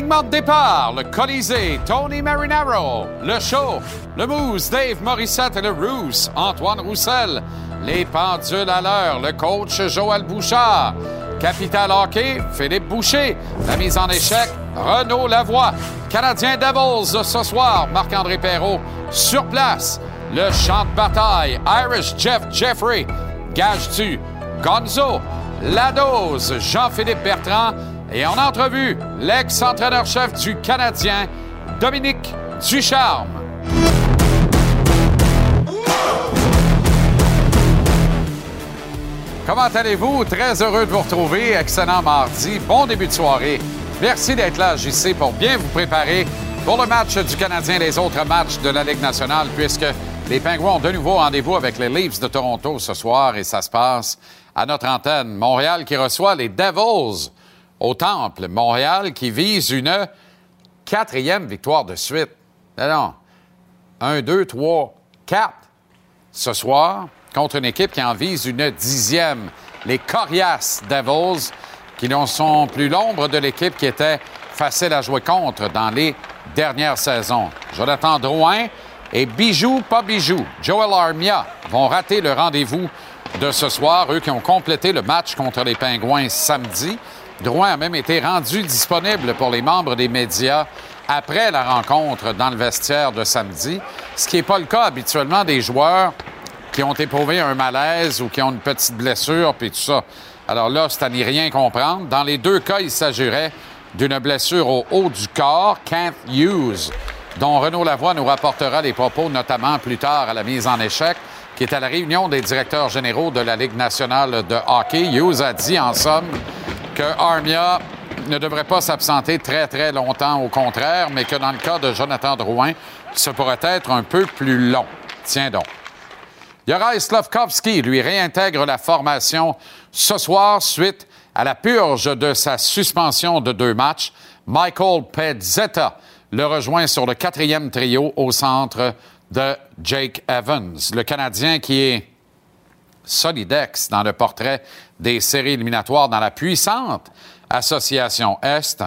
Le Colisée, Tony Marinaro, le show, le Moose, Dave Morissette et le Roos, Antoine Roussel, les pendules à l'heure, le coach Joël Bouchard, Capital Hockey, Philippe Boucher, la mise en échec, Renaud Lavoie, Canadien Devils ce soir, Marc-André Perrault, sur place, le champ de bataille, Irish Jeff Jeffrey, Gage-tu, Gonzo, La Dose, Jean-Philippe Bertrand, et en entrevue, l'ex-entraîneur-chef du Canadien, Dominique Ducharme. Comment allez-vous? Très heureux de vous retrouver. Excellent mardi. Bon début de soirée. Merci d'être là, JC, pour bien vous préparer pour le match du Canadien et les autres matchs de la Ligue nationale, puisque les Pingouins ont de nouveau rendez-vous avec les Leafs de Toronto ce soir et ça se passe à notre antenne. Montréal qui reçoit les Devils au Temple. Montréal qui vise une quatrième victoire de suite. Non, Un, deux, trois, quatre ce soir contre une équipe qui en vise une dixième. Les Corias Devils qui n'en sont plus l'ombre de l'équipe qui était facile à jouer contre dans les dernières saisons. Jonathan Drouin et Bijou, pas Bijou, Joel Armia vont rater le rendez-vous de ce soir, eux qui ont complété le match contre les Pingouins samedi. Drouin a même été rendu disponible pour les membres des médias après la rencontre dans le vestiaire de samedi, ce qui n'est pas le cas habituellement des joueurs qui ont éprouvé un malaise ou qui ont une petite blessure, puis tout ça. Alors là, c'est à n'y rien comprendre. Dans les deux cas, il s'agirait d'une blessure au haut du corps, Can't Use, dont Renaud Lavoie nous rapportera les propos, notamment plus tard à la mise en échec, qui est à la réunion des directeurs généraux de la Ligue nationale de hockey. Hughes a dit, en somme, que Armia ne devrait pas s'absenter très, très longtemps, au contraire, mais que dans le cas de Jonathan Drouin, ce pourrait être un peu plus long. Tiens donc. Juraj Slavkovski, lui, réintègre la formation ce soir suite à la purge de sa suspension de deux matchs. Michael Pezzetta le rejoint sur le quatrième trio au centre de Jake Evans, le Canadien qui est solidex dans le portrait des séries éliminatoires dans la puissante association Est.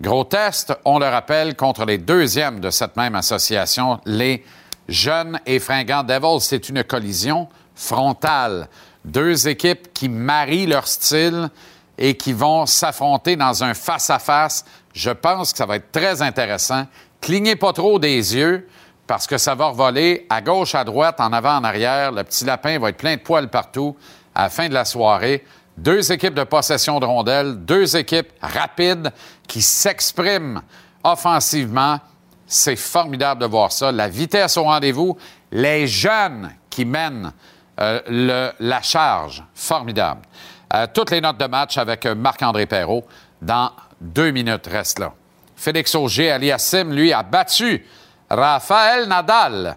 Gros test, on le rappelle, contre les deuxièmes de cette même association, les jeunes et fringants Devils. C'est une collision frontale. Deux équipes qui marient leur style et qui vont s'affronter dans un face-à-face. Je pense que ça va être très intéressant. Clignez pas trop des yeux parce que ça va revoler à gauche, à droite, en avant, en arrière. Le petit lapin va être plein de poils partout à la fin de la soirée. Deux équipes de possession de rondelles, deux équipes rapides qui s'expriment offensivement. C'est formidable de voir ça. La vitesse au rendez-vous, les jeunes qui mènent euh, la charge, formidable. Euh, toutes les notes de match avec Marc-André Perrault dans deux minutes. Reste là. Félix Auger Aliassim, lui, a battu Rafael Nadal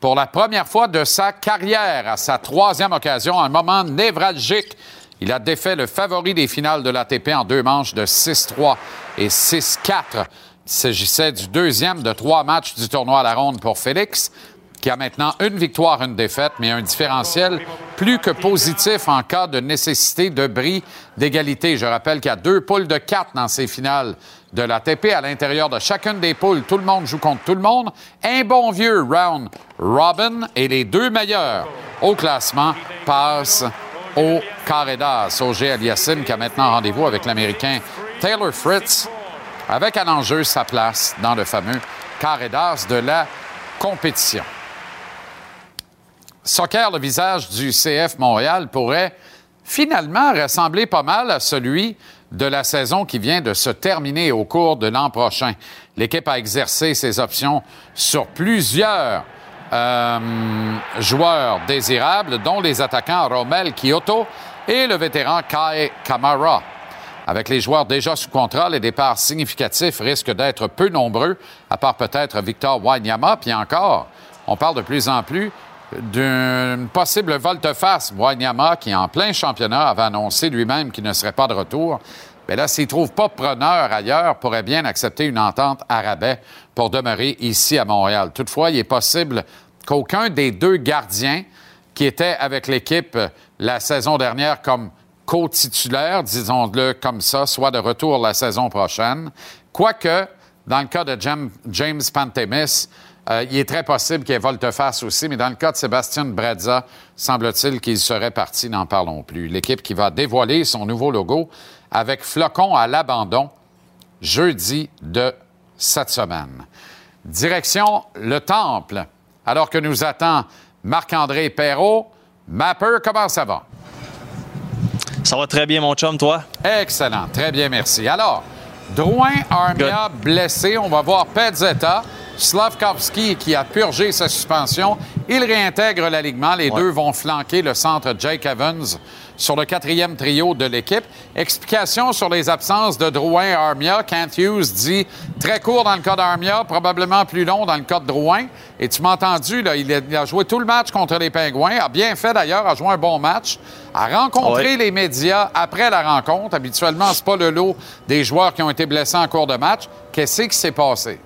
pour la première fois de sa carrière, à sa troisième occasion, un moment névralgique. Il a défait le favori des finales de l'ATP en deux manches de 6-3 et 6-4. Il s'agissait du deuxième de trois matchs du tournoi à la ronde pour Félix qui a maintenant une victoire, une défaite, mais un différentiel plus que positif en cas de nécessité de bris d'égalité. Je rappelle qu'il y a deux poules de quatre dans ces finales de l'ATP. À l'intérieur de chacune des poules, tout le monde joue contre tout le monde. Un bon vieux round robin et les deux meilleurs au classement passent au carré d'as. Auger Aliassim qui a maintenant rendez-vous avec l'Américain Taylor Fritz avec un enjeu sa place dans le fameux carré d'as de la compétition. Soccer, le visage du CF Montréal, pourrait finalement ressembler pas mal à celui de la saison qui vient de se terminer au cours de l'an prochain. L'équipe a exercé ses options sur plusieurs euh, joueurs désirables, dont les attaquants Romel Kyoto et le vétéran Kai Kamara. Avec les joueurs déjà sous contrat, les départs significatifs risquent d'être peu nombreux, à part peut-être Victor Wanyama, puis encore, on parle de plus en plus d'une possible volte-face. Wanyama, qui en plein championnat avait annoncé lui-même qu'il ne serait pas de retour. Mais là, s'il ne trouve pas preneur ailleurs, pourrait bien accepter une entente à rabais pour demeurer ici à Montréal. Toutefois, il est possible qu'aucun des deux gardiens qui étaient avec l'équipe la saison dernière comme co-titulaire, disons-le comme ça, soit de retour la saison prochaine. Quoique, dans le cas de James Pantemis, euh, il est très possible qu'il ait volte-face aussi, mais dans le cas de Sébastien Brazza, semble-t-il qu'il serait parti, n'en parlons plus. L'équipe qui va dévoiler son nouveau logo avec flocon à l'abandon jeudi de cette semaine. Direction le Temple, alors que nous attend Marc-André Perrault. Mapper, comment ça va? Ça va très bien, mon chum, toi? Excellent, très bien, merci. Alors, Drouin Armia blessé, on va voir Pezzetta. Slavkovski qui a purgé sa suspension, il réintègre l'alignement. Les deux vont flanquer le centre Jake Evans sur le quatrième trio de l'équipe. Explication sur les absences de Drouin Armia. Kent Hughes dit très court dans le cas d'Armia, probablement plus long dans le cas de Drouin. Et tu m'as entendu, là, il, a, joué tout le match contre les Pingouins, a bien fait d'ailleurs, a joué un bon match, a rencontré les médias après la rencontre. Habituellement, c'est pas le lot des joueurs qui ont été blessés en cours de match. Qu'est-ce qui s'est passé?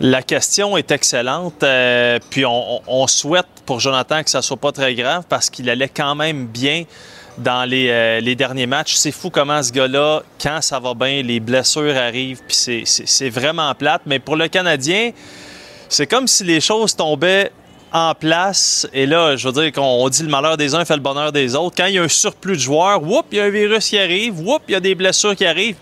La question est excellente. Euh, puis on, souhaite pour Jonathan que ça soit pas très grave parce qu'il allait quand même bien dans les, euh, derniers matchs. C'est fou comment ce gars-là, quand ça va bien, les blessures arrivent. Puis c'est vraiment plate. Mais pour le Canadien, c'est comme si les choses tombaient en place. Et là, je veux dire qu'on dit le malheur des uns fait le bonheur des autres. Quand il y a un surplus de joueurs, whoop, il y a un virus qui arrive, whoop, il y a des blessures qui arrivent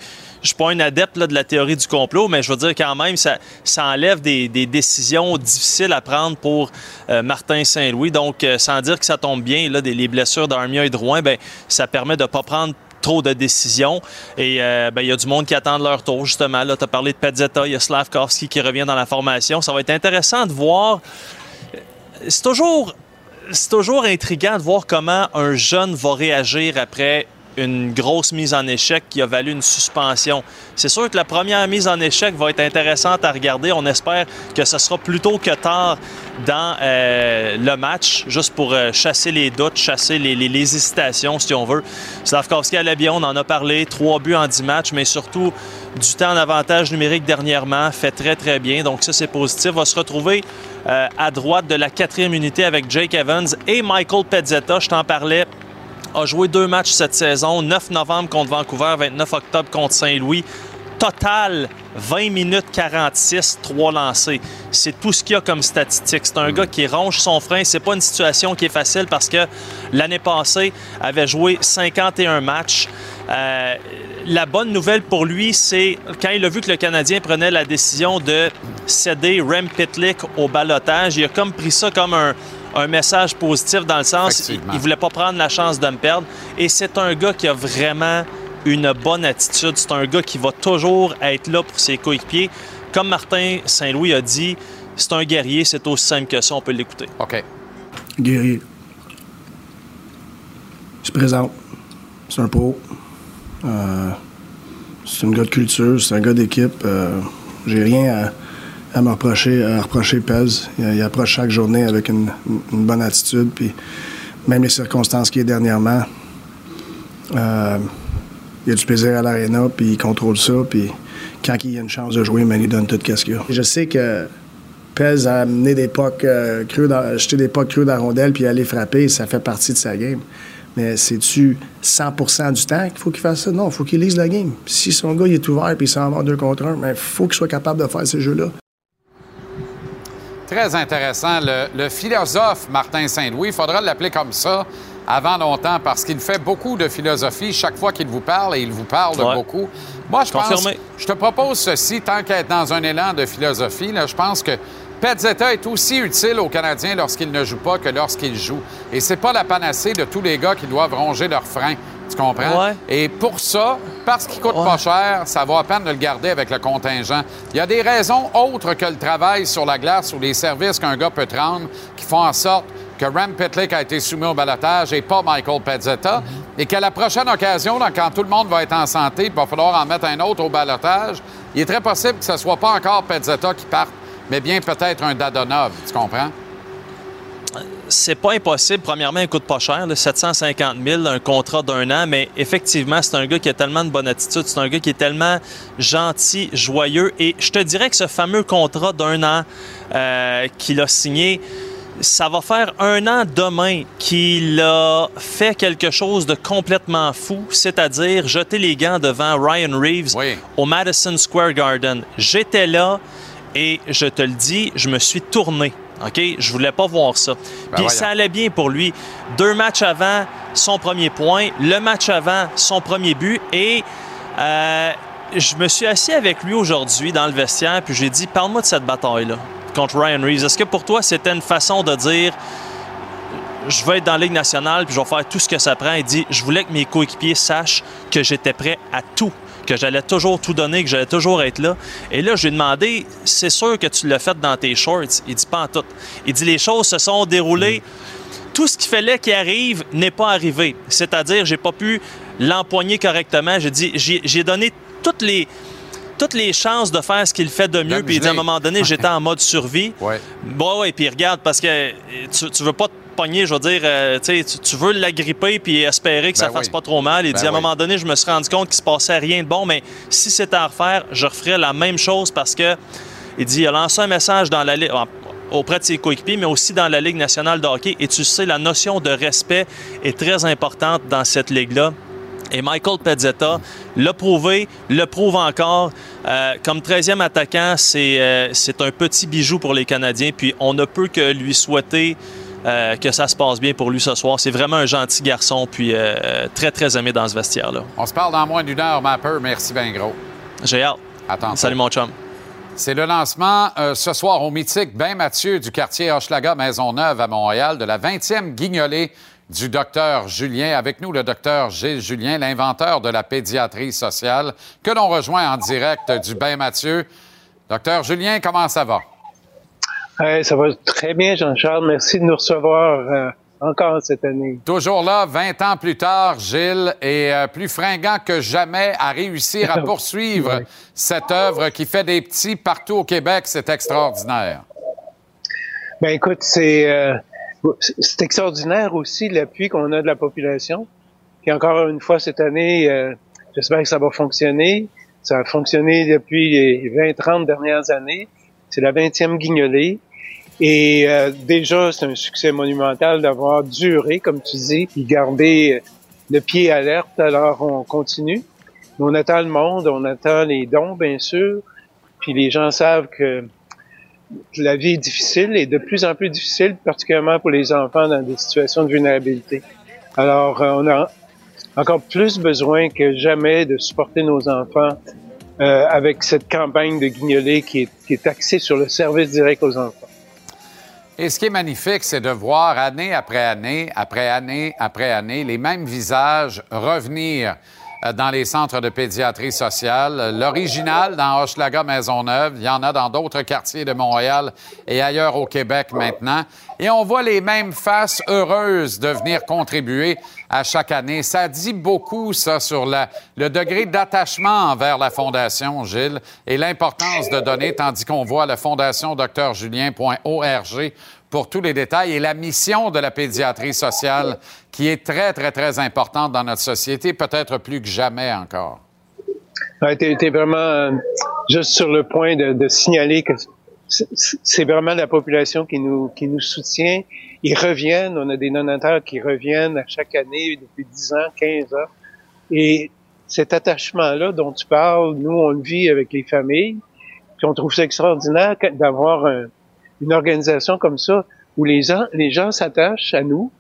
je suis pas un adepte de la théorie du complot, mais je veux dire quand même, ça, enlève des, décisions difficiles à prendre pour euh, Martin Saint-Louis. Donc, euh, sans dire que ça tombe bien, là, les blessures d'Armia et de Rouen, ben, ça permet de ne pas prendre trop de décisions. Et euh, ben, il y a du monde qui attend leur tour, justement. Tu as parlé de Pezzetta, il y a Slavkovski qui revient dans la formation. Ça va être intéressant de voir. C'est toujours c'est toujours intriguant de voir comment un jeune va réagir après une grosse mise en échec qui a valu une suspension. C'est sûr que la première mise en échec va être intéressante à regarder. On espère que ce sera plus tôt que tard dans euh, le match, juste pour euh, chasser les doutes, chasser les, hésitations, si on veut. Slavkovski allait bien, on en a parlé. Trois buts en dix matchs, mais surtout du temps d'avantage numérique dernièrement. Fait très, très bien. Donc ça, c'est positif. Va se retrouver euh, à droite de la quatrième unité avec Jake Evans et Michael Pezzetta. Je t'en parlais a joué deux matchs cette saison, 9 novembre contre Vancouver, 29 octobre contre Saint-Louis. Total, 20 minutes 46, 3 lancés. C'est tout ce qu'il y a comme statistique. C'est un gars qui ronge son frein. C'est pas une situation qui est facile parce que l'année passée, avait joué 51 matchs. Euh, la bonne nouvelle pour lui, c'est quand il a vu que le Canadien prenait la décision de céder Rem Pitlick au balotage, il a comme pris ça comme un, un message positif dans le sens il, ne voulait pas prendre la chance de me perdre. Et c'est un gars qui a vraiment une bonne attitude. C'est un gars qui va toujours être là pour ses coéquipiers. Comme Martin Saint-Louis a dit, c'est un guerrier, c'est aussi simple que ça, on peut l'écouter. OK. Guerrier. Je présente. C'est un pro. Euh, c'est un gars de culture, c'est un gars d'équipe. Euh, j'ai rien à à me reprocher, à reprocher Pez. Il, approche chaque journée avec une, bonne attitude. Puis même les circonstances qu'il y a dernièrement, euh, il a du plaisir à l'aréna, puis il contrôle ça. Puis quand il a une chance de jouer, mais il donne tout ce qu'il a. Je sais que Pez a amené des pucks euh, creux, jeté des pucks creux dans la rondelle, puis aller frapper, ça fait partie de sa game. Mais c'est-tu 100% du temps qu'il faut qu'il fasse ça? Non, il faut qu'il lise la game. Si son gars il est ouvert et il s'en va deux contre un, il faut qu'il soit capable de faire ces jeux-là. Très intéressant. Le, philosophe Martin Saint-Louis, il faudra l'appeler comme ça avant longtemps parce qu'il fait beaucoup de philosophie chaque fois qu'il vous parle et il vous parle beaucoup. Moi, je pense. Je te propose ceci, tant qu'être dans un élan de philosophie, là, je pense que Petzetta est aussi utile aux Canadiens lorsqu'il ne joue pas que lorsqu'il joue. Et c'est pas la panacée de tous les gars qui doivent ronger leurs freins. Tu comprends? Et pour ça, parce qu'il coûte pas cher, ça vaut à peine de le garder avec le contingent. Il y a des raisons autres que le travail sur la glace ou les services qu'un gars peut te rendre qui font en sorte que Rem Pitlick a été soumis au balotage et pas Michael Pezzetta. Mm-hmm. Et qu'à la prochaine occasion, quand tout le monde va être en santé, il va falloir en mettre un autre au balotage, il est très possible que ce ne soit pas encore Pezzetta qui parte, mais bien peut-être un Dadonov. Tu comprends? C'est pas impossible. Premièrement, il coûte pas cher, 750 000, un contrat d'un an, mais effectivement, c'est un gars qui a tellement de bonne attitude, c'est un gars qui est tellement gentil, joyeux. Et je te dirais que ce fameux contrat d'un an euh, qu'il a signé, ça va faire un an demain qu'il a fait quelque chose de complètement fou, c'est-à-dire jeter les gants devant Ryan Reeves au Madison Square Garden. J'étais là et je te le dis, je me suis tourné. OK? Je voulais pas voir ça. Ben Puis ça allait bien pour lui. Deux matchs avant, son premier point. Le match avant, son premier but. Et euh, je me suis assis avec lui aujourd'hui dans le vestiaire, puis j'ai dit Parle-moi de cette bataille-là contre Ryan Reeves. Est-ce que pour toi, c'était une façon de dire je vais être dans la Ligue nationale puis je vais faire tout ce que ça prend? Il dit Je voulais que mes coéquipiers sachent que j'étais prêt à tout, que j'allais toujours tout donner, que j'allais toujours être là. Et là, je lui ai demandé C'est sûr que tu l'as fait dans tes shorts? Il dit Pas en tout. Il dit Les choses se sont déroulées. Tout ce qu'il fallait qu'il arrive n'est pas arrivé. C'est-à-dire, j'ai pas pu l'empoigner correctement. J'ai dit J'ai donné toutes les toutes les chances de faire ce qu'il fait de mieux. Puis il dit à un moment donné, j'étais en mode survie. Ouais. Bon, et puis regarde, parce que tu, tu veux pas te pogner, je veux dire, euh, tu, tu veux l'agripper puis espérer que ça ben fasse pas trop mal. Il ben dit à un moment donné, je me suis rendu compte qu'il se passait rien de bon, mais si c'était à refaire, je referais la même chose parce que il dit, il a lancé un message dans la auprès de ses coéquipiers, mais aussi dans la Ligue nationale de hockey. Et tu sais, la notion de respect est très importante dans cette ligue-là. Et Michael Pezzetta l'a prouvé, le prouve encore. Euh, comme 13e attaquant, euh, c'est un petit bijou pour les Canadiens. Puis on ne peut que lui souhaiter euh, que ça se passe bien pour lui ce soir. C'est vraiment un gentil garçon, puis très, très aimé dans ce vestiaire-là. On se parle dans moins d'une heure, Mapper. Merci bien gros. J'ai hâte. Attends. Salut, mon chum. C'est le lancement ce soir au mythique Ben Mathieu du quartier Hochelaga Maisonneuve à Montréal de la 20e guignolée du docteur Julien. Avec nous, le docteur Gilles Julien, l'inventeur de la pédiatrie sociale, que l'on rejoint en direct du Bain Mathieu. Docteur Julien, comment ça va? Ça va très bien, Jean-Charles. Merci de nous recevoir euh, encore cette année. Toujours là, 20 ans plus tard, Gilles, est euh, plus fringant que jamais à réussir à poursuivre cette œuvre qui fait des petits partout au Québec. C'est extraordinaire. Ben écoute, c'est... Euh, c'est extraordinaire aussi l'appui qu'on a de la population. Puis encore une fois cette année, euh, j'espère que ça va fonctionner. Ça a fonctionné depuis les 20-30 dernières années. C'est la 20e guignolée. Et euh, déjà, c'est un succès monumental d'avoir duré, comme tu dis, puis garder le pied alerte. Alors, on continue. On attend le monde, on attend les dons, bien sûr. Puis les gens savent que la vie est difficile et de plus en plus difficile, particulièrement pour les enfants dans des situations de vulnérabilité. Alors, euh, on a encore plus besoin que jamais de supporter nos enfants euh, avec cette campagne de guignolée qui est, axée sur le service direct aux enfants. Et ce qui est magnifique, c'est de voir année après année, après année après année, les mêmes visages revenir dans les centres de pédiatrie sociale. L'original dans Hochelaga Maisonneuve, il y en a dans d'autres quartiers de Montréal et ailleurs au Québec maintenant. Et on voit les mêmes faces heureuses de venir contribuer à chaque année. Ça dit beaucoup, ça, sur le degré d'attachement envers la Fondation, Gilles, et l'importance de donner, tandis qu'on voit la Fondation Dr Julien.org pour tous les détails et la mission de la pédiatrie sociale qui est très, très, très importante dans notre société, peut-être plus que jamais encore. tu es, vraiment euh, juste sur le point de, signaler que c'est vraiment la population qui nous, qui nous soutient. Ils reviennent, on a des donateurs qui reviennent à chaque année depuis 10 ans, 15 ans. Et cet attachement-là dont tu parles, nous, on le vit avec les familles. Puis on trouve ça extraordinaire d'avoir un, une organisation comme ça où les gens, les gens s'attachent à nous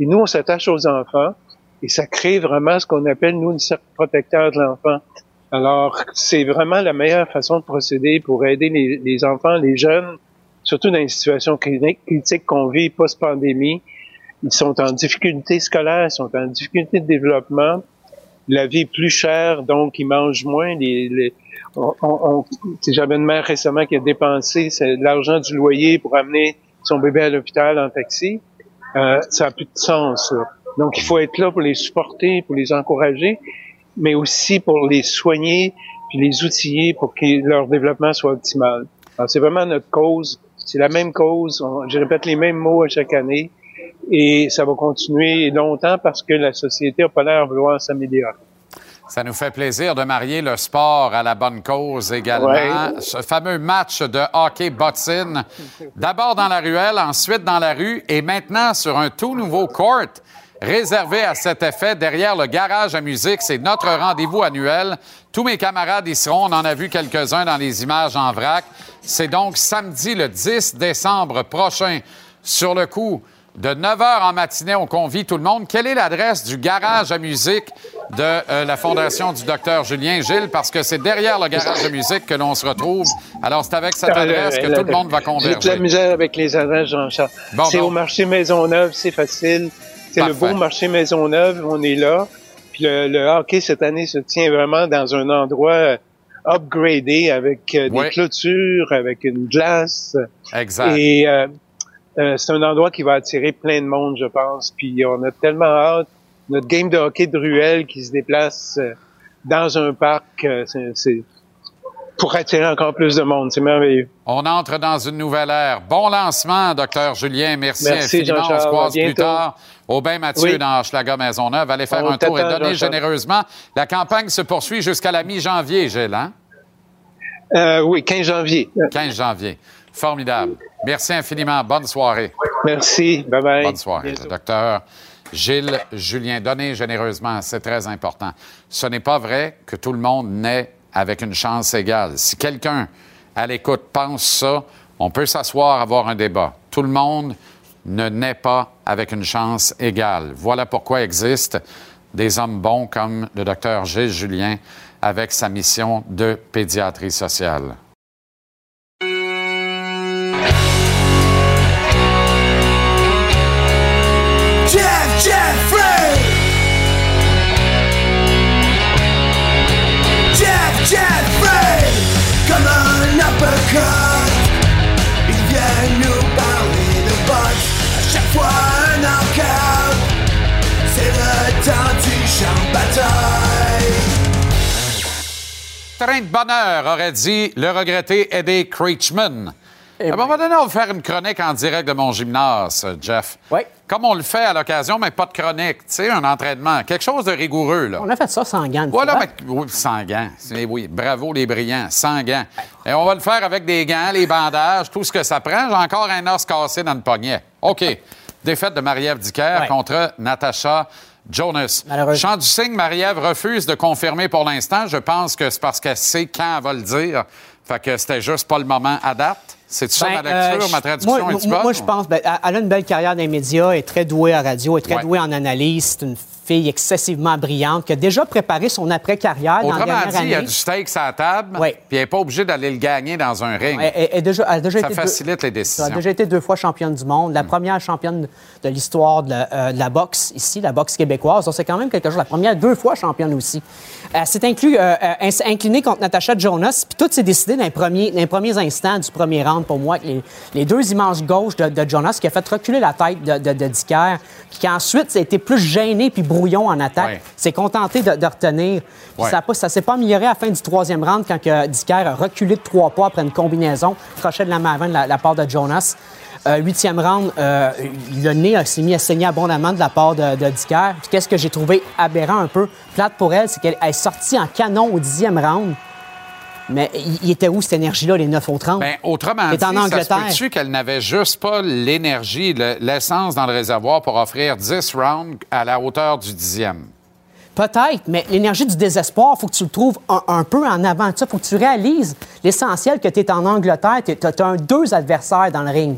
et nous, on s'attache aux enfants et ça crée vraiment ce qu'on appelle, nous, une cercle protecteur de l'enfant. Alors, c'est vraiment la meilleure façon de procéder pour aider les, les enfants, les jeunes, surtout dans les situations critiques qu'on vit post-pandémie. Ils sont en difficulté scolaire, ils sont en difficulté de développement. La vie est plus chère, donc ils mangent moins. Les, les, on, on, j'avais une mère récemment qui a dépensé l'argent du loyer pour amener son bébé à l'hôpital en taxi. Euh, ça a plus de sens. Donc, il faut être là pour les supporter, pour les encourager, mais aussi pour les soigner, puis les outiller pour que leur développement soit optimal. C'est vraiment notre cause. C'est la même cause. je répète les mêmes mots à chaque année. Et ça va continuer longtemps parce que la société a pas l'air vouloir s'améliorer. Ça nous fait plaisir de marier le sport à la bonne cause également. Ouais. Ce fameux match de hockey bottine, d'abord dans la ruelle, ensuite dans la rue et maintenant sur un tout nouveau court réservé à cet effet derrière le garage à musique. C'est notre rendez-vous annuel. Tous mes camarades y seront. On en a vu quelques-uns dans les images en vrac. C'est donc samedi le 10 décembre prochain sur le coup de 9 h en matinée. On convie tout le monde. Quelle est l'adresse du garage à musique de euh, la Fondation du docteur Julien Gilles? Parce que c'est derrière le garage à musique que l'on se retrouve. Alors, c'est avec cette adresse que tout le monde va J'ai de la converger. misère avec les adresses, Jean-Charles. Bon, c'est bon. au marché Maisonneuve, c'est facile. C'est le beau marché Maisonneuve, on est là. Puis le, le hockey cette année se tient vraiment dans un endroit euh, upgradé avec euh, des clôtures, avec une glace. Exact. Et euh, euh, c'est un endroit qui va attirer plein de monde, je pense. Puis on a tellement hâte. Notre game de hockey de ruelle qui se déplace euh, dans un parc, euh, c'est- pour attirer encore plus de monde. C'est merveilleux. On entre dans une nouvelle ère. Bon lancement, docteur Julien. Merci, Merci, infiniment. On se croise plus tard. Aubin Mathieu Oui. dans Hochelaga Maisonneuve. Allez faire On un tour et donner généreusement. La campagne se poursuit jusqu'à la mi-janvier, Gilles, hein? Euh, oui, 15 janvier. 15 janvier. Formidable. Merci infiniment. Bonne soirée. Merci. Bye bye. Bonne soirée. Le docteur Gilles Julien, donnez généreusement, c'est très important. Ce n'est pas vrai que tout le monde naît avec une chance égale. Si quelqu'un à l'écoute pense ça, on peut s'asseoir, avoir un débat. Tout le monde ne naît pas avec une chance égale. Voilà pourquoi existent des hommes bons comme le docteur Gilles Julien avec sa mission de pédiatrie sociale. Uppercut Ils viennent nous parler de boxe. À chaque fois un knockout. C'est le temps du champ de bataille. Train de bonheur, aurait dit le regretté Eddie Creechman. À un moment donné, on va faire une chronique en direct de mon gymnase, Jeff. Oui. Comme on le fait à l'occasion, mais pas de chronique. Tu sais, un entraînement. Quelque chose de rigoureux, là. On a fait ça sans gants. Voilà, mais, oui, sans gants. Oui, bravo les brillants, sans gants. Et on va le faire avec des gants, les bandages, tout ce que ça prend. J'ai encore un os cassé dans le poignet. OK. Défaite de Marie-Ève Dicker Ouais. contre Natasha Jonas. Malheureusement. Chant du signe, Marie-Ève refuse de confirmer pour l'instant. Je pense que c'est parce qu'elle sait quand elle va le dire. Fait que c'était juste pas le moment à date. C'est ça Ben, ma lecture, euh, ma traduction moi, un petit moi, peu? moi, je pense, ben, elle a une belle carrière dans les médias, elle est très douée à radio, est très Ouais. douée en analyse. C'est une fille excessivement brillante qui a déjà préparé son après-carrière dans la Autrement dernière dit, il y a du steak sur la table, Ouais. puis elle n'est pas obligée d'aller le gagner dans un ring. Elle, elle- elle déjà, elle déjà Ça été deux- facilite les Elle décisions. a déjà été deux fois championne du monde, la première championne de l'histoire de, la- euh, de la boxe ici, la boxe québécoise. Donc, c'est quand même quelque chose. La première deux fois championne aussi. Elle s'est inclus, euh, euh, inclinée contre Natasha Jonas, puis tout s'est décidé dans les, premiers, dans les premiers instants du premier round pour moi. Les, les deux immenses gauches de, de Jonas qui a fait reculer la tête de, de, de Dicker, puis qui ensuite a été plus gêné puis brouillon en attaque. Ouais. s'est contenté de, de retenir. Ouais. Ça ça s'est pas amélioré à la fin du troisième round quand que Dicker a reculé de trois pas après une combinaison, crochet de la main avant de la, la part de Jonas. Euh, huitième round, euh, le nez a- s'est mis à saigner abondamment de la part de, de Dicker. Qu'est-ce que j'ai trouvé aberrant un peu, plate pour elle, c'est qu'elle est sortie en canon au dixième round. Mais il, était où cette énergie-là, les 9 au 30? Ben, autrement dit, en ça se Angleterre. peut-tu qu'elle n'avait juste pas l'énergie, le- l'essence dans le réservoir pour offrir 10 rounds à la hauteur du dixième? Peut-être, mais l'énergie du désespoir, il faut que tu le trouves un, un peu en avant de ça. Il faut que tu réalises l'essentiel que tu es en Angleterre. Tu as, un deux adversaires dans le ring.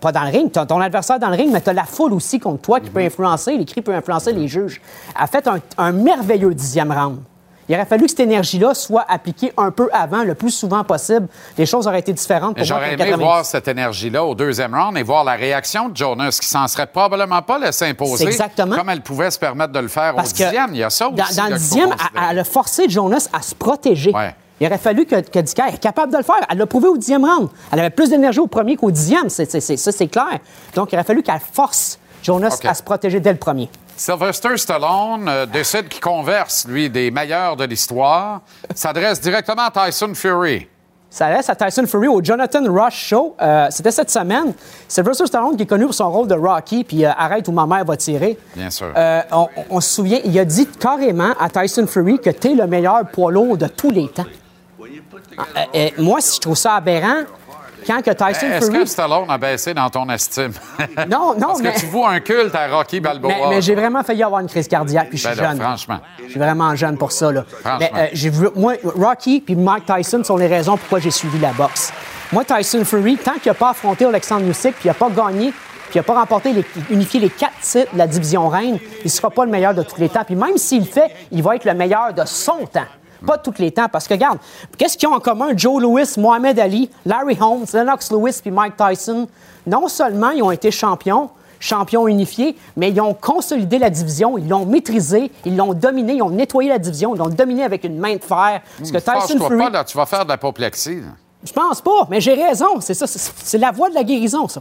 Pas dans le ring, tu as ton adversaire dans le ring, mais tu as la foule aussi contre toi qui peut influencer, les cris peuvent influencer les juges. Elle a fait un, un merveilleux dixième round. Il aurait fallu que cette énergie-là soit appliquée un peu avant, le plus souvent possible. Les choses auraient été différentes pour. J'aurais aimé 90. voir cette énergie-là au deuxième round et voir la réaction de Jonas, qui s'en serait probablement pas laissé imposer exactement. comme elle pouvait se permettre de le faire Parce au dixième. Il y a ça aussi. Dans, le dixième, elle, a forcé Jonas à se protéger. Ouais. Il aurait fallu que, que Dicker est capable de le faire. Elle l'a prouvé au dixième round. Elle avait plus d'énergie au premier qu'au dixième. Ça, c'est clair. Donc, il aurait fallu qu'elle force Jonas à se protéger dès le premier. Sylvester Stallone euh, décide qu'il converse, lui, des meilleurs de l'histoire, s'adresse directement à Tyson Fury. Ça laisse à Tyson Fury au Jonathan Rush Show. Euh, C'était cette semaine. Sylvester Stallone qui est connu pour son rôle de Rocky, puis euh, arrête où ma mère va tirer. Bien sûr. On, on se souvient, il a dit carrément à Tyson Fury que t'es le meilleur poids lourd de tous les temps. Moi, je trouve ça aberrant quand que Tyson Est-ce Fury... que Stallone a baissé dans ton estime? Non, non, Parce mais- que tu vois un culte à Rocky Balboa. Mais, mais j'ai vraiment failli avoir une crise cardiaque, puis je suis Ben là, jeune. franchement. Je suis vraiment jeune pour ça. Là. Franchement. Mais, euh, j'ai vu- moi, Rocky puis Mike Tyson sont les raisons pourquoi j'ai suivi la boxe. Moi, Tyson Fury, tant qu'il n'a pas affronté Alexandre Usyk, puis il n'a pas gagné, puis il n'a pas remporté, les, unifié les quatre titres de la division reine, il ne sera pas le meilleur de tous les temps. Puis même s'il le fait, il va être le meilleur de son temps. Pas tous les temps, parce que regarde, qu'est-ce qu'ils ont en commun Joe Louis, Mohamed Ali, Larry Holmes, Lennox Lewis puis Mike Tyson? Non seulement ils ont été champions, champions unifiés, mais ils ont consolidé la division, ils l'ont maîtrisé, ils l'ont dominé, ils ont nettoyé la division, ils l'ont dominé avec une main de fer. Parce que Tyson Fâche-toi Fury, pas, là, tu vas faire de l'apoplexie. là. je pense pas, mais j'ai raison, c'est ça, c'est la voie de la guérison, ça.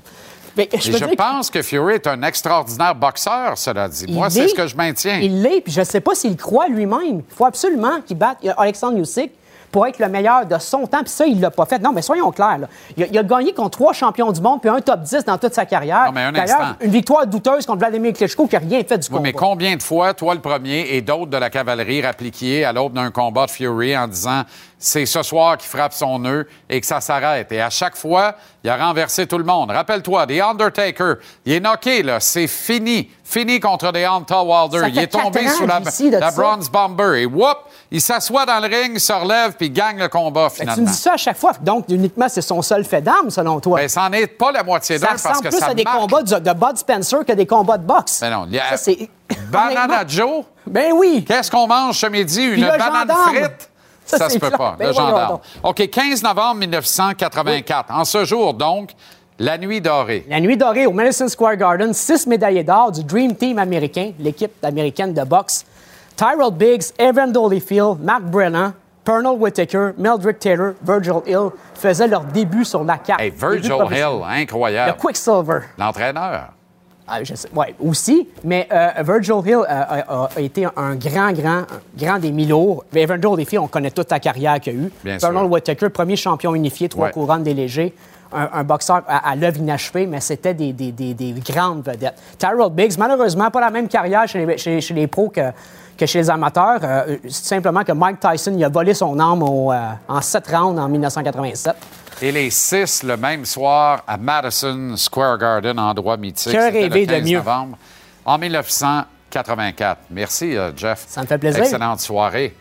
Mais je Et veux je dire que- pense que Fury est un extraordinaire boxeur, cela dit. il Moi, c'est ce que je maintiens. Il l'est, puis je ne sais pas s'il croit lui-même. Il faut absolument qu'il batte Alexandre Usyk pour être le meilleur de son temps, puis ça, il l'a pas fait. Non, mais soyons clairs. là. Il, a, il a gagné contre trois champions du monde, puis un top 10 dans toute sa carrière. Non, mais un instant. une victoire douteuse contre Vladimir Klitschko qui n'a rien fait du Oui, combat. mais combien de fois, toi le premier et d'autres de la cavalerie rappliqués à l'aube d'un combat de Fury en disant c'est ce soir qu'il frappe son nœud et que ça s'arrête. Et à chaque fois, il a renversé tout le monde. Rappelle-toi, The Undertaker, il est knocké, là. C'est fini. Fini contre The Hunter Wilder. Ça Il est tombé sous la, la ça. Bronze Bomber. Et whoop, il s'assoit dans le ring, se relève puis gagne le combat Ben, finalement. tu me dis ça à chaque fois. Donc, uniquement, c'est son seul fait d'armes, selon toi. Ben, c'en est pas la moitié d'un ça parce ressemble que plus ça à des marque. combats de, de Bud Spencer que des combats de boxe. Ben non, a- Ça, c'est- Banana Joe? Ben oui. Qu'est-ce qu'on mange ce midi? Une banane frite? Ça, Ça, se peut pas. Ben le gendarme. OK, 15 novembre 1984. En ce jour, donc, la nuit dorée. La nuit dorée au Madison Square Garden, six médaillés d'or du Dream Team américain, l'équipe américaine de boxe. Tyrell Biggs, Evan Holyfield, Matt Brennan, Pernell Whitaker, Meldrick Taylor, Virgil Hill faisaient leur début sur la carte. Hey, Virgil. Hill, incroyable. Le Quicksilver. L'entraîneur. Ah, je sais, ouais, aussi, mais euh, Virgil Hill euh, a, a été un grand, grand, grand des mi-lourds. Mais Evander Holyfield, on connaît toute la carrière qu'il a eue. Bien Pernell sûr. Whitaker, premier champion unifié, trois Ouais. couronnes des légers. Un, un boxeur à, à l'œuvre inachevée, mais c'était des, des- des- des grandes vedettes. Tyrell Biggs, malheureusement, pas la même carrière chez les, chez- chez les pros que, que chez les amateurs. Euh, c'est simplement que Mike Tyson il a volé son au, euh, en sept rounds en 1987. Et les six le même soir à Madison Square Garden, endroit mythique. Que rêver le de 15 mieux. novembre en 1984. Merci, euh, Jeff. Ça me fait plaisir. Excellente soirée.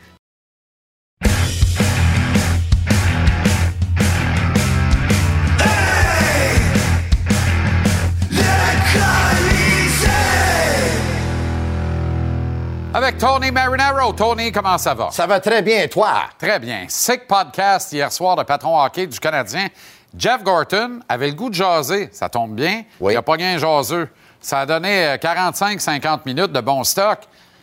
Avec Tony Marinaro. Tony, comment ça va? Ça va très bien, toi? Très bien. Sick podcast hier soir de patron hockey du Canadien. Jeff Gorton avait le goût de jaser. Ça tombe bien. Oui. Il n'a pas gagné un jaseux. Ça a donné euh, 45-50 minutes de bon stock.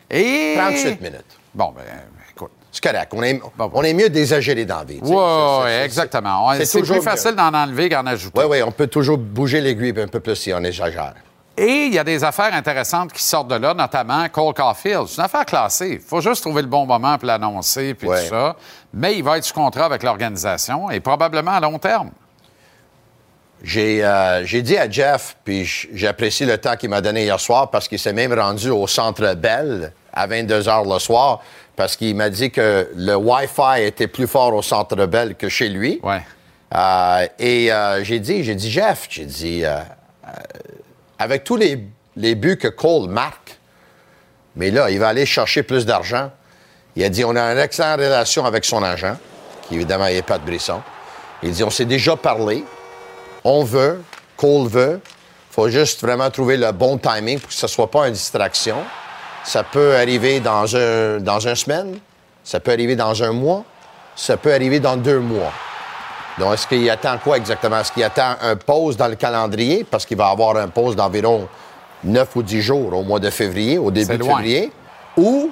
Et... 38 minutes. Bon, ben, écoute. C'est correct. On est, on mieux d'exagérer dans la vie. Oui, exactement. c'est C'est toujours plus facile d'en enlever qu'en ajouter. Oui, oui, on peut toujours bouger l'aiguille un peu plus si on exagère. Et il y a des affaires intéressantes qui sortent de là, notamment Cole Caulfield. C'est une affaire classée. Il faut juste trouver le bon moment pour l'annoncer, puis Ouais. tout ça. Mais il va être sous contrat avec l'organisation et probablement à long terme. J'ai euh, dit à Jeff, puis j'apprécie le temps qu'il m'a donné hier soir parce qu'il s'est même rendu au Centre Bell à 22 h le soir parce qu'il m'a dit que le Wi-Fi était plus fort au Centre Bell que chez lui. Ouais. Euh, et euh, j'ai dit, j'ai dit, Jeff, j'ai dit, avec tous les, buts que Cole marque, mais là, il va aller chercher plus d'argent. Il a dit, on a une excellente relation avec son agent, qui évidemment n'est pas de Brisson. Il dit, on s'est déjà parlé, on veut, Cole veut, il faut juste vraiment trouver le bon timing pour que ce ne soit pas une distraction. Ça peut arriver dans un, dans une semaine, ça peut arriver dans un mois, ça peut arriver dans deux mois. Donc, est-ce qu'il attend quoi exactement? Est-ce qu'il attend un pause dans le calendrier? Parce qu'il va avoir un pause d'environ 9 ou 10 jours au mois de février, au début de février. Ou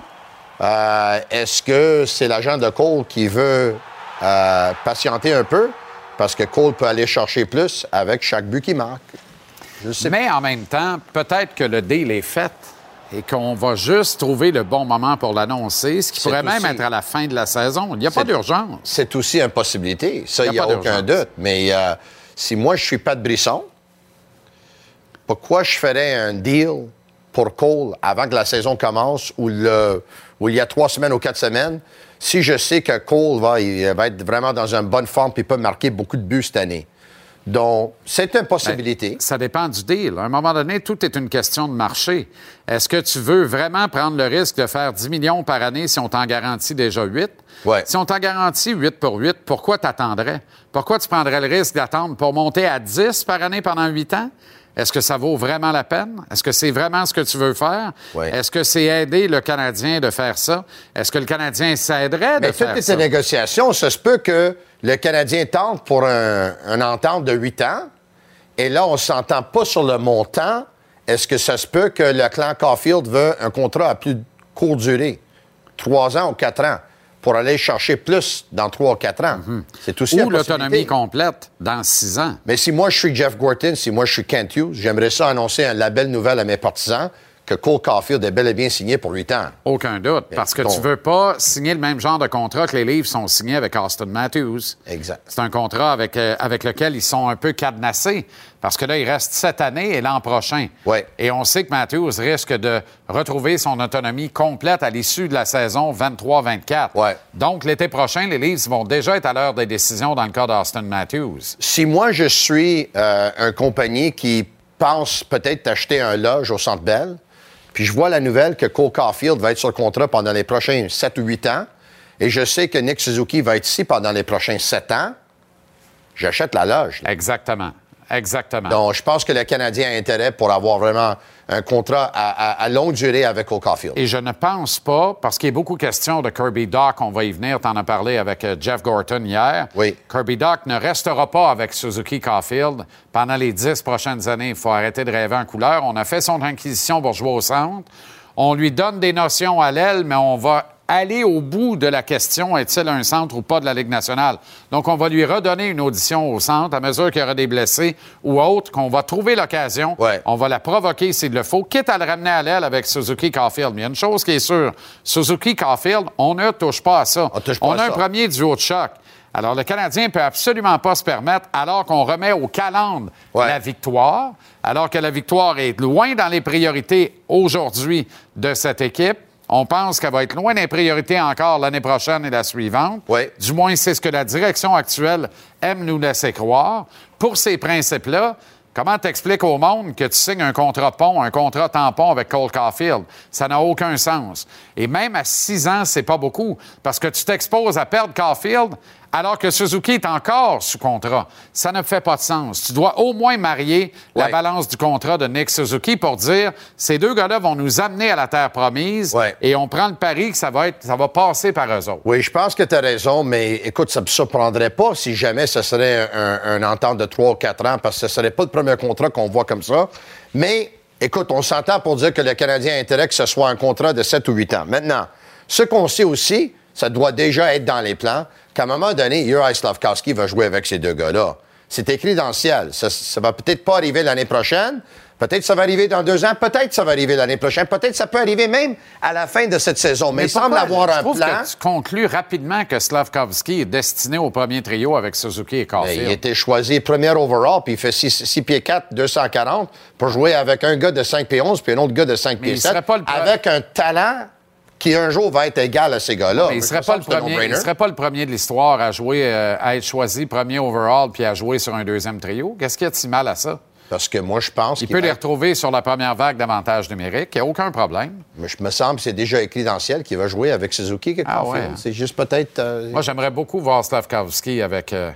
euh, est-ce que c'est l'agent de Cole qui veut euh, patienter un peu? Parce que Cole peut aller chercher plus avec chaque but qu'il marque. Je sais Mais en même temps, peut-être que le deal est fait. Et qu'on va juste trouver le bon moment pour l'annoncer, ce qui pourrait même être à la fin de la saison. Il n'y a pas d'urgence. C'est aussi une possibilité. Ça, Y a il n'y a, pas aucun d'urgence. doute. Mais euh, si moi, je suis pas de Brisson, pourquoi je ferais un deal pour Cole avant que la saison commence ou, le, ou il y a trois semaines ou quatre semaines si je sais que Cole va, il va être vraiment dans une bonne forme et peut marquer beaucoup de buts cette année? Donc, c'est une possibilité. Ben, Ça dépend du deal. À un moment donné, tout est une question de marché. Est-ce que tu veux vraiment prendre le risque de faire 10 millions par année si on t'en garantit déjà 8? Ouais. Si on t'en garantit 8 pour 8, pourquoi t'attendrais? Pourquoi tu prendrais le risque d'attendre pour monter à 10 par année pendant 8 ans? Est-ce que ça vaut vraiment la peine? Est-ce que c'est vraiment ce que tu veux faire? Est-ce que c'est aider le Canadien de faire ça? Est-ce que le Canadien s'aiderait de Mais toutes faire ces ça? négociations, ça se peut que le Canadien tente pour un, un entente de 8 ans, et là, on ne s'entend pas sur le montant. Est-ce que ça se peut que le clan Caulfield veut un contrat à plus courte durée, 3 ans ou 4 ans, pour aller chercher plus dans 3 ou 4 ans? C'est aussi Ou l'autonomie complète dans 6 ans. Mais si moi, je suis Jeff Gorton, si moi, je suis Kent Hughes, j'aimerais ça annoncer un- la belle nouvelle à mes partisans que Cole Caulfield est bel et bien signé pour 8 ans. Aucun doute. Parce que tu veux pas signer le même genre de contrat que les livres sont signés avec Austin Matthews. Exact. C'est un contrat avec, euh, avec lequel ils sont un peu cadenassés. Parce que là, il reste cette année et l'an prochain. Ouais. Et on sait que Matthews risque de retrouver son autonomie complète à l'issue de la saison 23-24. Ouais. Donc, l'été prochain, les Leafs vont déjà être à l'heure des décisions dans le cas d'Austin Matthews. si moi, je suis euh, un compagnie qui pense peut-être acheter un loge au Centre Bell, puis je vois la nouvelle que Cole Caulfield va être sur le contrat pendant les prochains 7 ou 8 ans, et je sais que Nick Suzuki va être ici pendant les prochains 7 ans, j'achète la loge. là. Exactement. Exactement. Donc, je pense que le Canadien a intérêt pour avoir vraiment un contrat à, à- à longue durée avec Cole Caulfield. Et je ne pense pas, parce qu'il y a beaucoup question de Kirby Doc, on va y venir, t'en as parlé avec euh, Jeff Gorton hier. Oui. Kirby Doc ne restera pas avec Suzuki Caulfield pendant les dix prochaines années. Il faut arrêter de rêver en couleur. On a fait son inquisition pour jouer au centre. On lui donne des notions à l'aile, mais on va aller au bout de la question est-il un centre ou pas de la Ligue nationale? Donc, on va lui redonner une audition au centre à mesure qu'il y aura des blessés ou autres, qu'on va trouver l'occasion. Ouais. On va la provoquer s'il le faut, quitte à le ramener à l'aile avec Suzuki Caulfield. Mais il y a une chose qui est sûre Suzuki Caulfield, on ne touche pas à ça. On touche pas à a un premier duo de choc. Alors, le Canadien peut absolument pas se permettre, alors qu'on remet au calendre Ouais. la victoire, alors que la victoire est loin dans les priorités aujourd'hui de cette équipe. On pense qu'elle va être loin des priorités encore l'année prochaine et la suivante. Ouais. Du moins, c'est ce que la direction actuelle aime nous laisser croire. Pour ces principes-là, comment t'expliques au monde que tu signes un contrat pont, un contrat tampon avec Cole Caulfield? Ça n'a aucun sens. Et même à six ans, c'est pas beaucoup, parce que tu t'exposes à perdre Caulfield alors que Suzuki est encore sous contrat. Ça ne fait pas de sens. Tu dois au moins marier la balance du contrat de Nick Suzuki pour dire ces deux gars-là vont nous amener à la terre promise Ouais. et on prend le pari que ça va, être, ça va passer par eux autres. Oui, je pense que tu as raison, mais écoute, ça ne me surprendrait pas si jamais ce serait un, un entente de 3 ou 4 ans, parce que ce ne serait pas le premier contrat qu'on voit comme ça. Mais écoute, on s'entend pour dire que le Canadien a intérêt que ce soit un contrat de 7 ou 8 ans. Maintenant, ce qu'on sait aussi, ça doit déjà être dans les plans, qu'à un moment donné, Uri Slavkowski va jouer avec ces deux gars-là. C'est écrit dans le ciel. Ça, ça va peut-être pas arriver l'année prochaine. Peut-être ça va arriver dans deux ans. Peut-être ça va arriver l'année prochaine. Peut-être ça peut arriver même à la fin de cette saison. Mais, il semble avoir un trouve plan. que tu conclus rapidement que Slavkovski est destiné au premier trio avec Suzuki et Caulfield. il était choisi premier overall, puis il fait 6, pieds 4, 240 pour jouer avec un gars de 5 pieds 11 puis un autre gars de 5 Mais pieds il 7, serait pas le pre- avec un talent qui un jour va être égal à ces gars-là. Mais il ne serait, serait pas le premier de l'histoire à jouer, euh, à être choisi premier overall puis à jouer sur un deuxième trio. Qu'est-ce qu'il y a de si mal à ça? Parce que moi, je pense Il qu'il peut les retrouver sur la première vague d'avantages numériques. Il n'y a aucun problème. Mais je me semble que c'est déjà écrit dans le ciel qu'il va jouer avec Suzuki quelque Ah ouais. C'est juste peut-être... euh, Moi, j'aimerais beaucoup voir Slavkovski avec, euh,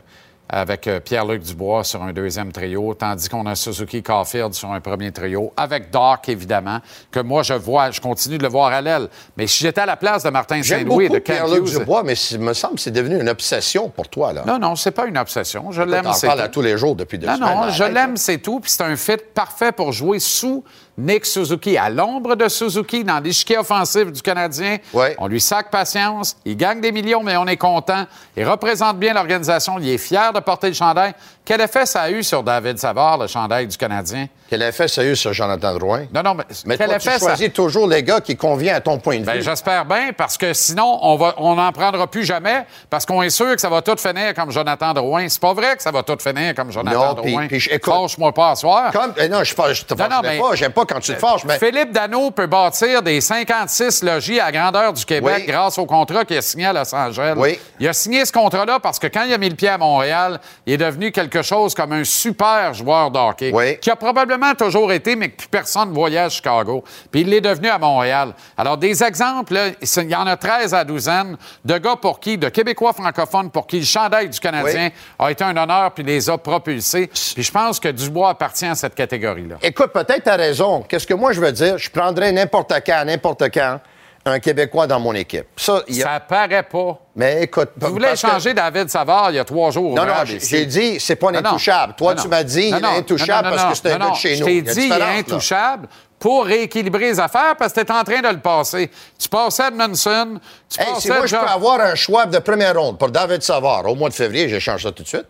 avec euh, Pierre-Luc Dubois sur un deuxième trio, tandis qu'on a Suzuki Caulfield sur un premier trio, avec Doc, évidemment, que moi, je vois, je continue de le voir à l'aile. Mais si j'étais à la place de Martin Saint-Louis de Pierre-Luc Dubois, mais il me semble que c'est devenu une obsession pour toi. Là. Non, non, c'est pas une obsession. Je l'aime, c'est tout. à tous les jours depuis deux Non, semaines. non, je l'aime, c'est tout. Puis c'est un fit parfait pour jouer sous Nick Suzuki, à l'ombre de Suzuki, dans l'échiquier offensif du Canadien. Ouais. On lui sac patience. Il gagne des millions, mais on est content. Il représente bien l'organisation. Il est fier de porter le chandail. Quel effet ça a eu sur David Savard, le chandail du Canadien? Quel effet ça a eu sur Jonathan Drouin? Non, non, mais, Mais quel toi, effet tu ça choisis toujours les gars qui conviennent à ton point de Ben, vue. j'espère bien, parce que sinon, on va, on n'en prendra plus jamais, parce qu'on est sûr que ça va tout finir comme Jonathan Drouin. C'est pas vrai que ça va tout finir comme Jonathan Non, puis- Drouin. puis je- écoute- Fâche-moi pas à soir. Comme, eh non, je, je te Non, non, mais- pas. J'aime pas quand tu te fâches, mais Philippe Dano peut bâtir des 56 logis à grandeur du Québec Oui. grâce au contrat qu'il a signé à Los Angeles. Oui. Il a signé ce contrat-là parce que quand il a mis le pied à Montréal, il est devenu quelque chose comme un super joueur de hockey. Oui. Qui a probablement toujours été, mais que plus personne ne voyait à Chicago. Puis il l'est devenu à Montréal. Alors, des exemples, là, il y en a 13 à douzaine de gars pour qui, de Québécois francophones pour qui le chandail du Canadien a été un honneur puis les a propulsés. Puis je pense que Dubois appartient à cette catégorie-là. écoute, peut-être tu as raison. Qu'est-ce que moi je veux dire? Je prendrais n'importe quand, n'importe quand, un Québécois dans mon équipe. Ça, y a- Ça paraît pas. Mais écoute, Vous voulez que- changer David Savard il y a trois jours. Non, non, j'ai dit, c'est pas non. intouchable. Toi, Non, tu m'as dit, il est intouchable parce que c'est un gars de chez Je nous. t'ai y a dit, il est là. intouchable pour rééquilibrer les affaires parce que tu es en train de le passer. Tu passais Edmondson, tu Hey, si moi, je peux avoir un choix de première ronde pour David Savard au mois de février, je change ça tout de suite.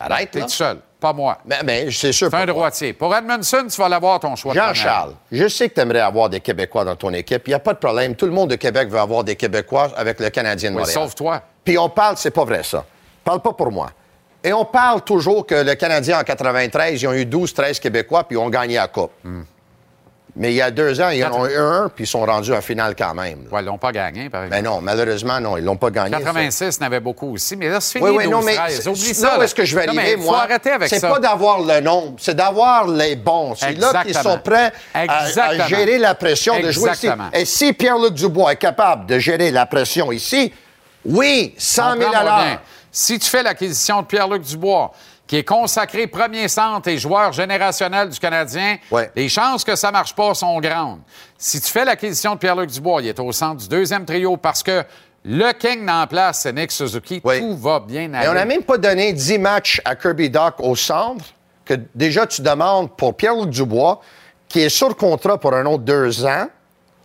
Arrête, T'es tout seul, pas moi. Mais, mais c'est sûr. C'est un droitier. Pour Edmondson, tu vas l'avoir ton choix. Jean-Charles, je sais que tu aimerais avoir des Québécois dans ton équipe. Il n'y a pas de problème. Tout le monde de Québec veut avoir des Québécois avec le Canadien de Oui, Montréal. sauf toi. Puis on parle, c'est pas vrai ça. Parle pas pour moi. Et on parle toujours que le Canadien en 93, ils ont eu 12-13 Québécois puis ils ont gagné la Coupe. Hmm. Mais il y a deux ans, ils en ont eu un puis ils sont rendus en finale quand même. là. Ouais, ils l'ont pas gagné, par exemple. Mais non, malheureusement, non, ils l'ont pas gagné. ça. 86 n'avait beaucoup aussi, mais là, c'est fini. Oui, oui, non, mais 12-13. Oublie c'est- ça. là est-ce que je vais Non, arriver, moi? arrêter avec c'est ça. pas d'avoir le nombre, c'est d'avoir les bons. C'est là qu'ils sont prêts à, gérer la pression de jouer ici. Et si Pierre-Luc Dubois est capable de gérer la pression ici, oui, 100 000 à Comprends-moi bien. l'heure. Si tu fais l'acquisition de Pierre-Luc Dubois, qui est consacré premier centre et joueur générationnel du Canadien, Ouais. les chances que ça marche pas sont grandes. Si tu fais l'acquisition de Pierre-Luc Dubois, il est au centre du deuxième trio parce que le king en place, c'est Nick Suzuki. Tout va bien aller. Et on n'a même pas donné 10 matchs à Kirby Doc au centre, que déjà tu demandes pour Pierre-Luc Dubois, qui est sur contrat pour un autre deux ans,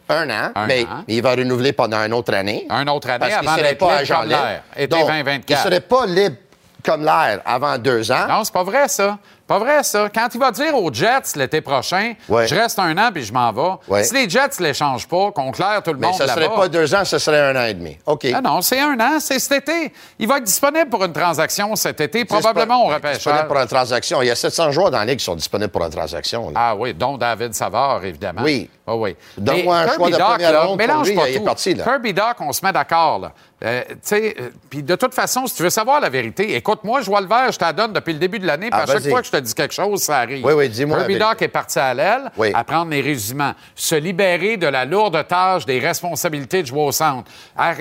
un an, Un mais an. il va renouveler pendant une autre année. Un autre année Parce qu'il avant serait d'être pas libre comme l'air. Donc, 2024. Il serait pas libre comme l'air avant deux ans. Non, c'est pas vrai, ça. Pas vrai, ça. Quand il va dire aux Jets l'été prochain, Ouais. je reste un an puis je m'en vais, Ouais. si les Jets ne l'échangent pas, qu'on claire tout le Mais monde ce là-bas... serait pas deux ans, ce serait un an et demi. OK. Ah non, c'est un an, c'est cet été. Il va être disponible pour une transaction cet été, probablement au Disponible repêchage. pour une transaction. Il y a 700 joueurs dans la Ligue qui sont disponibles pour une transaction. là. Ah oui, dont David Savard, évidemment. Oui. Ah oui. Donne-moi un Kirby choix de Doc, première là, ronde pour mélange lui, pas il est tout. parti, là. Kirby Doc, on se met d'accord. Euh, tu sais, euh, puis de toute façon, si tu veux savoir la vérité, écoute, moi, je vois le vert, je te la donne depuis le début de l'année, puis Ah, à chaque fois que je te dis quelque chose, ça arrive. Oui, oui, dis-moi Kirby. Doc est parti à l'aile Oui. à prendre les résuments, se libérer de la lourde tâche des responsabilités de jouer au centre, à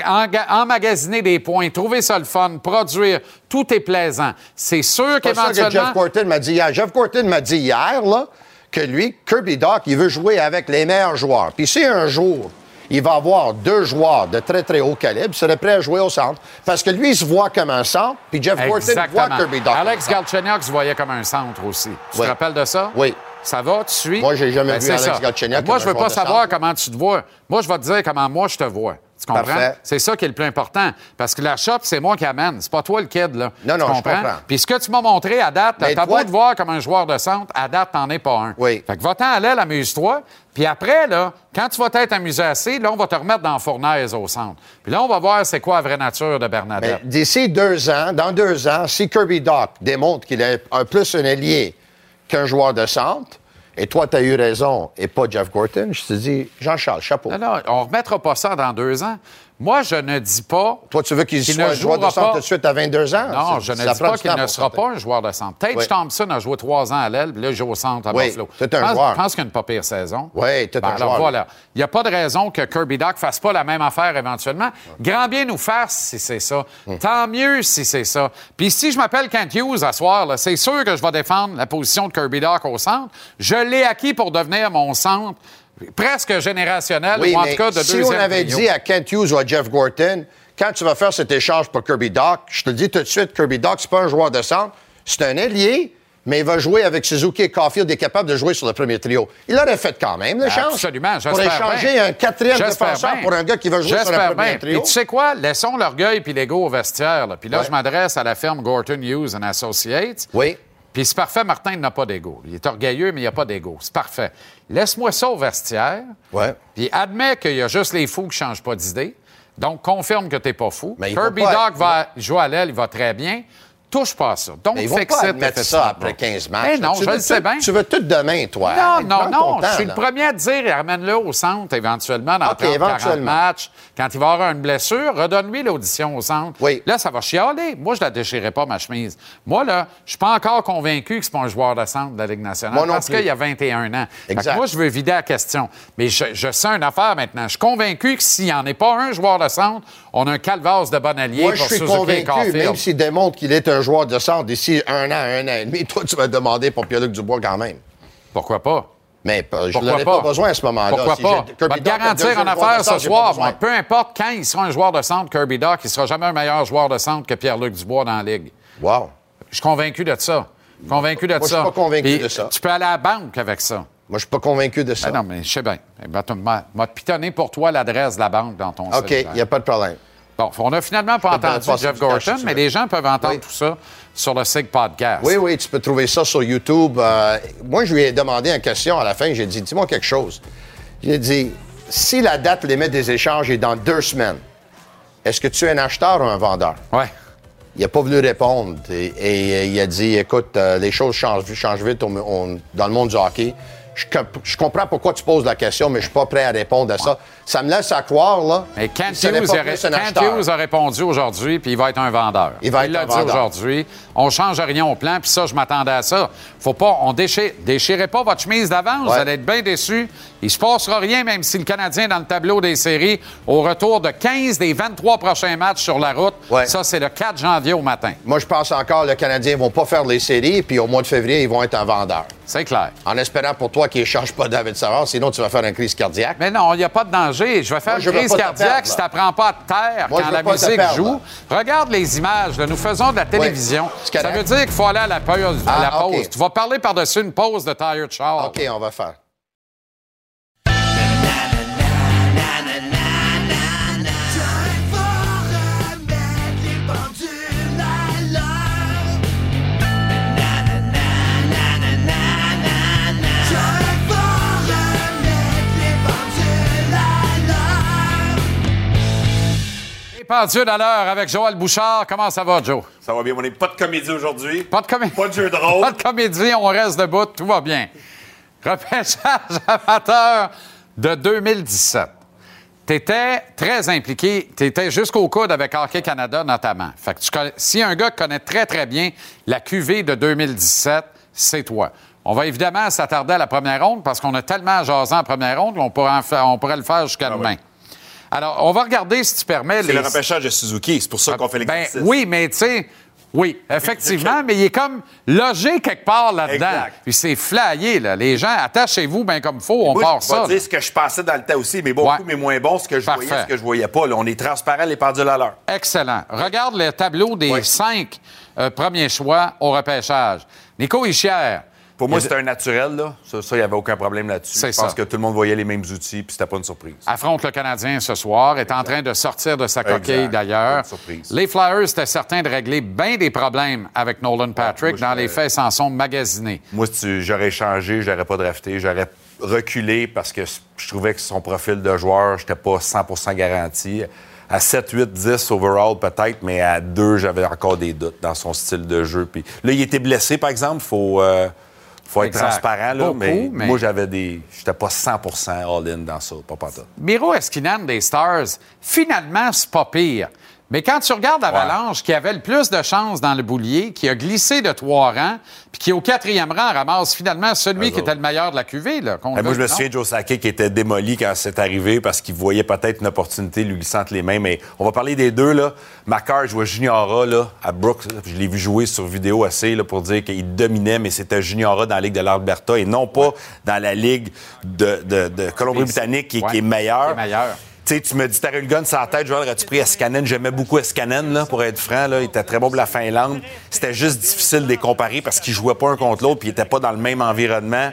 emmagasiner des points, trouver ça le fun, produire, tout est plaisant. C'est sûr C'est pas ça que Jeff qu'éventuellement... Gorton m'a dit hier. Jeff Gorton m'a dit hier là, que lui, Kirby Doc, il veut jouer avec les meilleurs joueurs. Puis si un jour, il va avoir deux joueurs de très, très haut calibre, il serait prêt à jouer au centre. Parce que lui, il se voit comme un centre, puis Jeff Gorton voit Kirby Doc. Alex. Galchenyuk se voyait comme un centre aussi. Tu Oui. te rappelles de ça? Oui. Ça va, tu suis? Ben, Moi, j'ai jamais vu c'est Alex. Galchenyuk Moi, je veux pas savoir centre. comment tu te vois. Moi, je vais te dire comment moi, je te vois. Tu comprends? C'est ça qui est le plus important. Parce que la shop, c'est moi qui amène. C'est pas toi le kid, là. Non, non, tu je comprends? Puis ce que tu m'as montré à date, t'as toi- beau te voir comme un joueur de centre, à date, t'en es pas un. Oui. Fait que va-t'en à l'aile, amuse-toi. Puis après, là, quand tu vas t'être amusé assez, là, on va te remettre dans la fournaise au centre. Puis là, on va voir c'est quoi la vraie nature de Bernadette. d'ici deux ans, dans deux ans, si Kirby Doc démontre qu'il est un plus un allié qu'un joueur de centre, et toi, tu as eu raison, et pas Jeff Gorton, je te dis, Jean-Charles, chapeau. Non, non, on ne remettra pas ça dans deux ans. Moi, je ne dis pas. Toi, tu veux qu'il soit ne joueur de centre tout de suite à 22 ans? Non, je ne dis pas qu'il ne sera pas un joueur de centre. Tate Oui. Thompson a joué trois ans à l'aile, puis là, il joue au centre à Oui, Buffalo. c'est un Je pense- joueur. Je pense qu'il a une pas pire saison. Oui, un Ben, alors joueur. voilà. Il n'y a pas de raison que Kirby Doc fasse pas la même affaire éventuellement. Grand bien nous fasse si c'est ça. Hum. Tant mieux si c'est ça. Puis si je m'appelle Kent Hughes à soir, c'est sûr que je vais défendre la position de Kirby Doc au centre. Je l'ai acquis pour devenir mon centre presque générationnel, Oui, ou en tout cas de si deuxième on avait dit à Kent Hughes ou à Jeff Gorton, quand tu vas faire cet échange pour Kirby Doc, je te le dis tout de suite, Kirby Doc, c'est pas un joueur de centre, c'est un ailier, mais il va jouer avec Suzuki et Caulfield, il est capable de jouer sur le premier trio. Il l'aurait fait quand même, la chance. Absolument, Pour échanger bien. un quatrième défenseur bien. pour un gars qui va jouer sur le premier bien. trio. Puis tu sais quoi? Laissons l'orgueil puis l'ego au vestiaire. là. Puis là, Ouais. je m'adresse à la firme Gorton Hughes and Associates. Oui. Puis c'est parfait, Martin n'a pas d'ego. Il est orgueilleux, mais il n'a pas d'ego. C'est parfait. Laisse-moi ça au vestiaire. Ouais. Puis admets qu'il y a juste les fous qui ne changent pas d'idée. Donc, confirme que tu n'es pas fou. Mais Kirby pas- Doc va jouer à l'aile, il va très bien. Touche pas à ça. Donc, Mais ils vont fix pas ça après broke. 15 matchs. Eh non, tu je veux le sais tout- bien. Tu veux tout demain, toi. Non, non, non. temps, je suis là. le premier à te dire, ramène-le au centre éventuellement dans OK, 30, 40 éventuellement. matchs. Quand il va avoir une blessure, redonne-lui l'audition au centre. Oui. Là, ça va chialer. Moi, je la déchirerai pas, ma chemise. Moi, là, je suis pas encore convaincu que c'est pas un joueur de centre de la Ligue nationale Moi non parce qu'il y a 21 ans. Fait Exact. moi, je veux vider la question. Mais je, je sens une affaire maintenant. Je suis convaincu que s'il n'y en est pas un joueur de centre, on a un calvasse de bon allié Moi, je pour suis Suzuki convaincu, même s'il démontre qu'il est un joueur de centre d'ici un an, un an et demi, toi, tu vas demander pour Pierre-Luc Dubois quand même. Pourquoi pas? Mais euh, je n'en ai pas? besoin à ce moment-là. Pourquoi Si pas? Je vais te garantir en affaire ce soir, moi, peu importe quand il sera un joueur de centre, Kirby Doc, il sera jamais un meilleur joueur de centre que Pierre-Luc Dubois dans la Ligue. Wow. Je suis convaincu de ça. Convaincu de Moi, je ça. suis pas convaincu Puis, de ça. Tu peux aller à la banque avec ça. Moi, je suis pas convaincu de ça. Ben non, mais je sais bien. Ben, tu m'as m'as pitonné pour toi l'adresse de la banque dans ton OK, il n'y a pas de problème. Bon, on n'a finalement pas entendu pas Jeff Gorton, mais les gens peuvent entendre Oui. tout ça sur le SIG Podcast. Oui, oui, tu peux trouver ça sur YouTube. Euh, moi, je lui ai demandé une question à la fin. J'ai dit, dis-moi quelque chose. J'ai dit, si la date limite des échanges est dans deux semaines, est-ce que tu es un acheteur ou un vendeur? Ouais. Il n'a pas voulu répondre. Et, et, il a dit, écoute, euh, les choses changent, changent vite dans le monde du hockey. Je, je comprends pourquoi tu poses la question, mais je suis pas prêt à répondre à ça. Ça me laisse à croire, là. Mais Kent Hughes, a, Kent. Hughes répondu aujourd'hui, puis il va être un vendeur. Il va être l'a un dit vendeur. aujourd'hui. On change rien au plan, puis ça, je m'attendais à ça. Faut pas, on déchire, déchirez pas votre chemise d'avance, vous allez être bien déçus. Il se passera rien, même si le Canadien est dans le tableau des séries, au retour de 15 des 23 prochains matchs sur la route. Ouais. Ça, c'est le 4 janvier au matin. Moi, je pense encore que les Canadiens vont pas faire les séries, puis au mois de février, ils vont être un vendeur. C'est clair. En espérant pour toi qu'ils ne changent pas David Savard, sinon tu vas faire une crise cardiaque. Mais non, il n'y a pas de danger. Je vais faire Moi, je une crise cardiaque si tu n'apprends pas à te taire Moi, je quand la musique joue. Regarde les images. là. Nous faisons de la télévision. Ça veut dire qu'il faut aller à la pause. Ah, la pause. Tu vas parler par-dessus une pause de Tired Charles. OK, on va faire. L'heure. Avec Joël Bouchard. Comment ça va, Joe? Ça va bien, mon ami. Pas de comédie aujourd'hui. Pas de comédie. Pas de jeu de rôle. Pas de comédie, on reste debout, tout va bien. Repêchage amateur de 2017. Tu étais très impliqué, tu étais jusqu'au coude avec Hockey Canada notamment. Fait que tu connais- si un gars connaît très, très bien la QV de 2017, c'est toi. On va évidemment s'attarder à la première ronde parce qu'on a tellement jasé en première ronde qu'on pourrait, en faire- on pourrait le faire jusqu'à Ah demain. oui. Alors, on va regarder, si tu permets, C'est les... le repêchage de Suzuki. C'est pour ça qu'on fait Ben, l'exercice. oui, mais tu sais, oui, effectivement, mais il est comme logé quelque part là-dedans. Exact. Puis c'est flyé, là. Les gens, attachez-vous bien comme il faut, on Moi, part je ça. vais là. dire ce que je pensais dans le temps aussi, mais beaucoup, Ouais. mais moins bon, ce que je Parfait. voyais, ce que je voyais pas. Là, on est transparent, les pendules à l'heure. Excellent. Regarde le tableau des cinq euh, premiers choix au repêchage. Nico Ischier. Pour moi, c'était un naturel. Là. Ça, il n'y avait aucun problème là-dessus. Je pense ça. que tout le monde voyait les mêmes outils, puis c'était pas une surprise. affronte le Canadien ce soir, est en train de sortir de sa coquille d'ailleurs. Les Flyers étaient certains de régler bien des problèmes avec Nolan Patrick. moi, Dans les faits, s'en sont magasinés. Moi, si j'aurais changé, j'aurais pas drafté, j'aurais reculé parce que je trouvais que son profil de joueur, j'étais pas 100% garanti. À 7, 8, 10 overall peut-être, mais à 2, j'avais encore des doutes dans son style de jeu. Puis là, il était blessé, par exemple. Faut, euh, faut être transparent, là. Beaucoup, mais, mais- moi, j'avais des. J'étais pas 100% all-in dans ça, pas pantoute. Miro Esquinan des Stars, finalement, c'est pas pire. Mais quand tu regardes Avalanche, qui avait le plus de chances dans le boulier, qui a glissé de trois rangs, puis qui, au quatrième rang, ramasse finalement celui Eux qui était le meilleur de la QV. Là, moi, je me souviens de Joe Sakic qui était démoli quand c'est arrivé parce qu'il voyait peut-être une opportunité lui glissant entre les mains. Mais on va parler des deux. là. Macar jouait Juniora là, à Brooks. Je l'ai vu jouer sur vidéo assez là, pour dire qu'il dominait, mais c'était Juniora dans la Ligue de l'Alberta et non pas dans la Ligue de, de- de Colombie-Britannique qui, Ouais, qui est meilleure. qui est meilleure. Tu me dis, t'aurais eu le gun sur la tête, Joël, aurais-tu pris Escanen? J'aimais beaucoup Escanen, là, pour être franc. Il était très bon pour la Finlande. C'était juste difficile de les comparer parce qu'ils jouaient pas un contre l'autre puis ils étaient pas dans le même environnement.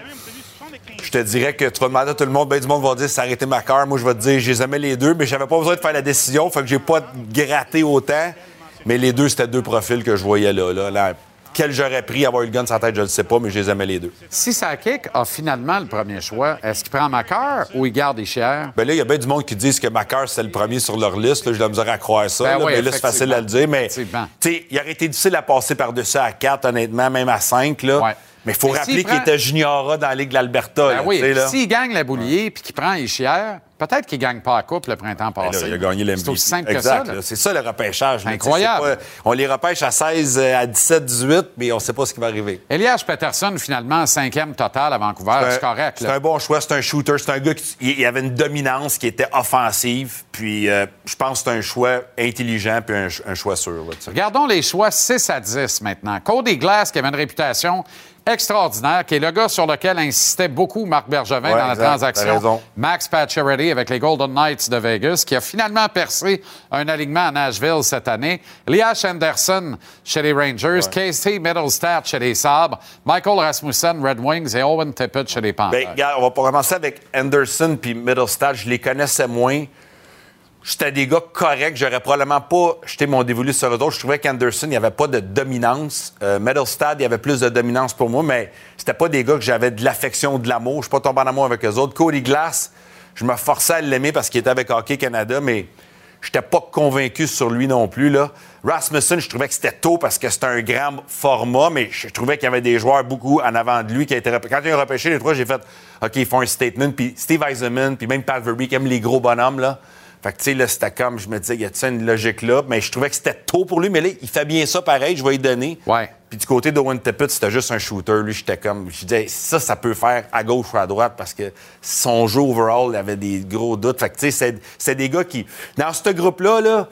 Je te dirais que tu vas demander à tout le monde, ben du monde va dire c'est arrêté ma cœur. Moi, je vais te dire, j'ai aimé les deux, mais j'avais pas besoin de faire la décision. Fait que j'ai pas gratté autant. Mais les deux, c'était deux profils que je voyais là. là, là. Quel j'aurais pris avoir eu le gun sur la tête, je ne sais pas, mais je les aimais les deux. Si Sakic a finalement le premier choix, est-ce qu'il prend Macar ou il garde Ischier? Ben là, il y a bien du monde qui disent que Macar, c'est le premier sur leur liste. Là, j'ai de la misère à croire ça. Ben là, oui, mais là, c'est facile à le dire. Mais, tu effectivement. sais, il aurait été difficile à passer par-dessus à 4, honnêtement, même à 5. Là. Ouais. Mais il faut rappeler qu'il prend- était juniora dans la Ligue de l'Alberta. Ben là, oui, s'il gagne la boulier puis qu'il prend Ischier, peut-être qu'il gagne pas la coupe le printemps Ben là, passé. il a gagné l'MVP. C'est aussi simple exact, que ça. C'est ça le repêchage. Incroyable. Pas- on les repêche à 16, euh, à 17, 18, mais on ne sait pas ce qui va arriver. Elias Peterson, finalement, cinquième total à Vancouver. C'est correct. C'est un bon choix, c'est un shooter, c'est un gars qui il- avait une dominance qui était offensive. Puis euh, je pense que c'est un choix intelligent puis un, un choix sûr. Regardons les choix 6 à 10 maintenant. Cody Glass, qui avait une réputation extraordinaire, qui est le gars sur lequel insistait beaucoup Marc Bergevin Ouais, dans la exact, transaction. Max Pacioretty avec les Golden Knights de Vegas, qui a finalement percé un alignement à Nashville cette année. Elias Anderson chez les Rangers, Casey Middlestat chez les Sabres, Michael Rasmussen, Red Wings et Owen Tippett chez les Panthers. Ben, regarde, on va commencer avec Anderson puis Middlestad. Je les connaissais moins. J'étais des gars corrects. J'aurais probablement pas jeté mon dévolu sur eux autres. Je trouvais qu'Anderson, il n'y avait pas de dominance. Euh, Middlestad, il y avait plus de dominance pour moi, mais c'était pas des gars que j'avais de l'affection, de l'amour. Je suis pas tombé en amour avec eux autres. Cody Glass, je me forçais à l'aimer parce qu'il était avec Hockey Canada, mais j'étais pas convaincu sur lui non plus. Là. Rasmussen, je trouvais que c'était tôt parce que c'était un grand format, mais je trouvais qu'il y avait des joueurs beaucoup en avant de lui qui repêché. Quand il a repêché les trois, j'ai fait OK, ils font un statement. Puis Steve Eisenman, puis même Pat Verbeek qui aime les gros bonhommes. Là. Fait que, tu sais, là, c'était comme, je me disais, y a-t-il une logique là? Mais je trouvais que c'était tôt pour lui, mais là, il fait bien ça pareil, je vais lui donner. Ouais. Puis du côté d'Owen Tippett, c'était juste un shooter. Lui, j'étais comme, je disais, ça, ça peut faire à gauche ou à droite parce que son jeu overall, il avait des gros doutes. Fait que, tu sais, c'est- c'est des gars qui, dans ce groupe-là, là,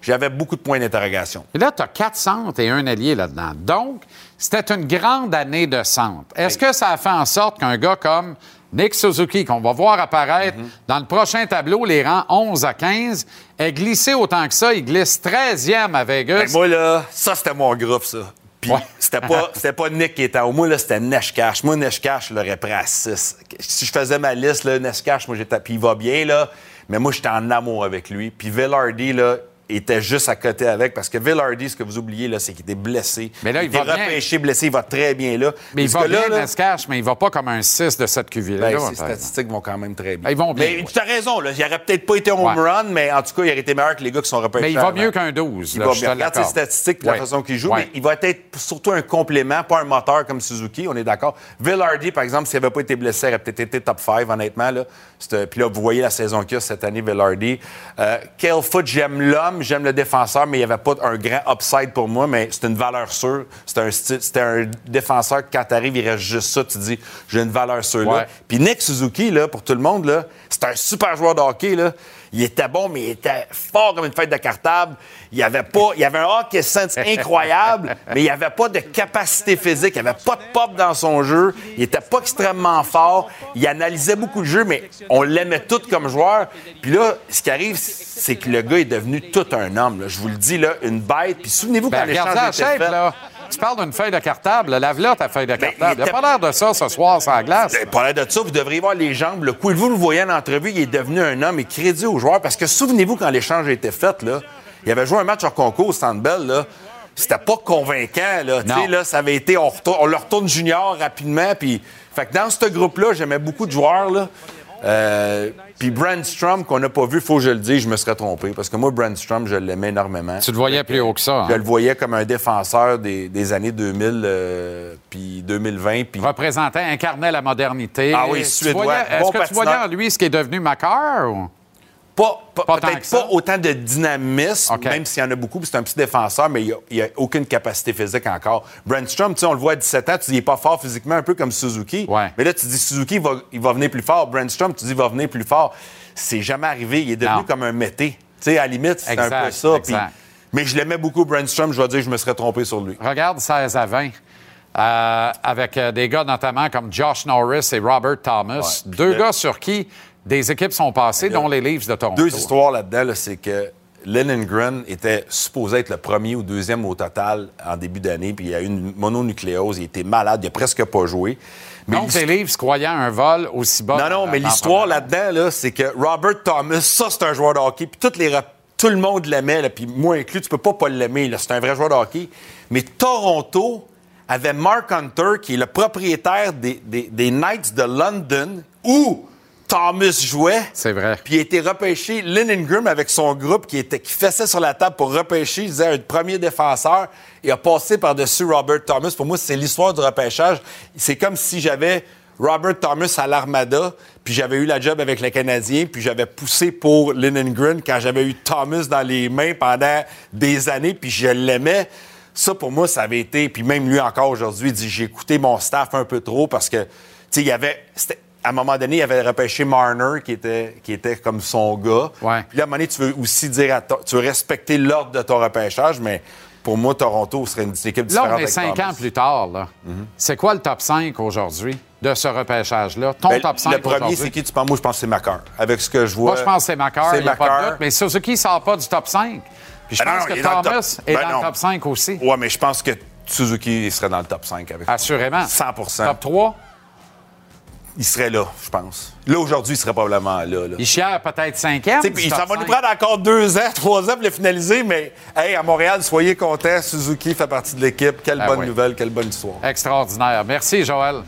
j'avais beaucoup de points d'interrogation. Et là, tu as quatre centres et un allié là-dedans. Donc, c'était une grande année de centre. Est-ce que ça a fait en sorte qu'un gars comme Nick Suzuki, qu'on va voir apparaître dans le prochain tableau, les rangs 11 à 15, ait glissé autant que ça? Il glisse 13e à Vegas. Ben, moi, là, ça, c'était mon groupe, ça. Puis Ouais. c'était pas, c'était pas Nick qui était en haut. Moi, là, c'était Neshkash. Moi, Neshkash, je l'aurais pris à 6. Si je faisais ma liste, là, Neshkash, moi, j'étais... Puis il va bien, là. Mais moi, j'étais en amour avec lui. Puis Villardy, là, était juste à côté avec. Parce que Villardy, ce que vous oubliez, là, c'est qu'il était blessé. Mais là, il était va bien. repêché, blessé. Il va très bien, là. mais il va bien, là, Nescash, mais il va pas comme un 6 de cette QV-là. ben, par ses statistiques vont quand même très bien. Ils vont bien, Mais ouais. tu as raison, là. Il aurait peut-être pas été home Ouais. run, mais en tout cas, il aurait été meilleur que les gars qui sont repêchés. Mais il va mieux qu'un 12. Il là, va bien. Regarde ses statistiques et la Ouais. façon qu'il joue, Ouais. mais il va être surtout un complément, pas un moteur comme Suzuki, on est d'accord. Villardy, par exemple, s'il n'avait pas été blessé, il aurait peut-être été top 5, honnêtement. Là. Puis là, vous voyez la saison qu'il y a cette année, Villardy. Euh, Kale Foot, j'aime l'homme, j'aime le défenseur, mais il n'y avait pas un grand upside pour moi, mais c'est une valeur sûre. C'était un, c'était un défenseur que quand tu arrives, il reste juste ça, tu dis, j'ai une valeur sûre là. Puis Nick Suzuki, là, pour tout le monde, là, c'est un super joueur de hockey. Là. Il était bon, mais il était fort comme une fête de cartable. Il avait pas, il avait un hockey sense incroyable, mais il avait pas de capacité physique. Il avait pas de pop dans son jeu. Il était pas extrêmement fort. Il analysait beaucoup le jeu, mais on l'aimait tout comme joueur. Puis là, ce qui arrive, c'est que le gars est devenu tout un homme. là. Je vous le dis, là, une bête. Puis souvenez-vous Ben, quand la Tu parles d'une feuille de cartable. Lave-la, ta feuille de Ben, cartable. Il il n'a pas l'air de ça ce soir sur la glace. Ben, Parlant de ça, vous devriez voir les jambes. Le coup, vous le voyez en entrevue, il est devenu un homme et crédit aux joueurs. Parce que souvenez-vous, quand l'échange a été fait, là, il avait joué un match hors concours au Centre Bell, là. C'était pas convaincant, là. Là, ça avait été, on, retourne- on le retourne junior rapidement. Puis, fait que dans ce groupe-là, j'aimais beaucoup de joueurs, là. Euh, puis Brandstrom, qu'on n'a pas vu, faut que je le dise, je me serais trompé. Parce que moi, Brandstrom, je l'aimais énormément. Tu le voyais plus haut que ça. Je hein? le voyais comme un défenseur des, des années 2000 euh, puis 2020. Puis représentait, incarnait la modernité. Ah oui, suédois, Est-ce bon que tu voyais en lui ce qui est devenu Macar? Ou? Pas, peut-être pas autant de dynamisme, même s'il y en a beaucoup, puis c'est un petit défenseur, mais il n'y a, aucune capacité physique encore. Brandstrom, tu sais, on le voit à 17 ans, tu dis il n'est pas fort physiquement, un peu comme Suzuki. Ouais. Mais là, tu dis Suzuki, il va, il va venir plus fort. Brandstrom, tu dis il va venir plus fort. C'est jamais arrivé. Il est devenu Non. comme un mété. Tu sais, à la limite, c'est un peu ça. mais je l'aimais beaucoup, Brandstrom. Je dois dire, je me serais trompé sur lui. Regarde 16 à 20. euh, avec euh, des gars notamment comme Josh Norris et Robert Thomas. Ouais, Deux gars sur qui des équipes sont passées, dont les Leafs de Toronto. Deux histoires là-dedans, là, c'est que Lindgren était supposé être le premier ou deuxième au total en début d'année, puis il y a eu une mononucléose, il était malade, il a presque pas joué. Mais Donc, les Leafs croyant un vol aussi bas. non, non, mais l'histoire dans- là-dedans, là, c'est que Robert Thomas, ça, c'est un joueur de hockey. Puis toutes les rep- tout le monde l'aimait, puis moi inclus, tu peux pas pas l'aimer. C'est un vrai joueur de hockey. Mais Toronto avait Mark Hunter, qui est le propriétaire des, des- des Knights de London, où Thomas jouait. C'est vrai. Puis il a été repêché, Lindgren, avec son groupe qui, était, qui fessait sur la table pour repêcher, il disait, un premier défenseur, et a passé par-dessus Robert Thomas. Pour moi, c'est l'histoire du repêchage. C'est comme si j'avais Robert Thomas à l'Armada, puis j'avais eu la job avec les Canadiens, puis j'avais poussé pour Lindgren quand j'avais eu Thomas dans les mains pendant des années, puis je l'aimais. Ça, pour moi, ça avait été... Puis même lui, encore aujourd'hui, il dit, j'ai écouté mon staff un peu trop parce que, tu sais, il y avait... c'était- À un moment donné, il avait repêché Marner, qui était, qui était comme son gars. Ouais. Puis là, à un moment donné, tu veux aussi dire, à to- tu veux respecter l'ordre de ton repêchage, mais pour moi, Toronto serait une équipe Là, différente. on est cinq Thomas. ans plus tard. là. C'est quoi le top 5 aujourd'hui de ce repêchage-là? Ton Ben, top 5 le premier, aujourd'hui? c'est qui tu penses? Moi, je pense que c'est Macar. Avec ce que je vois. Moi, je pense que c'est Macar, de Macar. Mais Suzuki ne sort pas du top 5. Puis je Ben pense non, que top- Thomas est Ben dans non. le top 5 aussi. Ouais, mais je pense que Suzuki serait dans le top 5 avec Assurément. 100% Top 3? Il serait là, je pense. Là, aujourd'hui, il serait probablement là. là. Peut-être 5e. Tu sais, puis ça va nous prendre encore deux ans, trois ans pour le finaliser, mais hey, à Montréal, soyez contents. Suzuki fait partie de l'équipe. Quelle Ah bonne oui. nouvelle, quelle bonne histoire. Extraordinaire. Merci, Joël.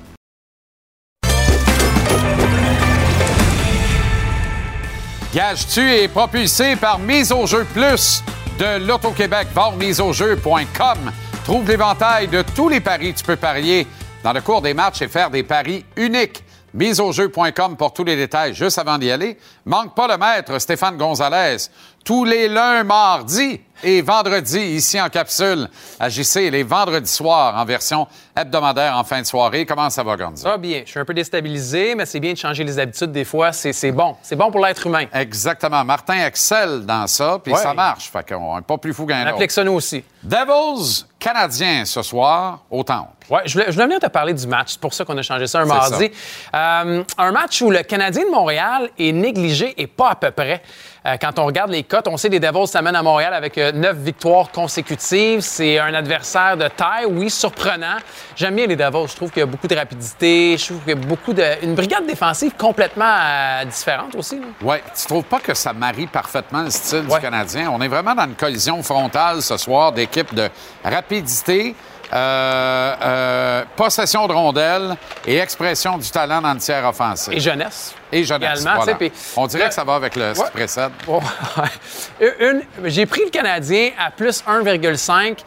Gage-tu est propulsé par Mise au jeu plus de l'Auto-Québec? Voir miseaujeu.com. Trouve l'éventail de tous les paris que tu peux parier dans le cours des matchs et faire des paris uniques. Miseaujeu.com pour tous les détails. Juste avant d'y aller, manque pas le maître Stéphane Gonzalez. Tous les lundis, mardis et vendredis, ici en capsule, à JC, les vendredis soirs en version hebdomadaire en fin de soirée. Comment ça va, Gonzo? Ça va bien. Je suis un peu déstabilisé, mais c'est bien de changer les habitudes des fois. C'est bon. C'est bon pour l'être humain. Exactement. Martin excelle dans ça, puis Ouais. ça marche. Fait qu'on n'est pas plus fou qu'un autre. applique ça nous aussi. Devils canadiens ce soir au Temple. Ouais, je voulais, je voulais venir te parler du match. C'est pour ça qu'on a changé ça un mardi. Euh, un match où le Canadien de Montréal est négligé et pas à peu près. Euh, quand on regarde les cotes, on sait que les Devils s'amènent à Montréal avec euh, neuf victoires consécutives. C'est un adversaire de taille, oui, surprenant. J'aime bien les Devils. Je trouve qu'il y a beaucoup de rapidité. Je trouve qu'il y a beaucoup de. Une brigade défensive complètement euh, différente aussi. Oui, tu trouves pas que ça marie parfaitement le style Ouais. du Canadien? On est vraiment dans une collision frontale ce soir d'équipes de rapidité, euh, euh, possession de rondelles et expression du talent dans le tiers offensif. Et jeunesse. Et jeunesse, voilà. On dirait que ça va avec le, ce qui précède. Oh, J'ai pris le Canadien à plus 1,5.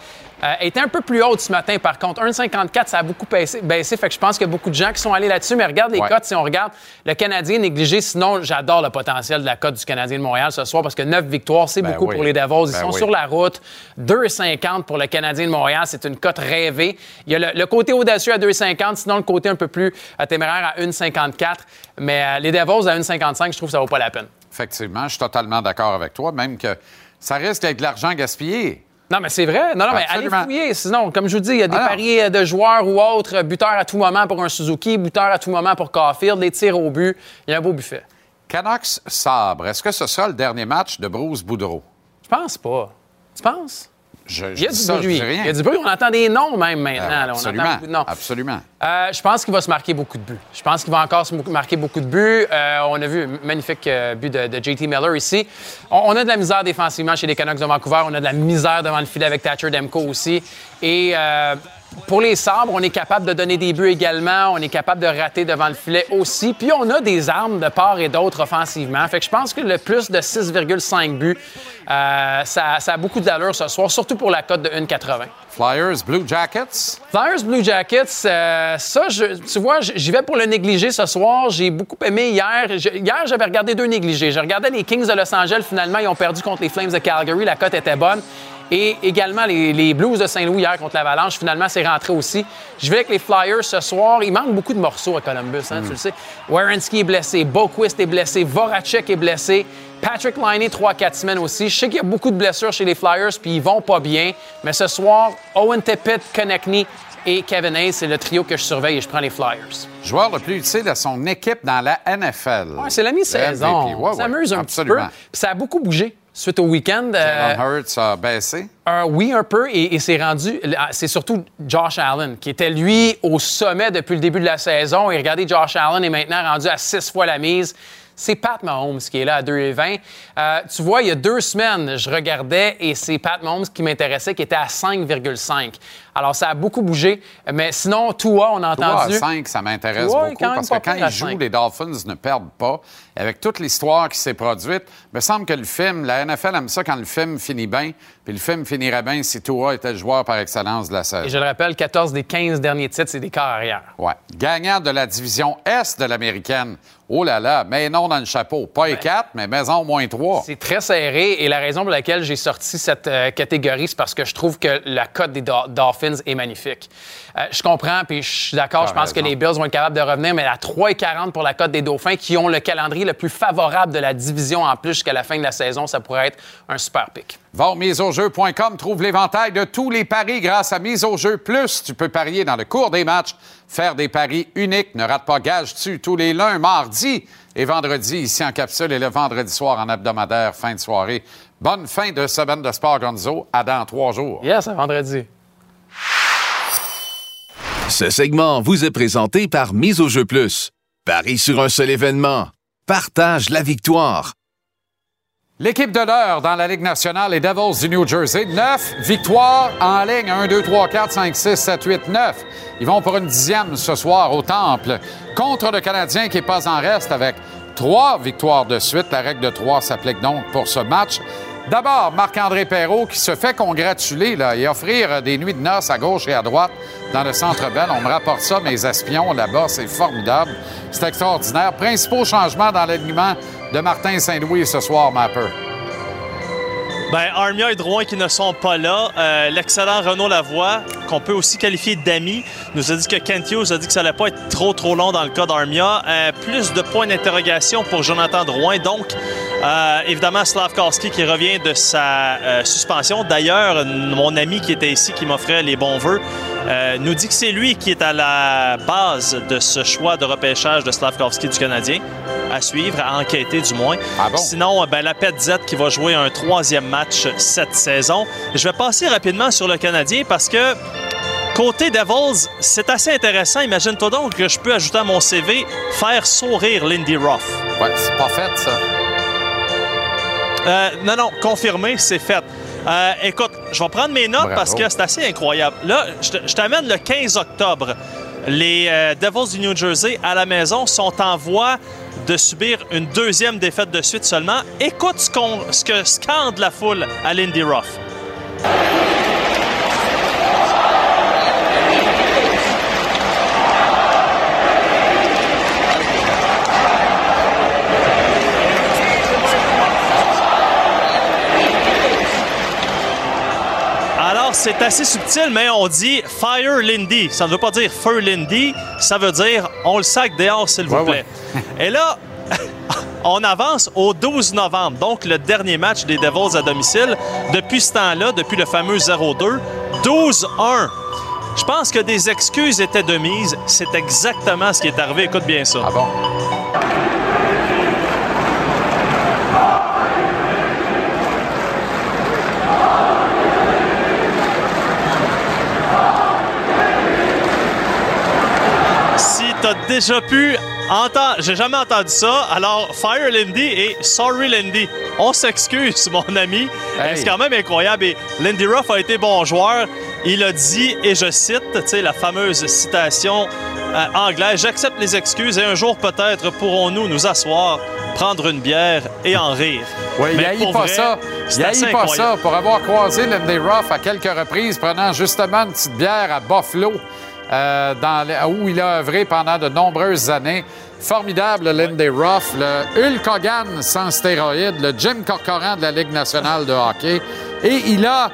Euh, était un peu plus haute ce matin, par contre. 1,54, ça a beaucoup baissé, baissé. Fait que je pense qu'il y a beaucoup de gens qui sont allés là-dessus. Mais regarde les Ouais. cotes. Si on regarde le Canadien négligé, sinon, j'adore le potentiel de la cote du Canadien de Montréal ce soir parce que 9 victoires, c'est Ben beaucoup oui. pour les Devils. Ils Ben sont oui. sur la route. 2,50 pour le Canadien de Montréal. C'est une cote rêvée. Il y a le, le côté audacieux à 2,50, sinon le côté un peu plus euh, téméraire à 1,54. Mais euh, les Devils à 1,55, je trouve que ça vaut pas la peine. Effectivement, je suis totalement d'accord avec toi, même que ça risque d'être de l'argent gaspillé. Non, mais c'est vrai. Non, non, mais allez fouiller. Sinon, comme je vous dis, il y a des Ah paris euh, de joueurs ou autres, euh, buteurs à tout moment pour un Suzuki, buteurs à tout moment pour Caulfield, des tirs au but. Il y a un beau buffet. Canucks Sabre, est-ce que ce sera le dernier match de Bruce Boudreau? Je pense pas. Tu penses? Je, Il y a du ça, bruit. Il y a du bruit. On entend des noms même maintenant. Euh, là. On absolument. entend beaucoup de noms. Absolument. Euh, je pense qu'il va se marquer beaucoup de buts. Je pense qu'il va encore se marquer beaucoup de buts. Euh, on a vu un magnifique but de, de JT Miller ici. On, on a de la misère défensivement chez les Canucks de Vancouver. On a de la misère devant le filet avec Thatcher Demko aussi. Et pour les sabres, on est capable de donner des buts également. On est capable de rater devant le filet aussi. Puis on a des armes de part et d'autre offensivement. Fait que je pense que le plus de 6,5 buts, euh, ça, ça a beaucoup d'allure ce soir, surtout pour la cote de 1,80. Flyers, Blue Jackets. Flyers Blue Jackets, euh, ça, je- tu vois, j'y vais pour le négliger ce soir. J'ai beaucoup aimé hier. Je- hier, j'avais regardé deux négligés. J'ai regardé les Kings de Los Angeles. Finalement, ils ont perdu contre les Flames de Calgary. La cote était bonne. Et également les, les Blues de Saint-Louis hier contre l'Avalanche. Finalement, c'est rentré aussi. Je vais avec les Flyers ce soir. Il manque beaucoup de morceaux à Columbus, hein, tu le sais. Werenski est blessé. Boquist est blessé. Voracek est blessé. Patrick Liney, 3-4 semaines aussi. Je sais qu'il y a beaucoup de blessures chez les Flyers, puis ils vont pas bien. Mais ce soir, Owen Tippett, Konechny et Kevin Hayes, c'est le trio que je surveille et je prends les Flyers. Joueur le plus utile à son équipe dans la NFL. Ouais, c'est la mi-saison. Ouais, On s'amuse ouais, un absolument. petit peu. Puis ça a beaucoup bougé suite au week-end. Euh, Jalen Hurts a baissé. oui, un peu, et, et c'est rendu. C'est surtout Josh Allen, qui était lui au sommet depuis le début de la saison. Et regardez, Josh Allen est maintenant rendu à six fois la mise. C'est Pat Mahomes qui est là à 2,20. Euh, tu vois, il y a deux semaines, je regardais et c'est Pat Mahomes qui m'intéressait, qui était à 5,5. Alors, ça a beaucoup bougé. Mais sinon, Tua, on a à entendu. 5, ça m'intéresse Ouais, beaucoup parce que quand ils jouent, les Dolphins ne perdent pas. Avec toute l'histoire qui s'est produite, il me semble que le film, la NFL aime ça quand le film finit bien, puis le film finirait bien si Tua était le joueur par excellence de la saison. Et je le rappelle, 14 des 15 derniers titres, c'est des quarts arrière. Ouais. Gagnant de la division Est de l'américaine. Oh là là, mais non dans le chapeau. Pas les quatre, mais maison au moins trois. C'est très serré et la raison pour laquelle j'ai sorti cette euh, catégorie, c'est parce que je trouve que la cote des Do- Dolphins est magnifique. Euh, je comprends, puis je suis d'accord, je pense que les Bills vont être capables de revenir, mais à 3,40 pour la cote des Dauphins, qui ont le calendrier le plus favorable de la division en plus jusqu'à la fin de la saison, ça pourrait être un super pick. Va au miseaujeu.com, trouve l'éventail de tous les paris grâce à Mise au jeu Plus. Tu peux parier dans le cours des matchs, faire des paris uniques. Ne rate pas Gage-tu tous les lundis, mardis et vendredis ici en capsule et le vendredi soir en hebdomadaire, fin de soirée. Bonne fin de semaine de sport Gonzo. À dans trois jours. Yes, à vendredi. Ce segment vous est présenté par Mise au jeu plus. Parie sur un seul événement. Partage la victoire. L'équipe l'heure dans la Ligue nationale, les Devils du New Jersey. Neuf victoires en ligne. 1, 2, 3, 4, 5, 6, 7, 8, 9. Ils vont pour une dixième ce soir au Temple contre le Canadien qui n'est pas en reste avec trois victoires de suite. La règle de trois s'applique donc pour ce match. D'abord, Marc-André Perrault qui se fait congratuler là, et offrir des nuits de noces à gauche et à droite dans le Centre Bell. On me rapporte ça, mes espions là-bas, c'est formidable. C'est extraordinaire. Principaux changements dans l'alignement de Martin Saint-Louis ce soir, Mapper. Ben, Armia et Drouin qui ne sont pas là. Euh, L'excellent Renaud Lavoie, qu'on peut aussi qualifier d'ami, nous a dit que Kent a dit que ça allait pas être trop trop long dans le cas d'Armia. Euh, plus de points d'interrogation pour Jonathan Drouin. Donc, euh, évidemment, Slavkowski qui revient de sa suspension. D'ailleurs, mon ami qui était ici, qui m'offrait les bons vœux, euh, nous dit que c'est lui qui est à la base de ce choix de repêchage de Slavkowski du Canadien. À suivre, à enquêter du moins. Ah bon? Sinon, ben, la Petzette qui va jouer un troisième match cette saison. Je vais passer rapidement sur le Canadien parce que côté Devils, c'est assez intéressant. Imagine-toi donc que je peux ajouter à mon CV faire sourire Lindy Ruff. Ouais, c'est pas fait, ça. Euh, non, non, confirmé, c'est fait. Euh, écoute, je vais prendre mes notes Bravo. parce que c'est assez incroyable. Là, je t'amène le 15 octobre. Les euh, Devils du New Jersey à la maison sont en voie de subir une deuxième défaite de suite seulement. Écoute ce, ce que scande la foule à Lindy Ruff. Alors, c'est assez subtil, mais on dit Fire Lindy. Ça ne veut pas dire Feu Lindy, ça veut dire on le sac dehors, s'il vous Ouais, plaît. Et là, on avance au 12 novembre, donc le dernier match des Devils à domicile. Depuis ce temps-là, depuis le fameux 0-2, 12-1. Je pense que des excuses étaient de mise. C'est exactement ce qui est arrivé. Écoute bien ça. Ah bon? Si t'as déjà pu entendre, j'ai jamais entendu ça, alors Fire Lindy et Sorry Lindy. On s'excuse, mon ami. Hey. C'est quand même incroyable. Et Lindy Ruff a été bon joueur. Il a dit, et je cite, tu sais, la fameuse citation euh, anglaise J'accepte les excuses et un jour peut-être pourrons-nous nous asseoir, prendre une bière et en rire. Oui, il Mais haït pour pas vrai, ça. Il assez haït pas ça pour avoir croisé Lindy Ruff à quelques reprises, prenant justement une petite bière à Buffalo, euh, dans où il a œuvré pendant de nombreuses années. Formidable, Lindy Ruff, le Hulk Hogan sans stéroïdes, le Jim Corcoran de la Ligue nationale de hockey. Et il a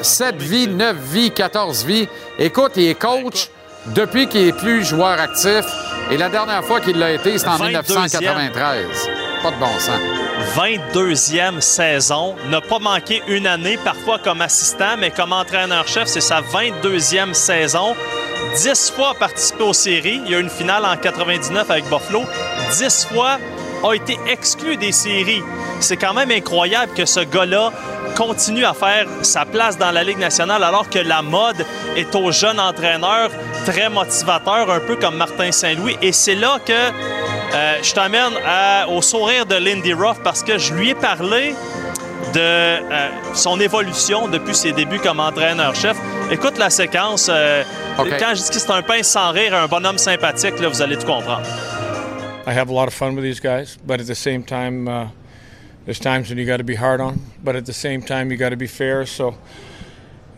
7 vies, 9 vies, 14 vies. Écoute, il est coach depuis qu'il est plus joueur actif. Et la dernière fois qu'il l'a été, c'est en 22e. 1993. Pas de bon sens. 22e saison, n'a pas manqué une année, parfois comme assistant, mais comme entraîneur-chef, c'est sa 22e saison. 10 fois participé aux séries. Il y a eu une finale en 99 avec Buffalo. 10 fois a été exclu des séries. C'est quand même incroyable que ce gars-là continue à faire sa place dans la Ligue nationale alors que la mode est aux jeunes entraîneurs très motivateurs, un peu comme Martin Saint-Louis. Et c'est là que euh, je t'amène au sourire de Lindy Ruff parce que je lui ai parlé de euh, son évolution depuis ses débuts comme entraîneur-chef. Écoute la séquence. euh, OK. Quand je dis que c'est un pince sans rire, un bonhomme sympathique, là, vous allez tout comprendre. I have a lot of fun with these guys, but at the same time, uh, there's times when you got to be hard on, but at the same time, you got to be fair. So,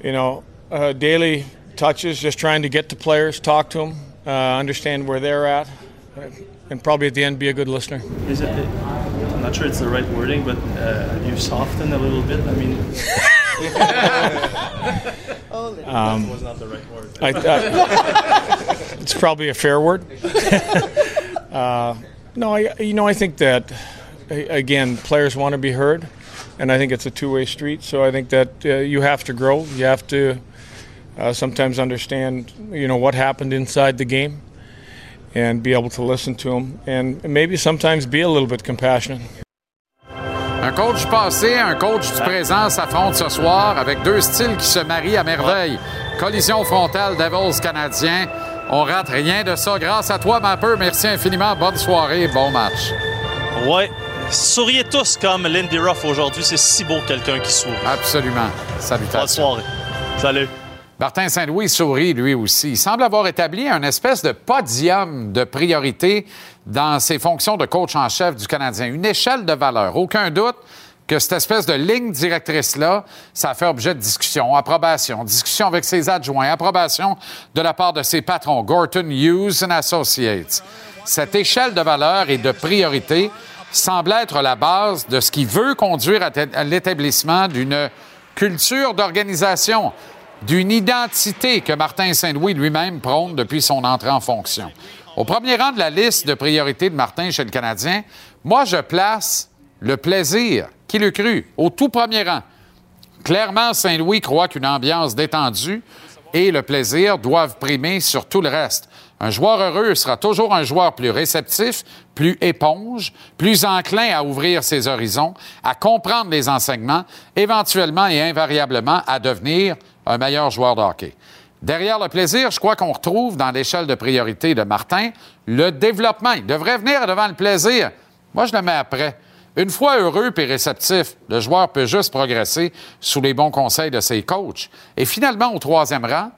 you know, uh, daily touches, just trying to get to players, talk to them, uh, understand where they're at, uh, and probably at the end be a good listener. Is it, not sure it's the right wording, but uh, you softened a little bit? I mean, Um, was not the right word. I, I, it's probably a fair word. uh, no, I, you know, I think that again, players want to be heard, and I think it's a two-way street. So I think that uh, you have to grow. You have to uh, sometimes understand, you know, what happened inside the game, and be able to listen to them, and maybe sometimes be a little bit compassionate. Un coach du passé, un coach du présent s'affrontent ce soir avec deux styles qui se marient à merveille. Collision frontale Devils canadien. On rate rien de ça. Grâce à toi, Mapper. Merci infiniment. Bonne soirée. Bon match. Ouais. Souriez tous comme Lindy Ruff aujourd'hui. C'est si beau quelqu'un qui sourit. Absolument. Bonne Salutations. soirée. Salut. Martin Saint-Louis sourit lui aussi. Il semble avoir établi un espèce de podium de priorité dans ses fonctions de coach en chef du Canadien. Une échelle de valeur. Aucun doute que cette espèce de ligne directrice-là, ça fait objet de discussion, approbation, discussion avec ses adjoints, approbation de la part de ses patrons, Gorton Hughes and Associates. Cette échelle de valeur et de priorité semble être la base de ce qui veut conduire à l'établissement d'une culture d'organisation, d'une identité que Martin Saint-Louis lui-même prône depuis son entrée en fonction. Au premier rang de la liste de priorités de Martin chez le Canadien, moi, je place le plaisir, qui le cru, au tout premier rang. Clairement, Saint-Louis croit qu'une ambiance détendue et le plaisir doivent primer sur tout le reste. Un joueur heureux sera toujours un joueur plus réceptif, plus éponge, plus enclin à ouvrir ses horizons, à comprendre les enseignements, éventuellement et invariablement à devenir un meilleur joueur de hockey. Derrière le plaisir, je crois qu'on retrouve dans l'échelle de priorité de Martin le développement. Il devrait venir devant le plaisir. Moi, je le mets après. Une fois heureux et réceptif, le joueur peut juste progresser sous les bons conseils de ses coachs. Et finalement, au troisième rang,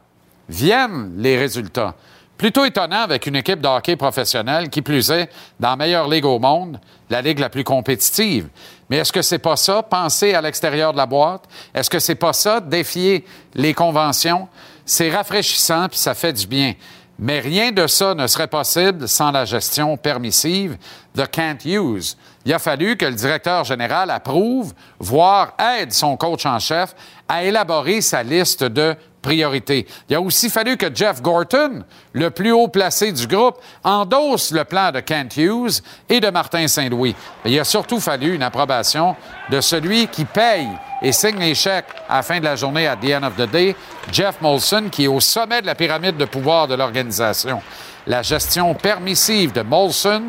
viennent les résultats. Plutôt étonnant avec une équipe de hockey professionnelle, qui plus est, dans la meilleure ligue au monde, la ligue la plus compétitive. Mais est-ce que c'est pas ça, penser à l'extérieur de la boîte? Est-ce que c'est pas ça, défier les conventions? C'est rafraîchissant puis ça fait du bien. Mais rien de ça ne serait possible sans la gestion permissive de Kent Hughes. Il a fallu que le directeur général approuve, voire aide son coach en chef à élaborer sa liste de Il a aussi fallu que Jeff Gorton, le plus haut placé du groupe, endosse le plan de Kent Hughes et de Martin Saint-Louis. Il a surtout fallu une approbation de celui qui paye et signe les chèques à la fin de la journée, à the end of the day, Jeff Molson, qui est au sommet de la pyramide de pouvoir de l'organisation. La gestion permissive de Molson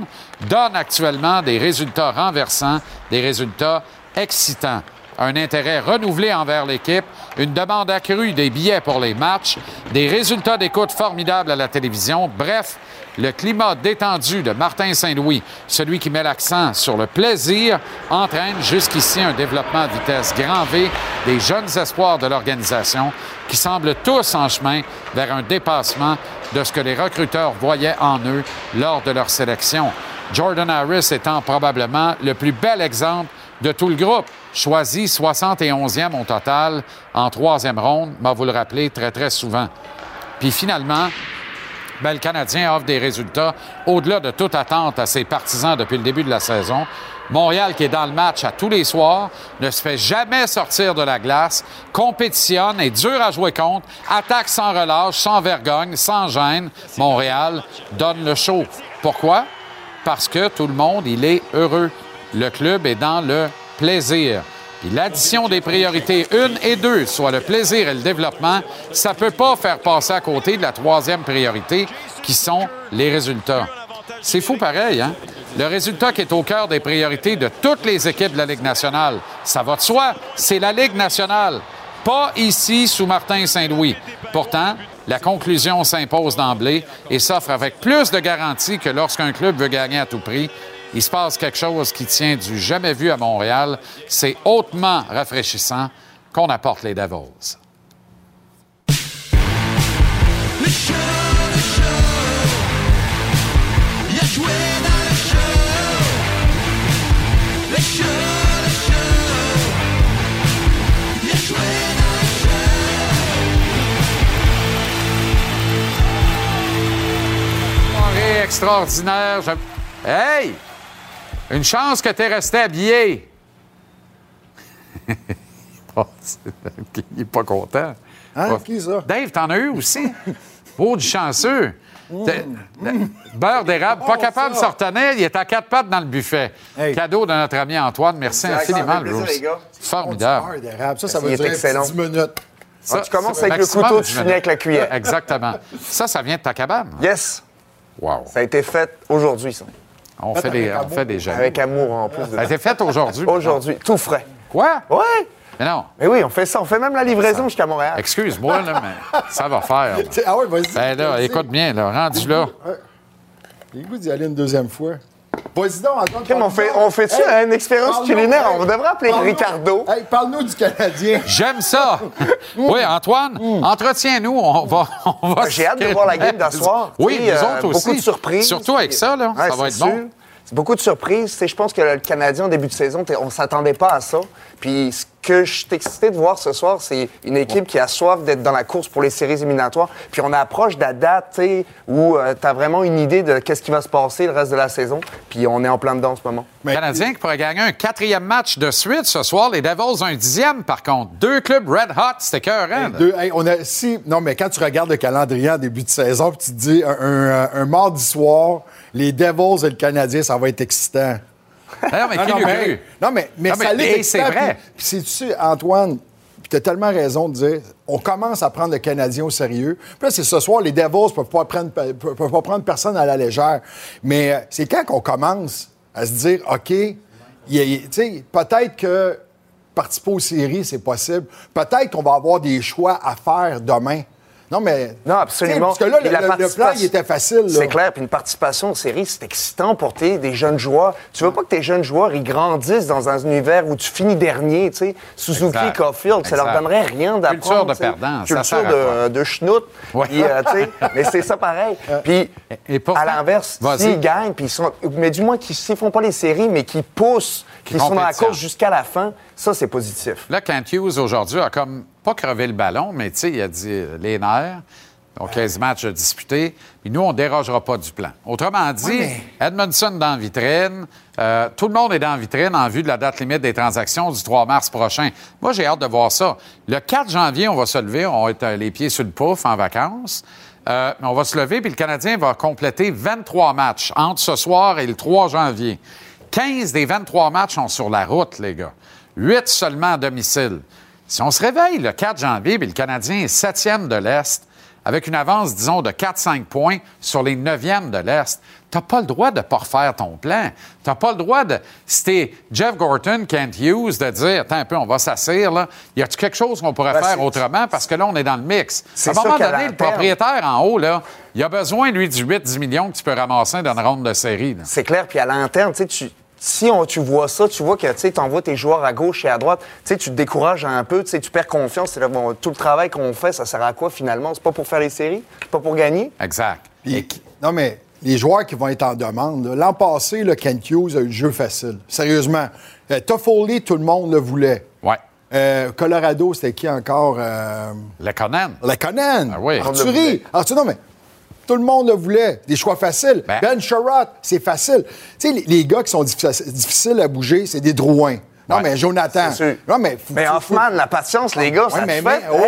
donne actuellement des résultats renversants, des résultats excitants. Un intérêt renouvelé envers l'équipe, une demande accrue des billets pour les matchs, des résultats d'écoute formidables à la télévision. Bref, le climat détendu de Martin Saint-Louis, celui qui met l'accent sur le plaisir, entraîne jusqu'ici un développement à vitesse grand V des jeunes espoirs de l'organisation qui semblent tous en chemin vers un dépassement de ce que les recruteurs voyaient en eux lors de leur sélection. Jordan Harris étant probablement le plus bel exemple de tout le groupe, choisi 71e au total en troisième ronde, m'a vous le rappeler très, très souvent. Puis finalement, ben, le Canadien offre des résultats au-delà de toute attente à ses partisans depuis le début de la saison. Montréal, qui est dans le match à tous les soirs, ne se fait jamais sortir de la glace, compétitionne, est dur à jouer contre, attaque sans relâche, sans vergogne, sans gêne. Montréal donne le show. Pourquoi? Parce que tout le monde, il est heureux. Le club est dans le plaisir. L'addition des priorités 1 et 2, soit le plaisir et le développement, ça peut pas faire passer à côté de la troisième priorité, qui sont les résultats. C'est fou pareil, hein? Le résultat qui est au cœur des priorités de toutes les équipes de la Ligue nationale, ça va de soi, c'est la Ligue nationale, pas ici sous Martin Saint-Louis. Pourtant, la conclusion s'impose d'emblée et s'offre avec plus de garanties que lorsqu'un club veut gagner à tout prix. Il se passe quelque chose qui tient du jamais vu à Montréal. C'est hautement rafraîchissant qu'on apporte les. Soirée extraordinaire. Hey! Une chance que t'es resté habillé. Oh, c'est- Il est pas content. Hein? Oh. Qui ça? Dave, t'en as eu aussi? Oh, du chanceux. T'es- Beurre d'érable, pas Oh, capable de ça. se retenir, il est à quatre pattes dans le buffet. Hey. Cadeau de notre ami Antoine. Merci Ça infiniment, plaisir, Bruce. les gars. Formidable. Beurre d'érable. Ça, ça Il va est durer excellent. 10 minutes. Ça, Ah, tu commences avec le couteau, tu finis avec la cuillère. Exactement. Ça, ça vient de ta cabane. Yes, Wow. ça a été fait aujourd'hui, ça. On fait des, on fait des. Avec amour en plus. de Ça a été fait aujourd'hui. Aujourd'hui, tout frais. Quoi? Ouais! Mais non. Mais oui, on fait ça. On fait même la livraison jusqu'à Montréal. Excuse-moi, là, mais ça va faire. là. Ah ouais, vas-y. Ben là, écoute bien, là, rendu là. J'ai goût d'y aller une deuxième fois? Vas-y donc, Antoine. Kim, on fait, on fait-tu Hey, une expérience culinaire? hey, On devrait appeler. Ricardo. Hey, parle-nous du Canadien. J'aime ça. Oui, Antoine, entretiens-nous. On va, on va J'ai hâte de voir la game d'asseoir. Oui, Tu nous euh, autres aussi. Beaucoup de surprises. Surtout avec ça, là. Ouais, ça va être bon. sûr. Beaucoup de surprises. Je pense que le Canadien, au début de saison, on s'attendait pas à ça. Puis ce que je suis excité de voir ce soir, c'est une équipe qui a soif d'être dans la course pour les séries éliminatoires. Puis on approche de la date où tu as vraiment une idée de qu'est-ce qui va se passer le reste de la saison. Puis on est en plein dedans en ce moment. Le Canadien qui pourrait gagner un quatrième match de suite ce soir. Les Devils un dixième, par contre. Deux clubs red hot, c'était écœurant. là. Deux, hey, on a, si, non, mais quand tu regardes le calendrier en début de saison, puis tu te dis un, un- un mardi soir, les Devils et le Canadien, ça va être excitant. Non, mais qui non, mais, cru? non, mais, mais Non, ça l'est c'est vrai. Puis, puis sais-tu, Antoine, tu as tellement raison de dire, on commence à prendre le Canadien au sérieux. Puis là, c'est ce soir, les Devils ne peuvent, pas prendre- peuvent- pas prendre personne à la légère. Mais euh, c'est quand qu'on commence à se dire, OK, peut-être que participer aux séries, c'est possible. Peut-être qu'on va avoir des choix à faire demain. Non, mais. Non, absolument. Parce que là, le, la le- le plan, participation- il était facile. C'est clair. Puis une participation en série, c'est excitant pour tes, des jeunes joueurs. Tu veux pas que tes jeunes joueurs ils grandissent dans un univers où tu finis dernier, tu sais. Suzuki, Exact. Caulfield, ça leur donnerait rien d'apprendre. Culture de tu sais. perdant, ça Culture sert à de, de schnout. Ouais. Puis, euh, tu sais, mais c'est ça pareil. Puis, Et pourtant- à l'inverse, s'ils gagnent, puis ils sont, mais du moins qu'ils s'ils font pas les séries, mais qu'ils poussent, qu'ils sont dans la course jusqu'à la fin, ça, c'est positif. Là, Kent Hughes, aujourd'hui, a comme pas crevé le ballon, mais tu sais, il a dit euh, les nerfs. Donc, 15 matchs à disputer. Puis nous, on ne dérogera pas du plan. Autrement dit, Edmondson dans la vitrine. euh, tout le monde est dans la vitrine en vue de la date limite des transactions du 3 mars prochain. Moi, j'ai hâte de voir ça. Le 4 janvier, on va se lever. On va être euh, les pieds sur le pouf en vacances. Euh, mais on va se lever, puis le Canadien va compléter 23 matchs entre ce soir et le 3 janvier. 15 des 23 matchs sont sur la route, les gars. 8 seulement à domicile. Si on se réveille le 4 janvier, puis le Canadien est septième de l'Est, avec une avance, disons, de 4-5 points sur les neuvièmes de l'Est, t'as pas le droit de ne pas refaire ton plan. T'as pas le droit de... Si t'es Jeff Gorton, Kent Hughes, de dire, attends un peu, on va s'assire, là. Y a-tu quelque chose qu'on pourrait Ben, faire autrement? Parce que là, on est dans le mix. À un moment donné, le propriétaire en haut, là, il a besoin, lui, du 8-10 millions que tu peux ramasser dans une ronde de série. C'est clair, puis à l'interne, tu sais, tu- si on, tu vois ça, tu vois que tu envoies tes joueurs à gauche et à droite, tu te décourages un peu, tu perds confiance. C'est là, bon, tout le travail qu'on fait, ça sert à quoi finalement? C'est pas pour faire les séries? C'est pas pour gagner? Exact. Puis, non, mais les joueurs qui vont être en demande, l'an passé, le Kent Hughes a eu le jeu facile. Sérieusement. Euh, Toffoli, tout le monde le voulait. Ouais. Euh, Colorado, c'était qui encore? Euh, Le Conan. le Conan. Ah oui. Arthurie. Arthurie, non, mais tout le monde le voulait. Des choix faciles. Ben- Ben, Sherrod, c'est facile. Tu sais, les, les gars qui sont difficiles, à bouger, c'est des Drouins. Non, Ouais. mais Jonathan. Non, mais, Mais Hoffman, la patience, les gars, Ouais, ça mais, te fait. oh, oh,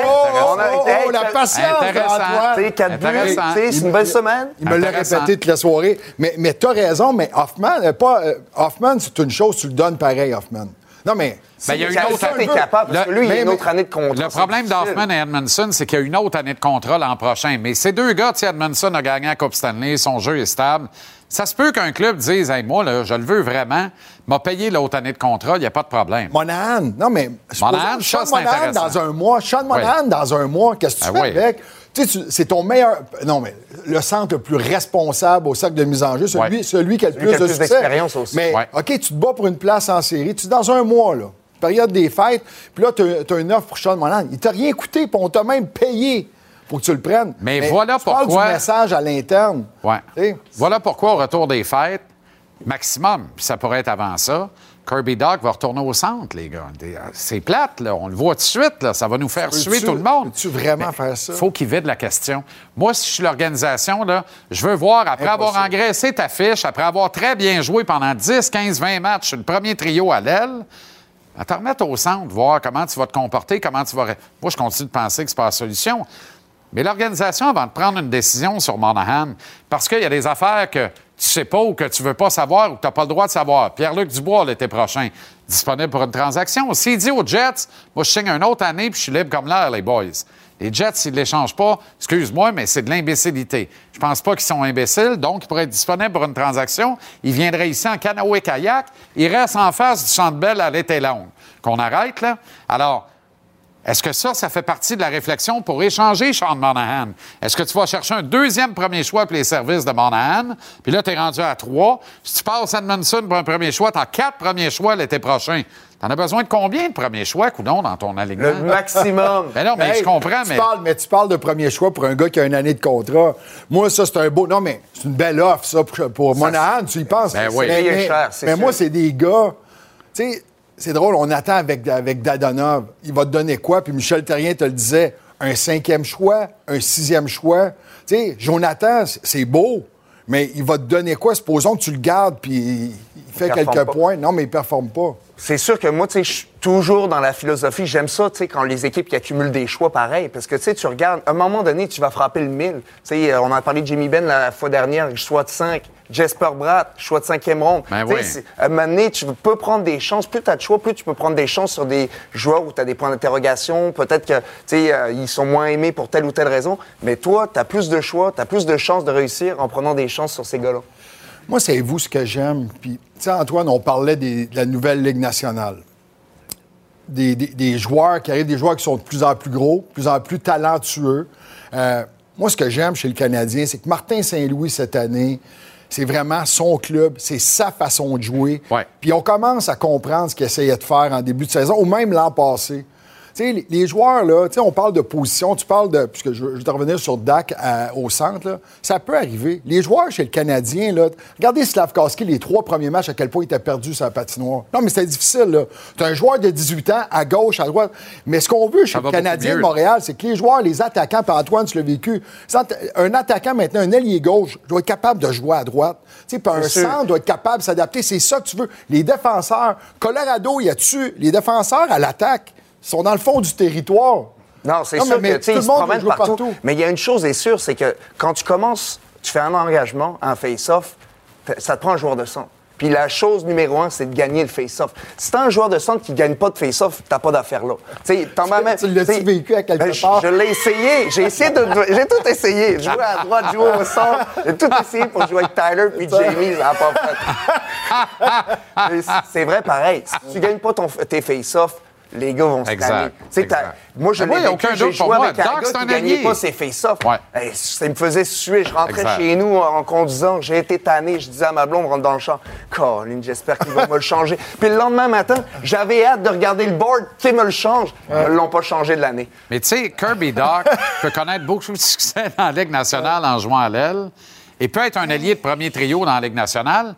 On a- oh, oh, la t'as- patience. Antoine. Quatre buts, c'est une belle semaine. Il me l'a répété toute la soirée. Mais, mais tu as raison, mais Hoffman, euh, pas, euh, Hoffman, c'est une chose, tu le donnes pareil, Hoffman. Non, mais. Ben, il y a une Ça, autre ça, capable, parce que lui, il a une autre année de contrat. Le problème d'Hoffman et Edmondson, c'est qu'il y a une autre année de contrat l'an prochain. Mais ces deux gars, tu Edmondson a gagné la Coupe Stanley, son jeu est stable. Ça se peut qu'un club dise, hey, moi, là, je le veux vraiment, m'a payé l'autre année de contrat, il n'y a pas de problème. Monahan, non, mais. Monahan, Sean Monahan dans un mois. Sean Monahan dans un mois, qu'est-ce que tu Ah fais oui. avec? Tu sais, c'est ton meilleur. Non, mais le centre le plus responsable au cercle de mise en jeu, celui, Ouais. celui qui a le Celui plus qui a de plus succès. d'expérience aussi. Mais, Ouais. OK, tu te bats pour une place en série. Tu dans un mois, là. Période des fêtes. Puis là, tu as, une offre pour Sean Monahan. Il t'a rien coûté, puis on t'a même payé pour que tu le prennes. Mais voilà tu parles pourquoi- du message à l'interne. Ouais. Voilà pourquoi, au retour des fêtes, maximum, puis ça pourrait être avant ça, Kirby Doc va retourner au centre, les gars. Des- C'est plate, là. On le voit tout de suite, là. Ça va nous faire suer tout le monde. peux-tu vraiment Mais faire ça? faut qu'il vide la question. Moi, si je suis l'organisation, là, je veux voir, après avoir engraissé ta fiche, après avoir très bien joué pendant 10, 15, 20 matchs sur le premier trio à l'aile, à te remettre au centre, voir comment tu vas te comporter, comment tu vas... Moi, je continue de penser que c'est pas la solution. Mais l'organisation, avant de prendre une décision sur Monahan, parce qu'il y a des affaires que tu sais pas ou que tu veux pas savoir ou que tu n'as pas le droit de savoir. Pierre-Luc Dubois, l'été prochain, disponible pour une transaction. S'il dit aux Jets, moi, je signe une autre année puis je suis libre comme l'air, les boys. Les Jets, s'ils ne l'échangent pas, excuse-moi, mais c'est de l'imbécilité. Je pense pas qu'ils sont imbéciles, donc ils pourraient être disponibles pour une transaction. Ils viendraient ici en canoë-kayak. Ils restent en face du Centre Bell à l'été longue. Qu'on arrête, là. Alors, est-ce que ça, ça fait partie de la réflexion pour échanger Sean Monahan? Est-ce que tu vas chercher un deuxième premier choix pour les services de Monahan? Puis là, tu es rendu à trois. Si tu passes Edmondson pour un premier choix, tu as quatre premiers choix l'été prochain. Tu en as besoin de combien de premiers choix, coudon, dans ton alignement? Le maximum. Ben non, mais Hey, je comprends, tu mais. Parles, mais tu parles de premier choix pour un gars qui a une année de contrat. Moi, ça, c'est un beau. Non, mais c'est une belle offre, ça, pour, pour Monahan, tu y penses. Ben oui. Mais, mais- cher, mais moi, c'est des gars. Tu sais, c'est drôle, on attend avec, avec Dadonov. Il va te donner quoi? Puis Michel Terrien te le disait un cinquième choix, un sixième choix. Tu sais, Jonathan, c'est- c'est beau, mais il va te donner quoi? Supposons que tu le gardes, puis il fait quelques pas. points. Non, mais il performe pas. C'est sûr que moi, tu sais, je suis toujours dans la philosophie. J'aime ça, tu sais, quand les équipes qui accumulent des choix pareils. Parce que, tu sais, tu regardes, à un moment donné, tu vas frapper le 1000. Tu sais, euh, on a parlé de Jimmy Ben la fois dernière, choix de 5. Jesper Bratt, choix de cinquième ronde. Ben Tu sais, oui. À un moment donné, tu peux prendre des chances. Plus tu as de choix, plus tu peux prendre des chances sur des joueurs où tu as des points d'interrogation. Peut-être que, tu sais, euh, ils sont moins aimés pour telle ou telle raison. Mais toi, tu as plus de choix, tu as plus de chances de réussir en prenant des chances sur ces gars-là. Moi, c'est vous ce que j'aime. Puis, tu sais, Antoine, on parlait des- de la nouvelle Ligue nationale. Des, des- des joueurs qui arrivent, des joueurs qui sont de plus en plus gros, de plus en plus talentueux. Euh, moi, ce que j'aime chez le Canadien, c'est que Martin Saint-Louis, cette année, c'est vraiment son club, c'est sa façon de jouer. Ouais. Puis on commence à comprendre ce qu'il essayait de faire en début de saison, ou même l'an passé. Tu sais, les, les joueurs, là, tu sais, on parle de position, tu parles de. Puisque je, je vais te revenir sur Dak à- au centre, là, ça peut arriver. Les joueurs chez le Canadien, là, regardez Slavkowski, les trois premiers matchs, à quel point il était perdu sur la patinoire. Non, mais c'était difficile, là. Tu un joueur de 18 ans, à gauche, à droite. Mais ce qu'on veut chez Ça le Canadien de. Montréal, c'est que les joueurs, les attaquants, par Antoine, tu l'as vécu, un attaquant maintenant, un ailier gauche, doit être capable de jouer à droite. Tu sais, puis un centre doit être capable de s'adapter. C'est ça que tu veux. Les défenseurs, Colorado, y a-tu les défenseurs à l'attaque sont dans le fond du territoire. Non, c'est sûr mais- que tu sais, tout ils se promènent partout. partout. Mais il y a une chose est sûre, c'est que quand tu commences, tu fais un engagement, un face-off, ça te prend un joueur de centre. Puis la chose numéro un, c'est de gagner le face-off. Si t'as un joueur de centre qui gagne pas de face-off, t'as pas d'affaire là. Tu sais, t'en vas même- tu l'as-tu sais, vécu à quelque ben, je- part? Je, l'ai essayé. J'ai essayé de. J'ai tout essayé. Jouer à droite, jouer au centre. J'ai tout essayé pour jouer avec Tyler puis Jamie, ça n'a pas fait. Mais c'est vrai pareil. Si tu gagnes pas ton, tes face-off, les gars vont se Exact, tanner. Moi, je vécu, aucun doute pour moi. Doc, c'est un allié. pas ses. Ouais. Hey, ça me faisait suer. Je rentrais Exact. chez nous en conduisant. J'ai été tanné. Je disais à ma blonde, rentre dans le champ. Colin, j'espère qu'ils vont me le changer. Puis le lendemain matin, j'avais hâte de regarder le board. Qui me le change? Ils ne l'ont pas changé de l'année. Mais tu sais, Kirby Doc peut connaître beaucoup de succès dans la Ligue nationale en jouant à l'aile et peut être un allié de premier trio dans la Ligue nationale.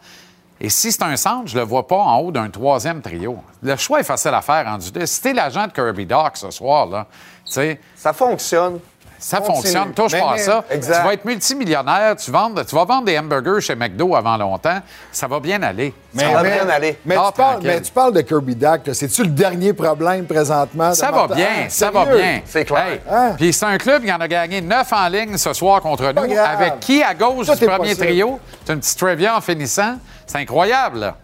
Et si c'est un centre, je le vois pas en haut d'un troisième trio. Le choix est facile à faire en deux. Si t'es l'agent de Kirby Doc ce soir, là, tu sais, Ça fonctionne. Ça Continue. fonctionne. Touche Mais- pas à mais- ça. Exact. Tu vas être multimillionnaire, tu, vends- tu vas vendre des hamburgers chez McDo avant longtemps. Ça va bien aller. Ça va bien aller. Mais, Ah, tu parles, mais tu parles de Kirby là. C'est-tu le dernier problème présentement? de Ça va bien, Ah, ça va sérieux? bien. C'est clair. Hey, Hein? Puis c'est un club qui en a gagné neuf en ligne ce soir contre nous. grave. Avec qui à gauche Tout du premier possible. trio? C'est un petit trivia en finissant. C'est incroyable. là.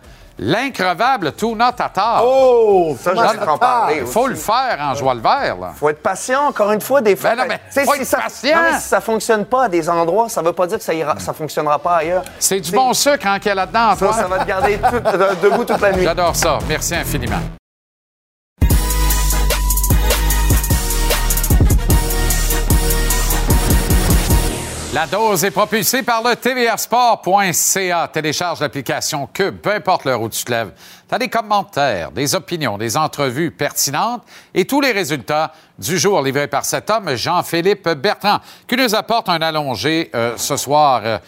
L'increvable Tuna Tatar. Oh! Ça, en parler Il faut le faire en joie le vert, là. faut être patient, encore une fois, des fois. Ben non, mais Tu sais, faut si être ça, patient. non, mais si ça fonctionne pas à des endroits, ça veut pas dire que ça ira, ça fonctionnera pas ailleurs. C'est du bon sucre hein, qu'il y a là-dedans, Ça, ça va te garder tout- de- debout toute la nuit. J'adore ça. Merci infiniment. La dose est propulsée par le tvrsport.ca. Télécharge l'application Cube, peu importe l'heure où tu te lèves. Tu as des commentaires, des opinions, des entrevues pertinentes et tous les résultats du jour livrés par cet homme, Jean-Philippe Bertrand, qui nous apporte un allongé euh, ce soir, euh,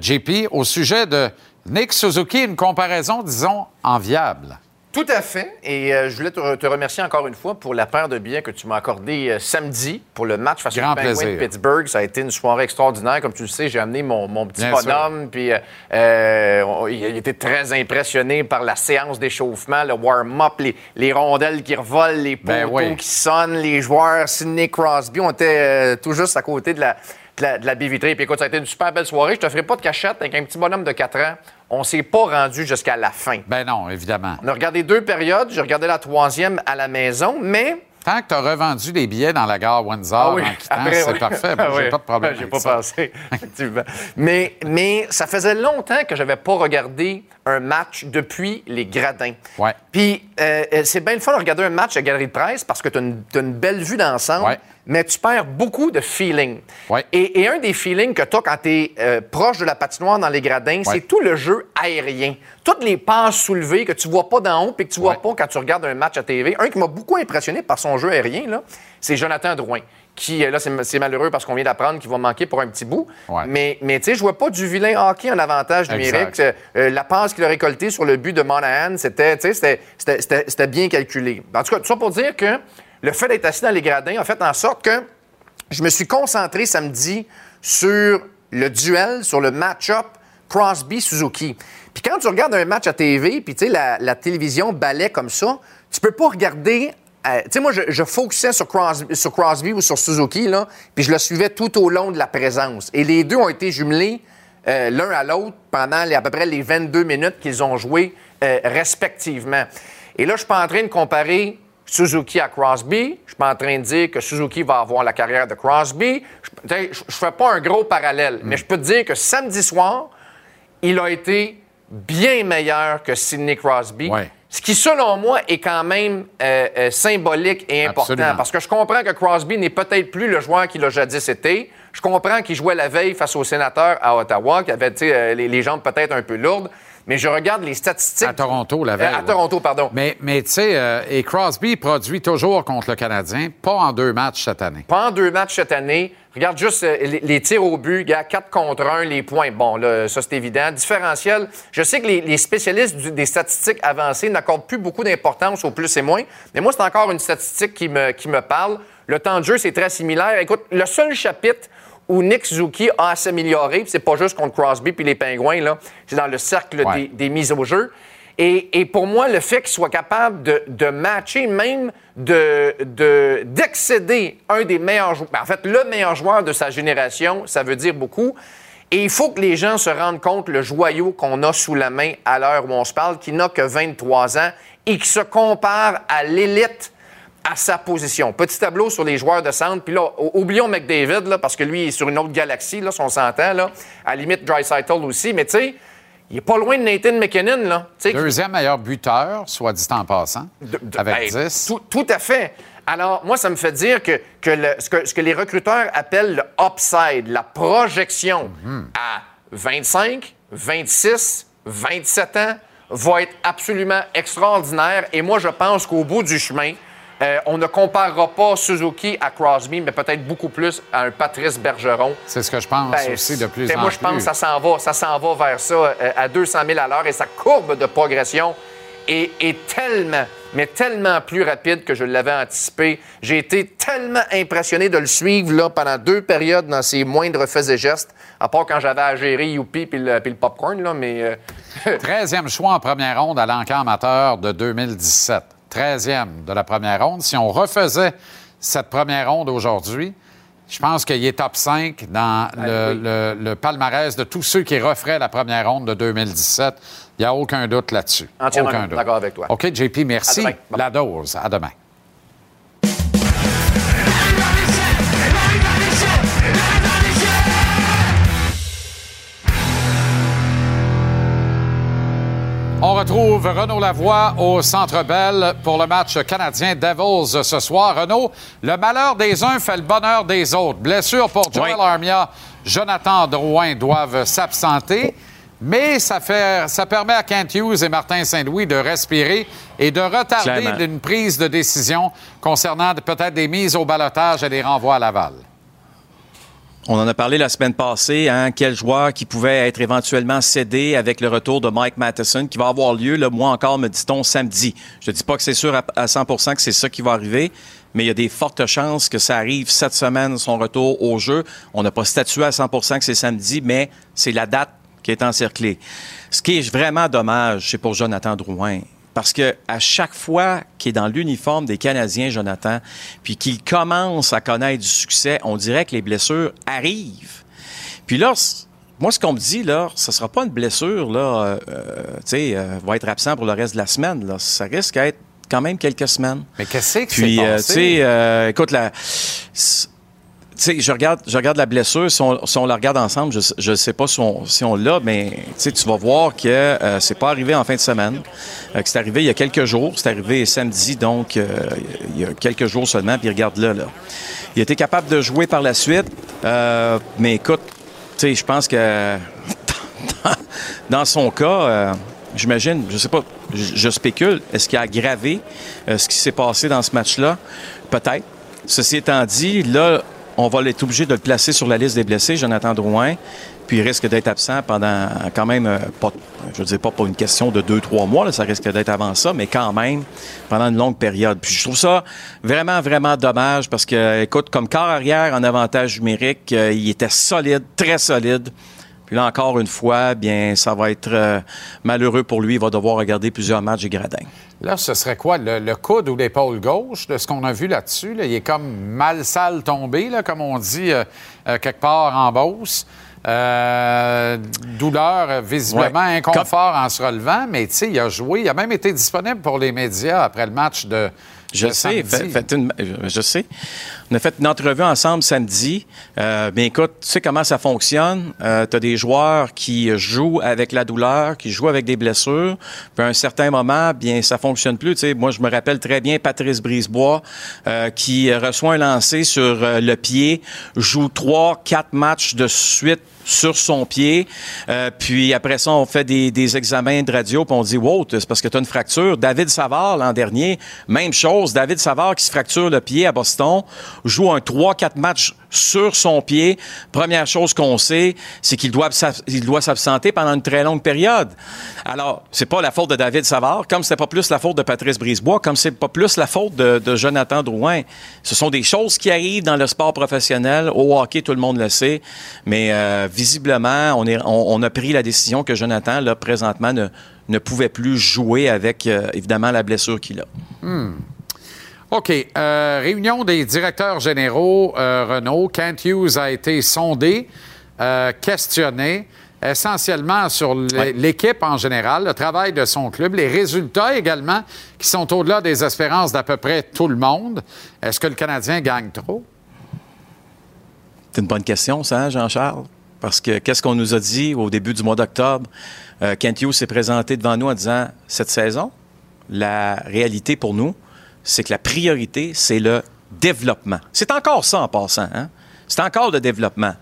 JP, au sujet de Nick Suzuki, une comparaison, disons, enviable. Tout à fait. Et euh, je voulais te, te remercier encore une fois pour la paire de billets que tu m'as accordé euh, samedi pour le match face aux Penguins de. Pittsburgh. Ça a été une soirée extraordinaire. Comme tu le sais, j'ai amené mon, mon petit Bien bonhomme. Puis euh, il été très impressionné par la séance d'échauffement, le warm-up, les, les rondelles qui revolent, les poteaux Ben oui. qui sonnent, les joueurs. Sidney Crosby, on était tout juste à côté de la, de la, de la baie vitrée. Puis écoute, ça a été une super belle soirée. Je te ferai pas de cachette avec un petit bonhomme de 4 ans. On s'est pas rendu jusqu'à la fin. Ben non, évidemment. On a regardé deux périodes. J'ai regardé la troisième à la maison, mais. Tant que tu as revendu les billets dans la gare Windsor Ah oui, en quittant, après, c'est oui. parfait. Moi, Ah j'ai pas de problème. J'ai avec pas ça. pensé, effectivement. Mais, mais ça faisait longtemps que j'avais pas regardé un match depuis les gradins. Ouais. Puis euh, euh, c'est bien le fun de regarder un match à Galerie de presse parce que tu as, une belle vue d'ensemble, Ouais. mais tu perds beaucoup de feeling. Ouais. Et, et un des feelings que tu as quand tu es proche de la patinoire dans les gradins, c'est tout le jeu aérien. Toutes les passes soulevées que tu vois pas d'en haut et que tu vois pas quand tu regardes un match à TV. Un qui m'a beaucoup impressionné par son jeu aérien, c'est Jonathan Drouin. Qui, euh, là, c'est malheureux parce qu'on vient d'apprendre qu'il va manquer pour un petit bout. Ouais. Mais, mais tu sais, je vois pas du vilain hockey en avantage numérique. Euh, euh, la passe qu'il a récoltée sur le but de Monahan, c'était bien calculé. En tout cas, tout ça pour dire que le fait d'être assis dans les gradins a fait en sorte que je me suis concentré samedi sur le duel, sur le match-up Crosby-Suzuki. Puis quand tu regardes un match à TV, puis tu sais, la, la télévision balait comme ça, tu peux pas regarder. Euh, tu sais, moi, je, je focusais sur Crosby, sur Crosby ou sur Suzuki, là, puis je le suivais tout au long de la présence. Et les deux ont été jumelés euh, l'un à l'autre pendant les- à peu près les 22 minutes qu'ils ont joué euh, respectivement. Et là, je suis pas en train de comparer Suzuki à Crosby. Je suis pas en train de dire que Suzuki va avoir la carrière de Crosby. Je ne fais pas un gros parallèle, mais je peux te dire que samedi soir, il a été bien meilleur que Sidney Crosby. Ouais. Ce qui, selon moi, est quand même euh, euh, symbolique et important. Absolument. Parce que je comprends que Crosby n'est peut-être plus le joueur qu'il a jadis été. Je comprends qu'il jouait la veille face aux sénateurs à Ottawa, qui avait euh, les, les jambes peut-être un peu lourdes. Mais je regarde les statistiques. À Toronto, la veille. À ouais. Toronto, pardon. Mais, mais tu sais, et Crosby produit toujours contre le Canadien, pas en deux matchs cette année. Pas en deux matchs cette année. Regarde juste euh, les, les tirs au but, gars, 4 contre 1, les points. Bon, là, ça, c'est évident. Différentiel. Je sais que les, les spécialistes du- des statistiques avancées n'accordent plus beaucoup d'importance au plus et moins. Mais moi, c'est encore une statistique qui me, qui me parle. Le temps de jeu, c'est très similaire. Écoute, le seul chapitre où Nick Suzuki a à s'améliorer, c'est pas juste contre Crosby puis les Pingouins, là, c'est dans le cercle Ouais. des, des mises au jeu. Et, pour moi, le fait qu'il soit capable de, matcher, même de- de- d'excéder un des meilleurs joueurs, en fait, le meilleur joueur de sa génération, ça veut dire beaucoup. Et il faut que les gens se rendent compte le joyau qu'on a sous la main à l'heure où on se parle, qui n'a que 23 ans et qui se compare à l'élite à sa position. Petit tableau sur les joueurs de centre. Puis là, oublions McDavid, là, parce que lui il est sur une autre galaxie, là, si on s'entend. Là. À la limite, Dreisaitl aussi. Mais tu sais, il est pas loin de Nathan McKinnon. Là, Deuxième meilleur buteur, soit dit en passant, de- avec ben, 10. Tout, tout à fait. Alors, moi, ça me fait dire que, que le- ce, que ce que les recruteurs appellent le upside, la projection Mhm. à 25, 26, 27 ans, va être absolument extraordinaire. Et moi, je pense qu'au bout du chemin, euh, on ne comparera pas Suzuki à Crosby, mais peut-être beaucoup plus à un Patrice Bergeron. C'est ce que je pense Ben, aussi de plus ben, en moi, plus. je pense que ça s'en va, ça s'en va vers ça euh, à 200 000 à l'heure et sa courbe de progression est, est tellement, mais tellement plus rapide que je l'avais anticipé. J'ai été tellement impressionné de le suivre là, pendant deux périodes dans ses moindres faits et gestes, à part quand j'avais à gérer Youpi puis le, popcorn, là, mais... euh, 13e choix en première ronde à l'encan amateur de 2017. 13e de la première ronde. Si on refaisait cette première ronde aujourd'hui, Je pense qu'il est top 5 dans le, le- le palmarès de tous ceux qui referaient la première ronde de 2017. Il n'y a aucun doute là-dessus. Entièrement Aucun doute. d'accord avec toi. OK, JP, merci. À demain. La dose. À demain. On retrouve Renaud Lavoie au Centre Bell pour le match canadien Devils ce soir. Renaud, le malheur des uns fait le bonheur des autres. Blessure pour Joel Armia, Jonathan Drouin doivent s'absenter. Mais ça, fait, ça permet à Kent Hughes et Martin Saint-Louis de respirer et de retarder Clairement. une prise de décision concernant peut-être des mises au balotage et des renvois à Laval. On en a parlé la semaine passée, hein, quel joueur qui pouvait être éventuellement cédé avec le retour de Mike Matheson qui va avoir lieu, le mois encore, me dit-on, samedi. Je ne dis pas que c'est sûr à, à 100% que c'est ça qui va arriver, mais il y a des fortes chances que ça arrive cette semaine, son retour au jeu. On n'a pas statué à 100% que c'est samedi, mais c'est la date qui est encerclée. Ce qui est vraiment dommage, c'est pour Jonathan Drouin. Parce que à chaque fois qu'il est dans l'uniforme des Canadiens, Jonathan, puis qu'il commence à connaître du succès, on dirait que les blessures arrivent. Puis là, moi, ce qu'on me dit, là, ce sera pas une blessure, là, euh, euh, tu sais, euh, va être absent pour le reste de la semaine, là. Ça risque d'être quand même quelques semaines. Mais qu'est-ce que Puis, c'est euh, passé? tu sais, euh, écoute, la, sais, je regarde, je regarde la blessure. Si on, si on la regarde ensemble, je ne sais pas si on, si on l'a, mais tu vas voir que euh, c'est pas arrivé en fin de semaine. Euh, que c'est arrivé il y a quelques jours. C'est arrivé samedi, donc euh, il y a quelques jours seulement. Puis regarde là. Il été capable de jouer par la suite. Euh, mais écoute, je pense que dans son cas, euh, j'imagine, je sais pas, je, je spécule, est-ce qu'il a aggravé ce qui s'est passé dans ce match-là? Peut-être. Ceci étant dit, là, on va être obligé de le placer sur la liste des blessés, Jonathan Drouin, puis il risque d'être absent pendant quand même, euh, pas, je veux dire pas pour une question de deux, trois mois, ça risque d'être avant ça, mais quand même pendant une longue période. Puis je trouve ça vraiment, vraiment dommage parce que, écoute, comme corps arrière en avantage numérique, euh, il était solide, très solide. Puis là, encore une fois, bien, ça va être euh, malheureux pour lui. Il va devoir regarder plusieurs matchs des gradins. Là, ce serait quoi? Le, le coude ou l'épaule gauche de ce qu'on a vu là-dessus? là? Il est comme mal sale tombé, là, comme on dit euh, euh, quelque part en Beauce. Euh, douleur, visiblement, Ouais. inconfort en se relevant, mais tu sais, il a joué. Il a même été disponible pour les médias après le match de. Je sais, fait- fait une- euh, je sais. On a fait une entrevue ensemble samedi. Euh, mais écoute, tu sais comment ça fonctionne. Euh, tu as des joueurs qui jouent avec la douleur, qui jouent avec des blessures. Puis à un certain moment, bien, ça fonctionne plus. Tu sais, moi, je me rappelle très bien Patrice Brisebois euh, qui reçoit un lancer sur euh, le pied, joue trois, quatre matchs de suite sur son pied. Euh, puis après ça, on fait des, des examens de radio, puis on dit Wow, c'est parce que tu as une fracture. David Savard, l'an dernier, même chose. David Savard qui se fracture le pied à Boston, joue un 3-4 matchs sur son pied. Première chose qu'on sait, c'est qu'il doit, s'absenter pendant une très longue période. Alors, c'est pas la faute de David Savard, comme c'est pas plus la faute de Patrice Brisebois, comme c'est pas plus la faute de, Jonathan Drouin. Ce sont des choses qui arrivent dans le sport professionnel. Au hockey, tout le monde le sait. Mais euh, visiblement, on a pris la décision que Jonathan, là, présentement, ne, ne pouvait plus jouer avec, euh, évidemment, la blessure qu'il a. Hmm. OK. euh, réunion des directeurs généraux euh, Renault. Kent Hughes a été sondé, euh, questionné, essentiellement sur l'é- l'équipe en général, le travail de son club, les résultats également, qui sont au-delà des espérances d'à peu près tout le monde. Est-ce que le Canadien gagne trop? C'est une bonne question, ça, Jean-Charles? Parce que qu'est-ce qu'on nous a dit au début du mois d'octobre? Kent Hughes s'est présenté devant nous en disant cette saison, la réalité pour nous, c'est que la priorité, c'est le développement. C'est encore ça en passant. Hein? C'est encore le développement.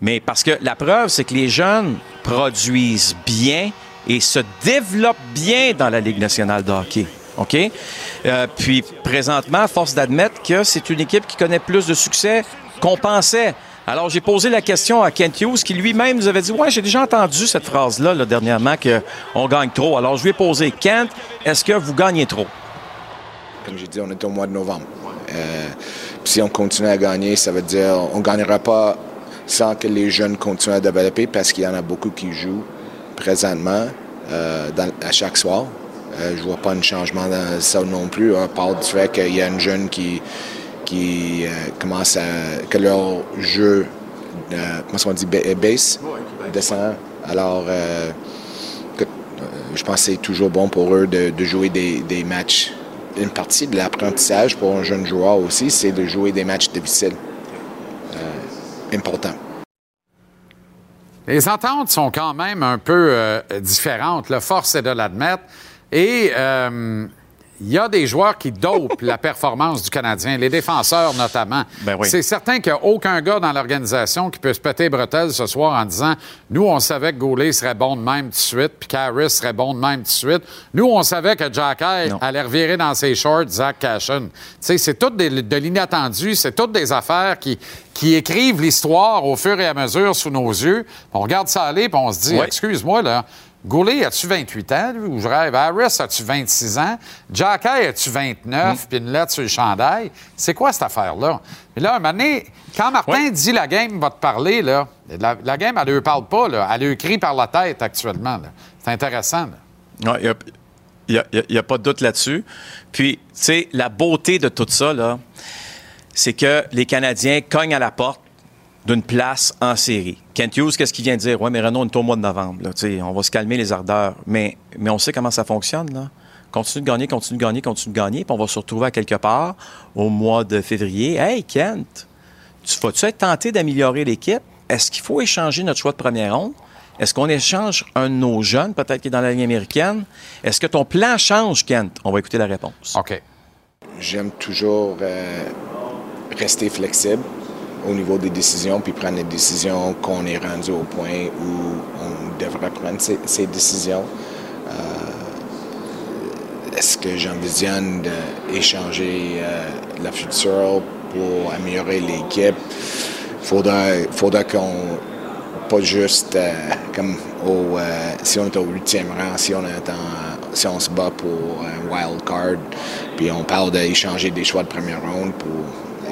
Mais parce que la preuve, c'est que les jeunes produisent bien et se développent bien dans la Ligue nationale de hockey. OK? Euh, puis, présentement, force d'admettre que c'est une équipe qui connaît plus de succès qu'on pensait. Alors, j'ai posé la question à Kent Hughes, qui lui-même nous avait dit Ouais, j'ai déjà entendu cette phrase-là là, dernièrement, qu'on gagne trop. Alors, je lui ai posé Kent, est-ce que vous gagnez trop? Comme j'ai dit, on est au mois de novembre. Euh, si on continue à gagner, ça veut dire on ne gagnera pas sans que les jeunes continuent à développer parce qu'il y en a beaucoup qui jouent présentement euh, à chaque soir. Euh, je vois pas un changement dans ça non plus, à part du fait qu'il y a une jeune qui, qui euh, commencent à. que leur jeu, comment qu'on dit, ba- base, descend. Alors, je pense que c'est toujours bon pour eux de, de jouer des matchs. Une partie de l'apprentissage pour un jeune joueur aussi, c'est de jouer des matchs difficiles. Euh, important. Les ententes sont quand même un peu euh, différentes. La force est de l'admettre. Et euh, il y a des joueurs qui dopent la performance du Canadien, les défenseurs notamment. Ben oui. C'est certain qu'il n'y a aucun gars dans l'organisation qui peut se péter les bretelles ce soir en disant Nous, on savait que Goulet serait bon de même tout de suite, puis qu'Harris serait bon de même tout de suite. Nous, on savait que Jack Hay allait revirer dans ses shorts Zach Cashin. C'est tout des- de l'inattendu, c'est toutes des affaires qui, qui écrivent l'histoire au fur et à mesure sous nos yeux. On regarde ça aller, puis on se dit. Excuse-moi, là. Goulet, as-tu 28 ans, lui, ou je rêve? Harris, as-tu 26 ans? Jack Hay, as-tu 29, puis une lettre sur le chandail? C'est quoi cette affaire-là? Mais là, un moment donné, quand Martin dit la game va te parler, là, la, la game, elle ne lui parle pas, là. Elle lui crie par la tête actuellement. là. C'est intéressant. là. Il n'y a, y a- y a pas de doute là-dessus. Puis, tu sais, la beauté de tout ça, là, c'est que les Canadiens cognent à la porte d'une place en série. Kent Hughes, qu'est-ce qu'il vient de dire? Oui, mais Renault, on est au mois de novembre. Là, on va se calmer les ardeurs. Mais, mais on sait comment ça fonctionne. Là. Continue de gagner, continue de gagner, continue de gagner. Puis on va se retrouver à quelque part au mois de février. Hey, Kent, tu vas-tu être tenté d'améliorer l'équipe? Est-ce qu'il faut échanger notre choix de première ronde? Est-ce qu'on échange un de nos jeunes, peut-être qui est dans la ligne américaine? Est-ce que ton plan change, Kent? On va écouter la réponse. OK. J'aime toujours euh, rester flexible au niveau des décisions, puis prendre des décisions qu'on est rendu au point où on devrait prendre ces, décisions. Euh, Est-ce que j'envisionne d'échanger euh, la future pour améliorer l'équipe? Faudra, faudra qu'on pas juste euh, comme au, si on est au huitième rang, si on est en- si on se bat pour un wild card, puis on parle d'échanger des choix de première ronde pour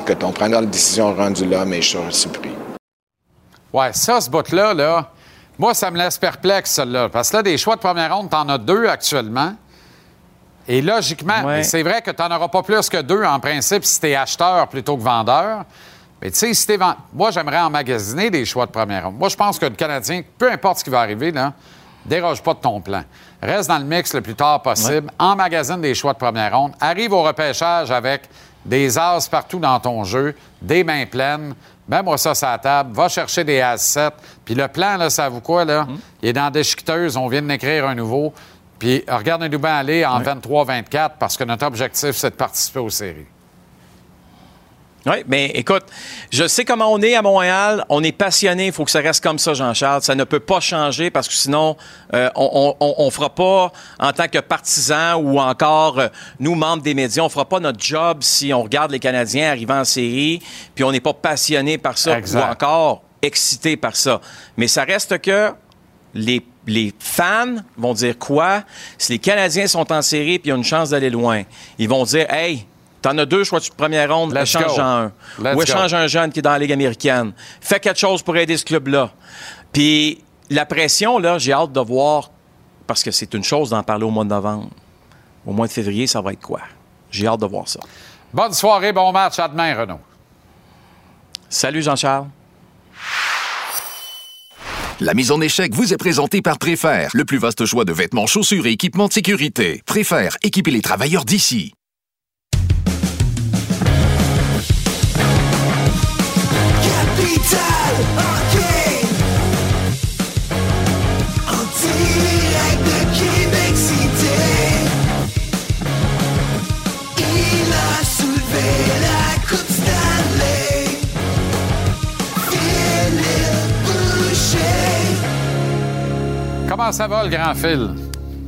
écoute, on prendra la décision rendue là, mais je serai surpris. Ouais, ça, ce bout-là, là, moi, ça me laisse perplexe, celle-là. Parce que là, des choix de première ronde, t'en as deux actuellement. Et logiquement, Ouais. c'est vrai que tu n'en auras pas plus que deux en principe si tu es acheteur plutôt que vendeur. Mais tu sais, si t'es vend- Moi, j'aimerais emmagasiner des choix de première ronde. Moi, je pense que le Canadien, peu importe ce qui va arriver, là, déroge pas de ton plan. Reste dans le mix le plus tard possible. Emmagasine des choix de première ronde. Arrive au repêchage avec des as partout dans ton jeu, des mains pleines. Mets-moi ça sur la table. Va chercher des as 7. Puis le plan, là, ça vous quoi, là? Il est dans la déchiqueteuse. On vient d'écrire un nouveau. Puis regardez-nous bien aller en 23-24 parce que notre objectif, c'est de participer aux séries. Oui, mais écoute, je sais comment on est à Montréal. On est passionné. Il faut que ça reste comme ça, Jean-Charles. Ça ne peut pas changer parce que sinon, euh, on ne fera pas, en tant que partisans ou encore euh, nous, membres des médias, on fera pas notre job si on regarde les Canadiens arriver en série puis on n'est pas passionné par ça Exact. ou encore excité par ça. Mais ça reste que les, les fans vont dire quoi? Si les Canadiens sont en série puis ils ont une chance d'aller loin, ils vont dire Hey, t'en as deux choix de première ronde, Let's échange go. en un. Let's Ou go. échange un jeune qui est dans la Ligue américaine. Fais quelque chose pour aider ce club-là. Puis la pression, là, j'ai hâte de voir, parce que c'est une chose d'en parler au mois de novembre. Au mois de février, ça va être quoi? J'ai hâte de voir ça. Bonne soirée, bon match. À demain, Renaud. Salut, Jean-Charles. La mise en échec vous est présentée par Préfère, le plus vaste choix de vêtements, chaussures et équipements de sécurité. Préfère, équipez les travailleurs d'ici. Comment ça va, le grand fil?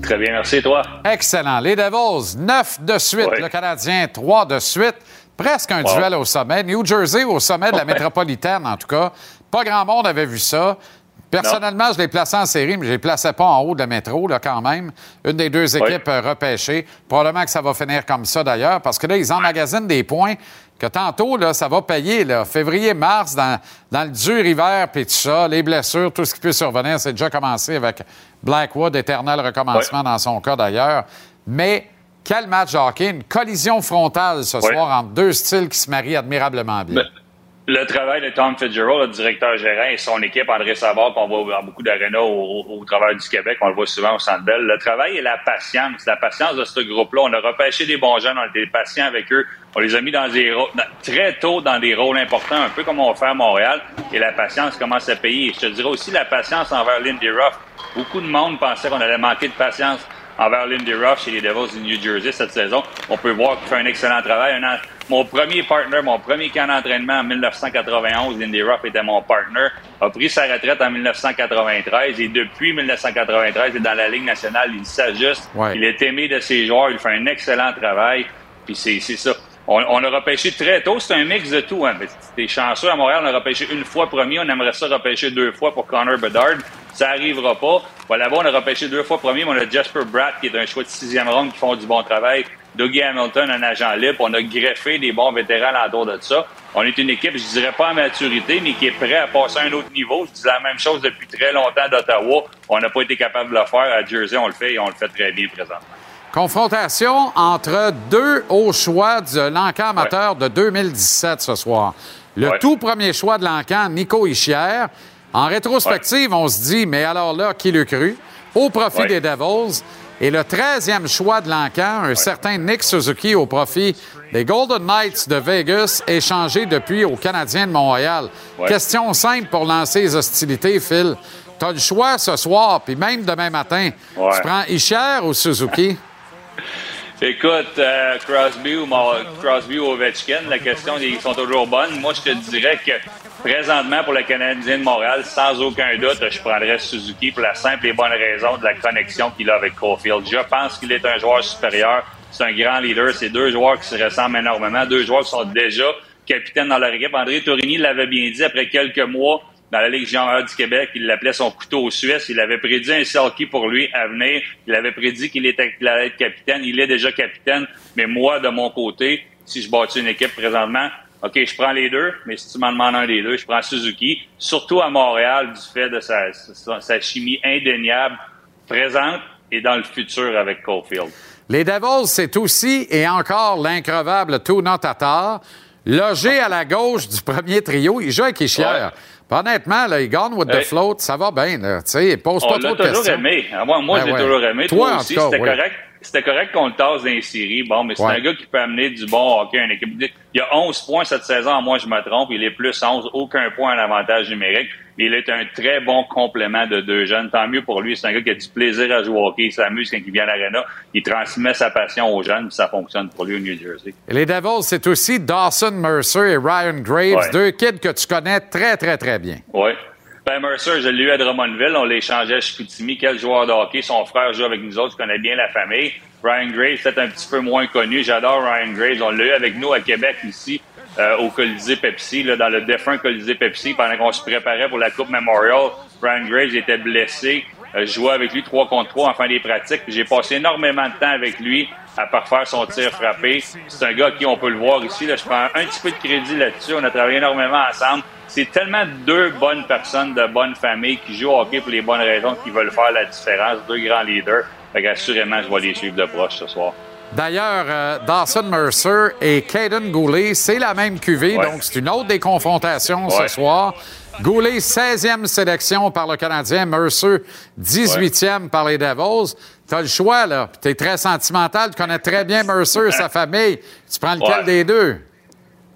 Très bien, merci, toi? Excellent. Les Devils, 9 de suite. Ouais. Le Canadien, 3 de suite. Presque un Wow. duel au sommet. New Jersey au sommet de la métropolitaine, en tout cas. Pas grand monde avait vu ça. Personnellement, je l'ai placé en série, mais je ne les plaçais pas en haut de la métro, là, quand même. Une des deux équipes euh, repêchées. Probablement que ça va finir comme ça, d'ailleurs, parce que là, ils emmagasinent des points que tantôt, là, ça va payer. Là. Février, mars, dans, dans le dur hiver, puis tout ça, les blessures, tout ce qui peut survenir, c'est déjà commencé avec Blackwood, éternel recommencement dans son cas, d'ailleurs. Mais Quel match de hockey, une collision frontale ce soir entre deux styles qui se marient admirablement bien. Le travail de Tom Fitzgerald, le directeur gérant, et son équipe, André Savard, qu'on voit dans beaucoup d'arénas au, au, au travers du Québec, on le voit souvent au Centre Bell. Le travail et la patience, la patience de ce groupe-là. On a repêché des bons jeunes, on a été patients avec eux. On les a mis dans des rôles, très tôt dans des rôles importants, un peu comme on fait à Montréal. Et la patience commence à payer. Je te dirais aussi la patience envers Lindy Ruff. Beaucoup de monde pensait qu'on allait manquer de patience envers Lindy Ruff chez les Devils du New Jersey cette saison. On peut voir qu'il fait un excellent travail. Un an- mon premier partner, mon premier camp d'entraînement en 1991, Lindy Ruff était mon partner, a pris sa retraite en 1993 et depuis 1993, il est dans la Ligue nationale, il s'ajuste, Ouais. il est aimé de ses joueurs, il fait un excellent travail. Puis c'est c'est ça. On, a repêché très tôt, c'est un mix de tout. Hein. T'es chanceux à Montréal, on a repêché une fois premier, on aimerait ça repêcher deux fois pour Connor Bedard. Ça arrivera pas. Bon, Là-bas, on a repêché deux fois premier, on a Jasper Bratt qui est un choix de sixième ronde qui font du bon travail. Dougie Hamilton, un agent libre. On a greffé des bons vétérans autour de ça. On est une équipe, je dirais pas à maturité, mais qui est prêt à passer à un autre niveau. Je dis la même chose depuis très longtemps d'Ottawa. On n'a pas été capable de le faire. À Jersey, on le fait et on le fait très bien présentement. Confrontation entre deux hauts choix de l'encan amateur de 2017 ce soir. Le Ouais. tout premier choix de l'encan, Nico Ischière. En rétrospective, on se dit, mais alors là, qui le cru? Au profit des Devils. Et le 13e choix de l'encan, un certain Nick Suzuki au profit des Golden Knights de Vegas, échangé depuis aux Canadiens de Montréal. Question simple pour lancer les hostilités, Phil. Tu as le choix ce soir, puis même demain matin. Tu prends Ischière ou Suzuki? Écoute, euh, Crosby ou Crosby ou Ovechkin, la question, ils sont toujours bonnes. Moi, je te dirais que présentement, pour le Canadien de Montréal, sans aucun doute, je prendrais Suzuki pour la simple et bonne raison de la connexion qu'il a avec Caulfield. Je pense qu'il est un joueur supérieur. C'est un grand leader. C'est deux joueurs qui se ressemblent énormément. Deux joueurs qui sont déjà capitaines dans leur équipe. André Tourigny l'avait bien dit après quelques mois dans la Ligue junior du Québec, il l'appelait son couteau suisse. Il avait prédit un Selkie pour lui à venir. Il avait prédit qu'il était, allait être capitaine. Il est déjà capitaine. Mais moi, de mon côté, si je bâtis une équipe présentement, OK, je prends les deux, mais si tu m'en demandes un des deux, je prends Suzuki. Surtout à Montréal, du fait de sa, sa, sa chimie indéniable présente et dans le futur avec Caulfield. Les Devils, c'est aussi et encore l'increvable Tuna Tatar. Logé à la gauche du premier trio, il joue avec Ischière. Puis Honnêtement, là, il gagne with the Ouais. float, ça va bien. Là. Tu sais, il pose pas On trop de toujours questions. aimé. Ah, Moi, moi Ben ouais. toujours aimé. Toi, aussi, c'était oui. correct. C'était correct qu'on le tasse dans les séries. Bon, mais c'est Ouais. un gars qui peut amener du bon hockey à une équipe. Il y a 11 points cette saison, moi je me trompe. Il est plus 11, aucun point en avantage numérique. Il est un très bon complément de deux jeunes. Tant mieux pour lui. C'est un gars qui a du plaisir à jouer au hockey. Il s'amuse quand il vient à l'aréna. Il transmet sa passion aux jeunes, puis ça fonctionne pour lui au New Jersey. Et les Devils, c'est aussi Dawson Mercer et Ryan Graves, Ouais. deux kids que tu connais très, très, très bien. Oui. Ben Mercer, je l'ai eu à Drummondville. On l'a échangé à Chicoutimi. Quel joueur de hockey. Son frère joue avec nous autres. Je connais bien la famille. Ryan Graves, peut-être un petit peu moins connu. J'adore Ryan Graves. On l'a eu avec nous à Québec ici, euh, au Colisée Pepsi, là, dans le défunt Colisée Pepsi, pendant qu'on se préparait pour la Coupe Memorial. Ryan Graves était blessé. Euh, je jouais avec lui 3 contre 3 en fin des pratiques. J'ai passé énormément de temps avec lui à parfaire son tir frappé. C'est un gars qui, on peut le voir ici, là, je prends un petit peu de crédit là-dessus. On a travaillé énormément ensemble. C'est tellement deux bonnes personnes de bonne famille qui jouent au hockey pour les bonnes raisons, qui veulent faire la différence. Deux grands leaders. Fait assurément, je vais les suivre de proche ce soir. D'ailleurs, euh, Dawson Mercer et Caden Goulet, c'est la même cuvée, Ouais. donc c'est une autre des confrontations ce soir. Goulet, 16e sélection par le Canadien. Mercer, 18e par les Devils. Tu as le choix, là. Tu es très sentimental. Tu connais très bien Mercer et sa famille. Tu prends lequel des deux?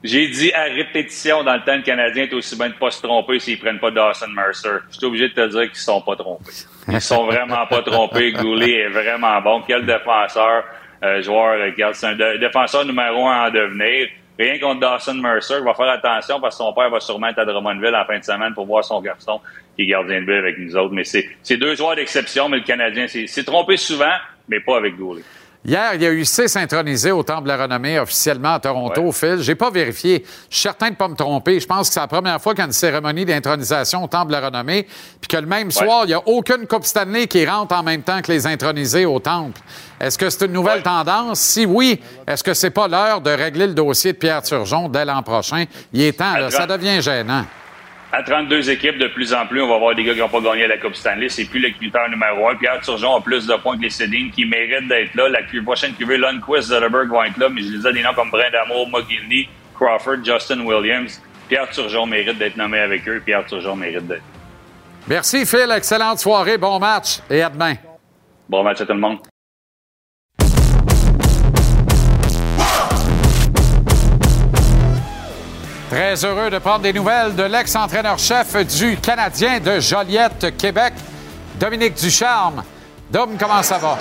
J'ai dit à répétition dans le temps, le Canadien est aussi bien de pas se tromper s'ils prennent pas Dawson Mercer. Je suis obligé de te dire qu'ils sont pas trompés. Ils sont vraiment pas trompés. Goulet est vraiment bon. Quel défenseur, euh, joueur. Regarde, c'est un dé- défenseur numéro un en devenir. Rien contre Dawson Mercer. Il va faire attention parce que son père va sûrement être à Drummondville en fin de semaine pour voir son garçon qui est gardien de but avec nous autres. Mais c'est deux joueurs d'exception, mais le Canadien s'est trompé souvent, mais pas avec Goulet. Hier, il y a eu six intronisés au Temple de la Renommée officiellement à Toronto, Phil. J'ai pas vérifié. Je suis certain de ne pas me tromper. Je pense que c'est la première fois qu'il y a une cérémonie d'intronisation au Temple de la Renommée, puis que le même soir, il n'y a aucune Coupe Stanley qui rentre en même temps que les intronisés au Temple. Est-ce que c'est une nouvelle tendance? Si oui, est-ce que c'est pas l'heure de régler le dossier de Pierre Turgeon dès l'an prochain? Il est temps, là. Ça devient gênant. À 32 équipes, de plus en plus, on va avoir des gars qui n'ont pas gagné la Coupe Stanley. C'est plus le critère numéro un. Pierre Turgeon a plus de points que les Cédines qui méritent d'être là. La prochaine QV, Lundqvist, Zetterberg vont être là, mais je les ai des noms comme Brent Damour, McGinley, Crawford, Justin Williams. Pierre Turgeon mérite d'être nommé avec eux. Pierre Turgeon mérite d'être. Merci, Phil. Excellente soirée. Bon match. Et à demain. Bon match à tout le monde. Très heureux de prendre des nouvelles de l'ex-entraîneur-chef du Canadien de Joliette, Québec, Dominique Ducharme. Dom, comment ça va?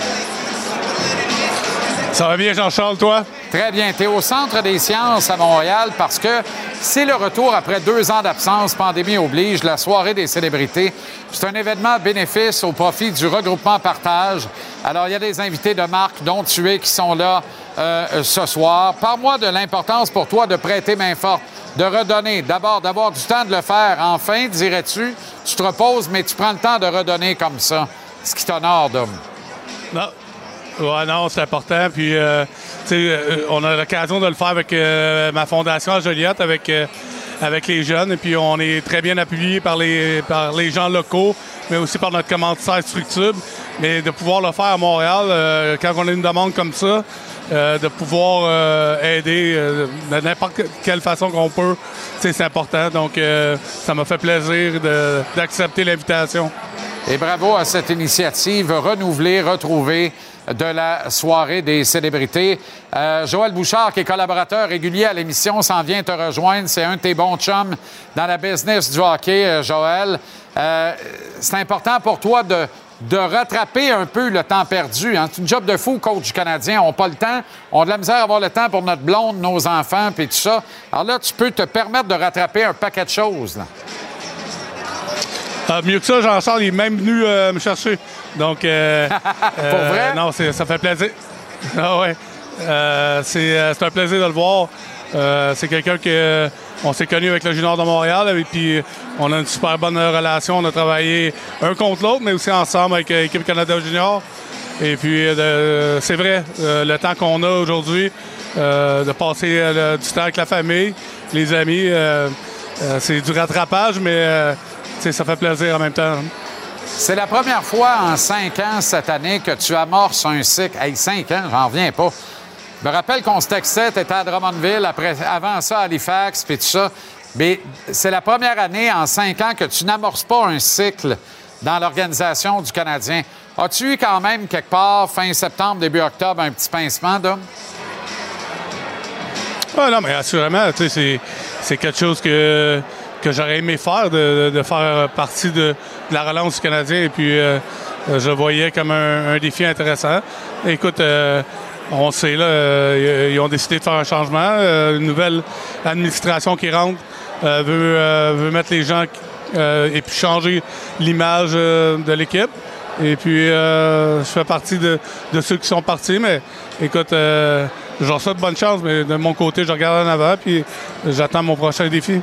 Ça va bien, Jean-Charles, toi? Très bien. Tu es au Centre des sciences à Montréal parce que c'est le retour après deux ans d'absence, pandémie oblige, la soirée des célébrités. C'est un événement bénéfice au profit du regroupement Partage. Alors, il y a des invités de marque, dont tu es, qui sont là euh, ce soir. Parle-moi de l'importance pour toi de prêter main forte, de redonner. D'abord, d'avoir du temps de le faire. Enfin, dirais-tu, tu te reposes, mais tu prends le temps de redonner comme ça. Ce qui t'honore, Dom. Ouais, non, c'est important. Puis, euh, euh, on a l'occasion de le faire avec euh, ma fondation à Joliette, avec, euh, avec les jeunes. Et puis, on est très bien appuyé par les, par les gens locaux, mais aussi par notre commanditaire Structube. Mais de pouvoir le faire à Montréal, euh, quand on a une demande comme ça, de pouvoir aider de n'importe quelle façon qu'on peut, c'est important. Donc, ça m'a fait plaisir d'accepter l'invitation. Et bravo à cette initiative renouvelée, retrouvée de la soirée des célébrités. Euh, Joël Bouchard, qui est collaborateur régulier à l'émission, s'en vient te rejoindre. C'est un de tes bons chums dans la business du hockey, euh, Joël. Euh, c'est important pour toi de, rattraper un peu le temps perdu. hein. C'est une job de fou, coach du Canadien. On n'a pas le temps. On a de la misère à avoir le temps pour notre blonde, nos enfants, puis tout ça. Alors là, tu peux te permettre de rattraper un paquet de choses. Ah, mieux que ça, Jean-Charles il est même venu me chercher. Donc, euh, Pour vrai? Non, ça fait plaisir. Ah ouais. Euh, c'est euh, un plaisir de le voir. Euh, c'est quelqu'un que on s'est connu avec le Junior de Montréal et puis on a une super bonne relation. On a travaillé un contre l'autre, mais aussi ensemble avec euh, l'équipe Canada Junior. Et puis, euh, c'est vrai, euh, le temps qu'on a aujourd'hui, euh, de passer euh, le- du temps avec la famille, les amis, euh, euh, c'est du rattrapage, mais euh, ça fait plaisir en même temps. C'est la première fois en cinq ans cette année que tu amorces un cycle. Hey, cinq ans, j'en reviens pas. Je me rappelle qu'on se textait, tu étais à Drummondville, après, avant ça à Halifax, puis tout ça. Mais c'est la première année en cinq ans que tu n'amorces pas un cycle dans l'organisation du Canadien. As-tu eu quand même quelque part, fin septembre, début octobre, un petit pincement, Dom? Ouais, non, mais assurément, c'est, quelque chose que, j'aurais aimé faire, de, faire partie de la relance du Canadien. Et puis, euh, je voyais comme un, défi intéressant. Écoute, euh, on sait, là, euh, ils ont décidé de faire un changement. Une nouvelle administration qui rentre veut, mettre les gens et puis changer l'image de l'équipe. Et puis, je fais partie de, ceux qui sont partis. Mais écoute, j'en souhaite bonne chance, mais de mon côté, je regarde en avant, puis j'attends mon prochain défi.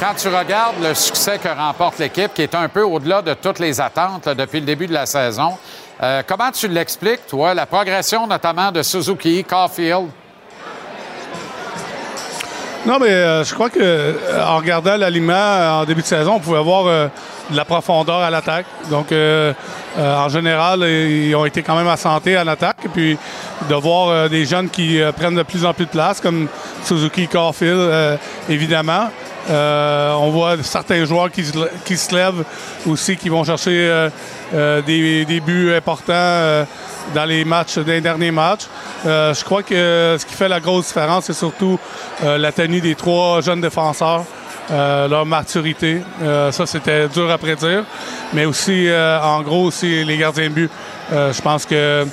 Quand tu regardes le succès que remporte l'équipe, qui est un peu au-delà de toutes les attentes depuis le début de la saison, euh, comment tu l'expliques, toi, la progression notamment de Suzuki, Caulfield? Non, mais euh, je crois que euh, en regardant l'aliment en début de saison, on pouvait avoir de la profondeur à l'attaque. Donc, en général, ils ont été quand même à santé en attaque. Et puis, de voir des jeunes qui prennent de plus en plus de place, comme Suzuki, Caulfield, évidemment. Euh, on voit certains joueurs qui, qui se lèvent aussi, qui vont chercher euh, euh, des, des buts importants dans les matchs, des derniers matchs. Je crois que ce qui fait la grosse différence, c'est surtout la tenue des trois jeunes défenseurs, leur maturité. Ça, c'était dur à prédire. Mais aussi, en gros, aussi les gardiens de but. Je pense que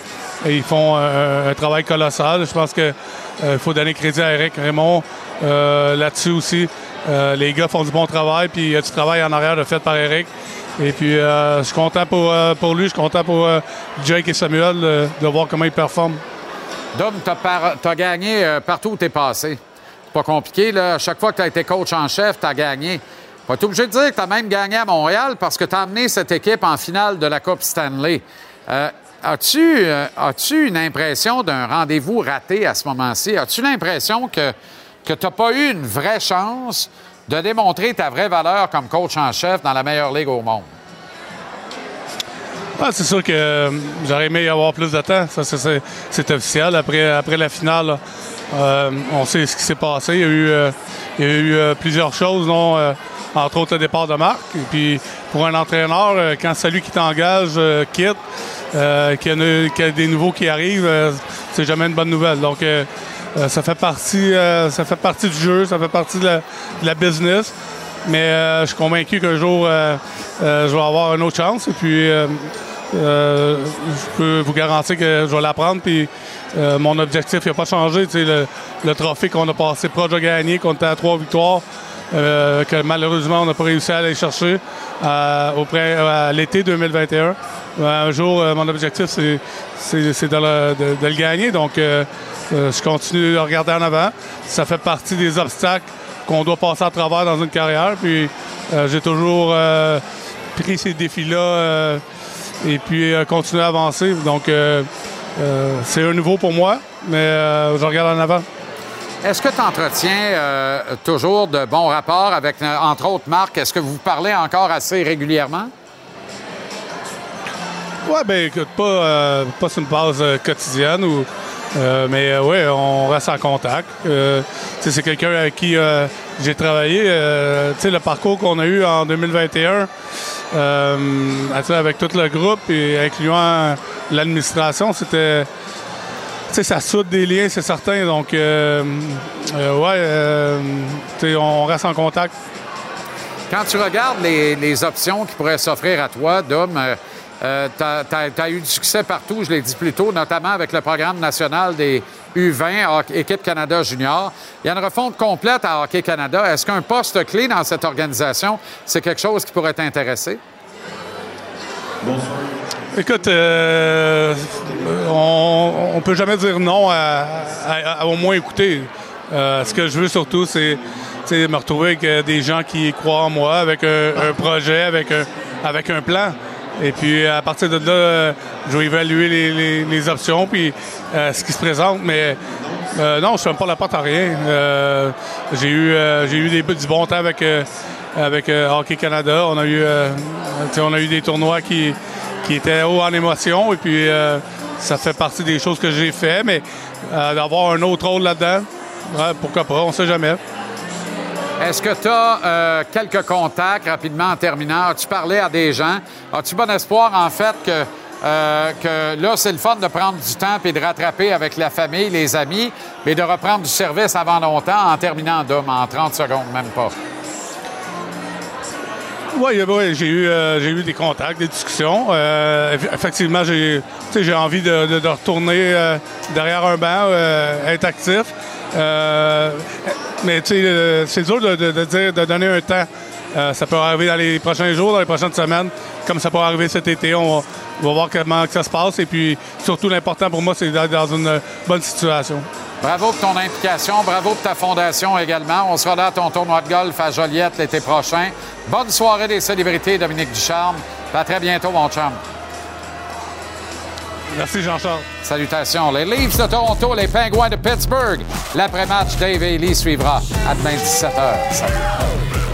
ils font un, un travail colossal. Je pense que faut donner crédit à Eric Raymond là-dessus aussi. Euh, les gars font du bon travail, puis il y a du travail en arrière de fait par Eric. Et puis, euh, je suis content pour, euh, pour lui, je suis content pour Jake et Samuel de voir comment ils performent. Dom, tu as, gagné partout où tu es passé. Pas compliqué, là. Chaque fois que tu as été coach en chef, tu as gagné. Pas obligé de dire que tu as même gagné à Montréal parce que tu as amené cette équipe en finale de la Coupe Stanley. As-tu, as-tu une impression d'un rendez-vous raté à ce moment-ci? As-tu l'impression que, que tu n'as pas eu une vraie chance de démontrer ta vraie valeur comme coach en chef dans la meilleure ligue au monde? Ah, c'est sûr que euh, j'aurais aimé y avoir plus de temps. Ça, c'est- c'est c'est officiel. Après, après la finale, euh, on sait ce qui s'est passé. Il y a eu, euh, il y a eu plusieurs choses, non, entre autres le départ de Marc. Et puis, pour un entraîneur, quand celui qui t'engage quitte, qu'il y, a- des nouveaux qui arrivent, c'est jamais une bonne nouvelle. Donc, euh, ça, fait partie, euh, ça fait partie du jeu, ça fait partie de la, business. Mais euh, je suis convaincu qu'un jour, je vais avoir une autre chance. Et puis, je peux vous garantir que je vais la prendre. Puis, mon objectif n'a pas changé. Le, le trophée qu'on a passé proche de gagner, qu'on était à trois victoires, que malheureusement, on n'a pas réussi à aller chercher à l'été 2021. Un jour, euh, mon objectif, c'est, de, le, gagner. Donc, euh, euh, je continue de regarder en avant. Ça fait partie des obstacles qu'on doit passer à travers dans une carrière. Puis j'ai toujours pris ces défis-là et puis continué à avancer. Donc c'est un nouveau pour moi, mais je regarde en avant. Est-ce que tu entretiens toujours de bons rapports avec, entre autres, Marc? Est-ce que vous parlez encore assez régulièrement? Ouais, ben écoute, pas, euh, pas sur une base euh, quotidienne, ou, euh, mais ouais, on reste en contact. C'est quelqu'un avec qui j'ai travaillé. tu sais, le parcours qu'on a eu en 2021 euh, tu sais, avec tout le groupe et incluant l'administration, c'était. Ça soude des liens, c'est certain. Donc, ouais, on reste en contact. Quand tu regardes les, les options qui pourraient s'offrir à toi, Dom, tu as, eu du succès partout, je l'ai dit plus tôt, notamment avec le programme national des U20, Hockey- Équipe Canada Junior. Il y a une refonte complète à Hockey Canada. Est-ce qu'un poste clé dans cette organisation, c'est quelque chose qui pourrait t'intéresser? Écoute, euh, on, on peut jamais dire non à, à- à au moins écouter. Euh, ce que je veux surtout, c'est me retrouver avec euh, des gens qui croient en moi, avec un, un projet, avec un, avec un plan. Et puis, à partir de là, euh, je vais évaluer les, options, puis euh, ce qui se présente. Mais euh, non, je ne ferme pas la porte à rien. J'ai eu, j'ai eu des, du bon temps avec, avec Hockey Canada. On a eu, on a eu des tournois qui, qui étaient hauts en émotion. Et puis, ça fait partie des choses que j'ai fait. Mais d'avoir un autre rôle là-dedans, pourquoi pas, on ne sait jamais. Est-ce que tu as quelques contacts rapidement en terminant? As-tu parlé à des gens? As-tu bon espoir, en fait, que, euh, que là, c'est le fun de prendre du temps et de rattraper avec la famille, les amis, mais de reprendre du service avant longtemps en terminant, Dom, en 30 secondes, même pas? Oui, j'ai eu, euh, eu des contacts, des discussions. Euh, eff- effectivement, j'ai, envie de, retourner euh, derrière un banc, euh, être actif. Euh, mais tu sais, euh, c'est dur de, de- dire, de donner un temps. Euh, ça peut arriver dans les prochains jours, dans les prochaines semaines, comme ça peut arriver cet été. On va, voir comment ça se passe. Et puis, surtout, l'important pour moi, c'est d'être dans une bonne situation. Bravo pour ton implication, bravo pour ta fondation également. On sera là à ton tournoi de golf à Joliette l'été prochain. Bonne soirée des célébrités, Dominique Ducharme. À très bientôt, mon chum. Merci, Jean-Charles. Salutations. Les Leafs de Toronto, les Penguins de Pittsburgh. L'après-match, Dave Ely suivra à demain 17h. Salut.